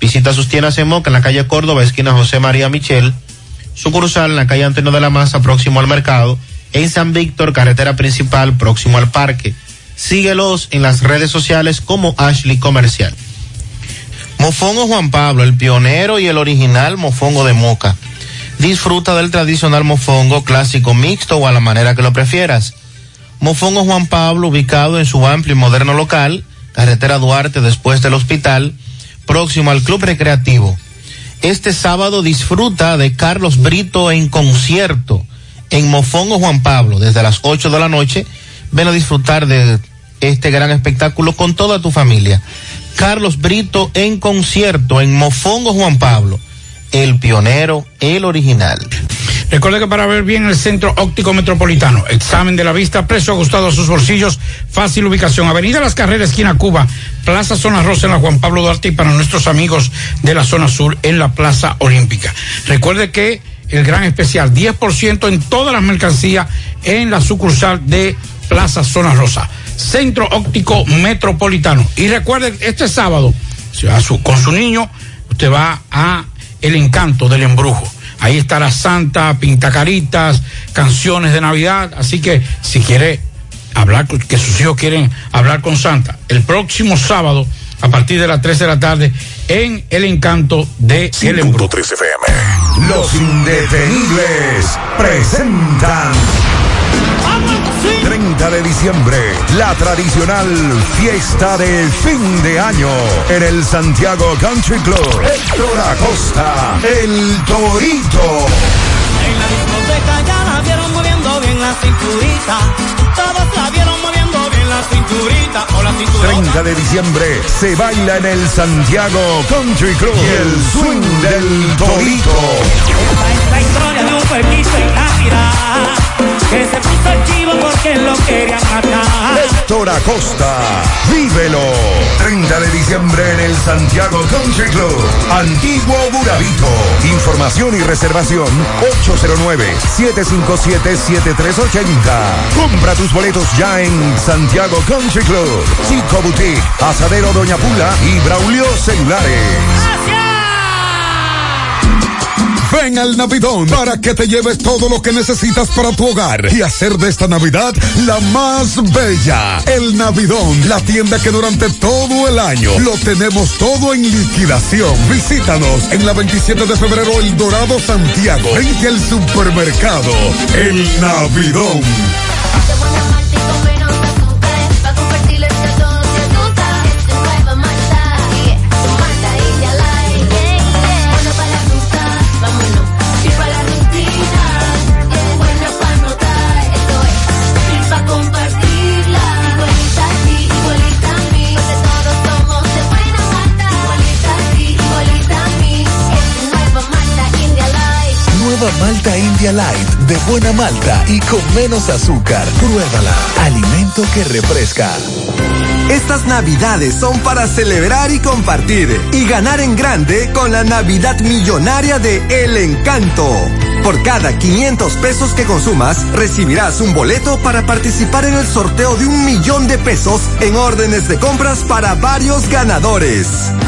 Visita sus tiendas en Moca en la calle Córdoba, esquina José María Michel. Sucursal en la calle Antonio de la Maza, próximo al mercado. En San Víctor, carretera principal, próximo al parque. Síguelos en las redes sociales como Ashley Comercial. Mofongo Juan Pablo, el pionero y el original mofongo de Moca. Disfruta del tradicional mofongo clásico mixto o a la manera que lo prefieras. Mofongo Juan Pablo, ubicado en su amplio y moderno local, carretera Duarte después del hospital, próximo al Club Recreativo. Este sábado disfruta de Carlos Brito en concierto en Mofongo Juan Pablo desde las 8 de la noche. Ven a disfrutar de este gran espectáculo con toda tu familia. Carlos Brito en concierto en Mofongo Juan Pablo, el pionero, el original. Recuerde que para ver bien el centro óptico metropolitano, examen de la vista, precio ajustado a sus bolsillos, fácil ubicación, Avenida Las Carreras, esquina Cuba, Plaza Zona Rosa en la Juan Pablo Duarte y para nuestros amigos de la zona sur en la Plaza Olímpica. Recuerde que el gran especial, 10% en todas las mercancías en la sucursal de Plaza Zona Rosa, centro óptico metropolitano. Y recuerde, este sábado, con su niño, usted va a El Encanto del Embrujo. Ahí estará Santa, pintacaritas, canciones de Navidad. Así que si quiere hablar, que sus hijos quieren hablar con Santa, el próximo sábado, a partir de las 3 de la tarde, en El Encanto de El Embrujo. 100.3 FM. Los indetenibles presentan. 30 de diciembre, la tradicional fiesta de fin de año en el Santiago Country Club. Héctor Acosta, el Torito. En la discoteca ya la vieron moviendo bien la cinturita. La la cinturita. O la cinturita. 30 de diciembre se baila en el Santiago Country Club. Y el swing del Torito. La historia de un pueblito en Navidad. Que se puso el chivo porque lo querían matar. Héctor Acosta, vívelo. 30 de diciembre en el Santiago Country Club. Antiguo Burabito. Información y reservación 809-757-7380. Compra tus boletos ya en Santiago Country Club. Chico Boutique, Asadero Doña Pula y Braulio Celulares. Ven al Navidón para que te lleves todo lo que necesitas para tu hogar y hacer de esta Navidad la más bella. El Navidón, la tienda que durante todo el año lo tenemos todo en liquidación. Visítanos en la 27 de febrero El Dorado Santiago, frente al supermercado El Navidón. India Light, de buena malta y con menos azúcar. Pruébala. Alimento que refresca. Estas navidades son para celebrar y compartir y ganar en grande con la Navidad Millonaria de El Encanto. Por cada 500 pesos que consumas, recibirás un boleto para participar en el sorteo de un millón de pesos en órdenes de compras para varios ganadores.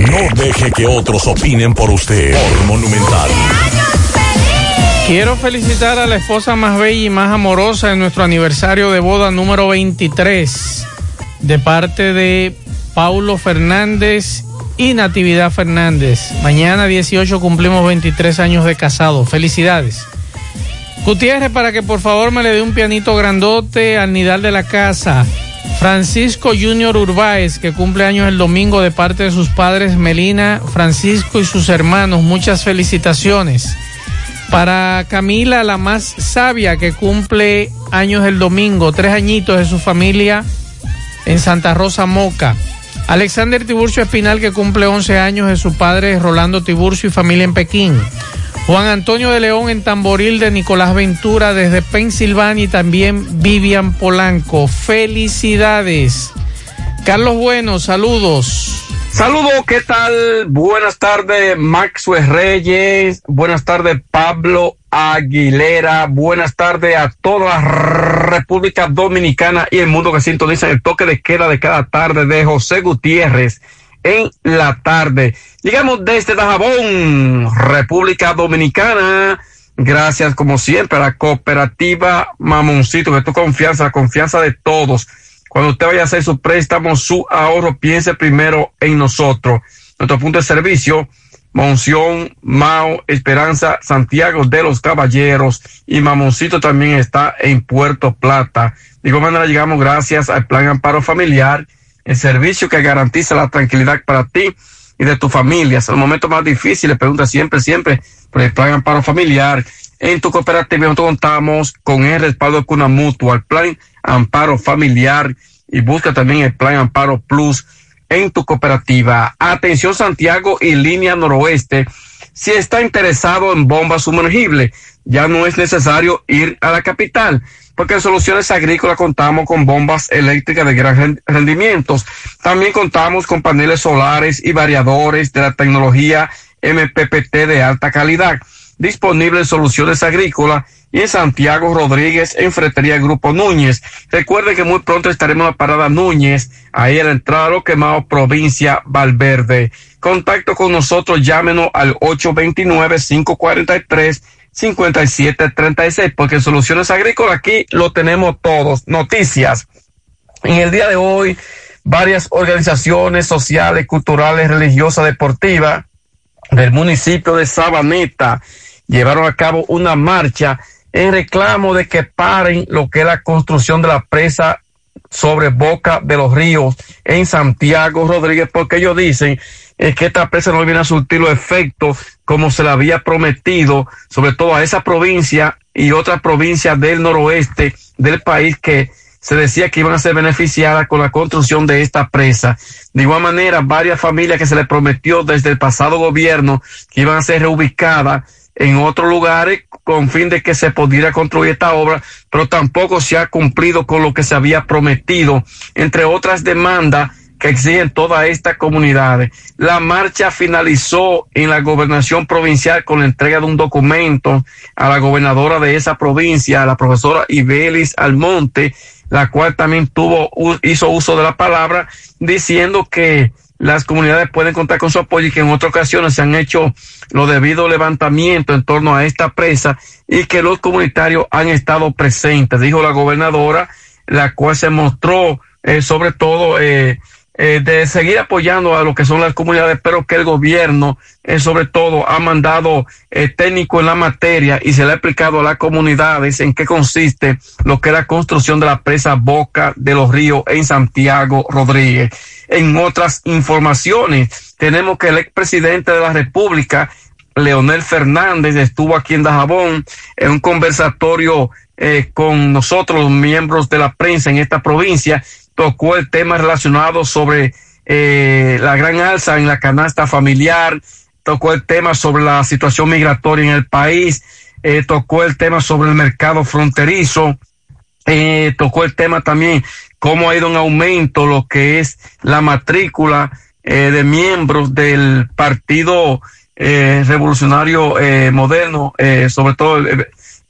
No deje que otros opinen por usted. Por Monumental. Quiero felicitar a la esposa más bella y más amorosa en nuestro aniversario de boda número 23 de parte de Paulo Fernández y Natividad Fernández. Mañana 18 cumplimos 23 años de casado. Felicidades. Gutiérrez, para que por favor me le dé un pianito grandote al nidal de la casa. Francisco Junior Urbáez, que cumple años el domingo de parte de sus padres Melina, Francisco y sus hermanos. Muchas felicitaciones. Para Camila, la más sabia, que cumple años el domingo, tres añitos de su familia en Santa Rosa Moca. Alexander Tiburcio Espinal, que cumple 11 años de su padre Rolando Tiburcio y familia en Pekín. Juan Antonio de León en Tamboril de Nicolás Ventura desde Pensilvania y también Vivian Polanco. Felicidades. Carlos Bueno, saludos. Saludos, ¿qué tal? Buenas tardes, Maxwell Reyes. Buenas tardes, Pablo Aguilera. Buenas tardes a toda la República Dominicana y el mundo que sintoniza el toque de queda de cada tarde de José Gutiérrez en la tarde. Llegamos desde Dajabón, República Dominicana. Gracias, como siempre, a la cooperativa Mamoncito, que tu confianza, la confianza de todos. Cuando usted vaya a hacer su préstamo, su ahorro, piense primero en nosotros. Nuestro punto de servicio, Monción, Mao, Esperanza, Santiago de los Caballeros y Mamoncito también está en Puerto Plata. De igual manera llegamos gracias al Plan Amparo Familiar, el servicio que garantiza la tranquilidad para ti y de tu familia. Es el momento más difícil, le pregunta siempre, siempre por el Plan Amparo Familiar. En tu cooperativa nosotros contamos con el respaldo de Cuna Mutua, el Plan Amparo Familiar y busca también el Plan Amparo Plus en tu cooperativa. Atención Santiago y línea noroeste. Si está interesado en bombas sumergibles, ya no es necesario ir a la capital, porque en Soluciones Agrícolas contamos con bombas eléctricas de gran ren- rendimientos. También contamos con paneles solares y variadores de la tecnología MPPT de alta calidad, disponible en Soluciones Agrícolas y en Santiago Rodríguez en Fretería Grupo Núñez. Recuerde que muy pronto estaremos en la parada Núñez, ahí a la entrada Lo Quemado, provincia Valverde. Contacto con nosotros, llámenos al 829-543-5736, porque Soluciones Agrícolas aquí lo tenemos todos. Noticias. En el día de hoy, varias organizaciones sociales, culturales, religiosas, deportivas del municipio de Sabaneta llevaron a cabo una marcha en reclamo de que paren lo que es la construcción de la presa sobre Boca de los Ríos en Santiago Rodríguez, porque ellos dicen es que esta presa no viene a surtir los efectos como se le había prometido, sobre todo a esa provincia y otras provincias del noroeste del país que se decía que iban a ser beneficiadas con la construcción de esta presa. De igual manera, varias familias que se les prometió desde el pasado gobierno que iban a ser reubicadas en otros lugares con fin de que se pudiera construir esta obra, pero tampoco se ha cumplido con lo que se había prometido, entre otras demandas que exigen todas estas comunidades. La marcha finalizó en la gobernación provincial con la entrega de un documento a la gobernadora de esa provincia, a la profesora Ibelis Almonte, la cual también tuvo, hizo uso de la palabra, diciendo que las comunidades pueden contar con su apoyo y que en otras ocasiones se han hecho lo debido levantamiento en torno a esta presa y que los comunitarios han estado presentes, dijo la gobernadora, la cual se mostró eh, sobre todo eh, eh, de seguir apoyando a lo que son las comunidades, pero que el gobierno, eh, sobre todo, ha mandado eh, técnico en la materia y se le ha explicado a las comunidades en qué consiste lo que es la construcción de la presa Boca de los Ríos en Santiago Rodríguez. En otras informaciones, tenemos que el expresidente de la República, Leonel Fernández, estuvo aquí en Dajabón en un conversatorio eh, con nosotros, los miembros de la prensa en esta provincia, tocó el tema relacionado sobre eh, la gran alza en la canasta familiar, tocó el tema sobre la situación migratoria en el país, eh, tocó el tema sobre el mercado fronterizo, eh, tocó el tema también cómo ha ido en aumento lo que es la matrícula eh, de miembros del Partido Revolucionario Moderno, sobre todo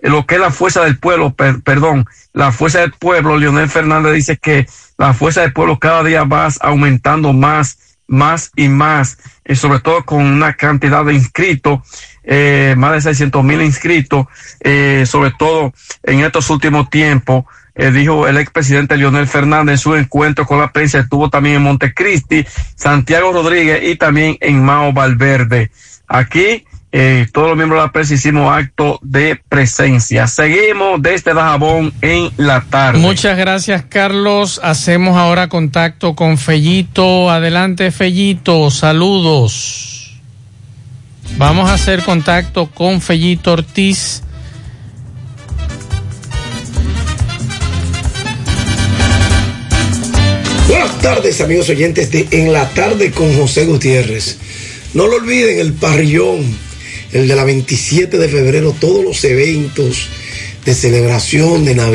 lo que es la fuerza del pueblo, per- perdón, la fuerza del pueblo, Leonel Fernández dice que la fuerza del pueblo cada día va aumentando más, más y más, y sobre todo con una cantidad de inscritos, eh, más de 600 mil inscritos, eh, sobre todo en estos últimos tiempos. Eh, dijo el expresidente Leonel Fernández en su encuentro con la prensa, estuvo también en Montecristi, Santiago Rodríguez y también en Mao Valverde. Aquí eh, todos los miembros de la prensa hicimos acto de presencia. Seguimos desde Dajabón en la tarde. Muchas gracias, Carlos. Hacemos ahora contacto con Fellito. Adelante, Fellito. Saludos. Vamos a hacer contacto con Fellito Ortiz. Buenas tardes, amigos oyentes de En la tarde con José Gutiérrez. No lo olviden, el parrillón, el de la 27 de febrero, todos los eventos de celebración de Navidad.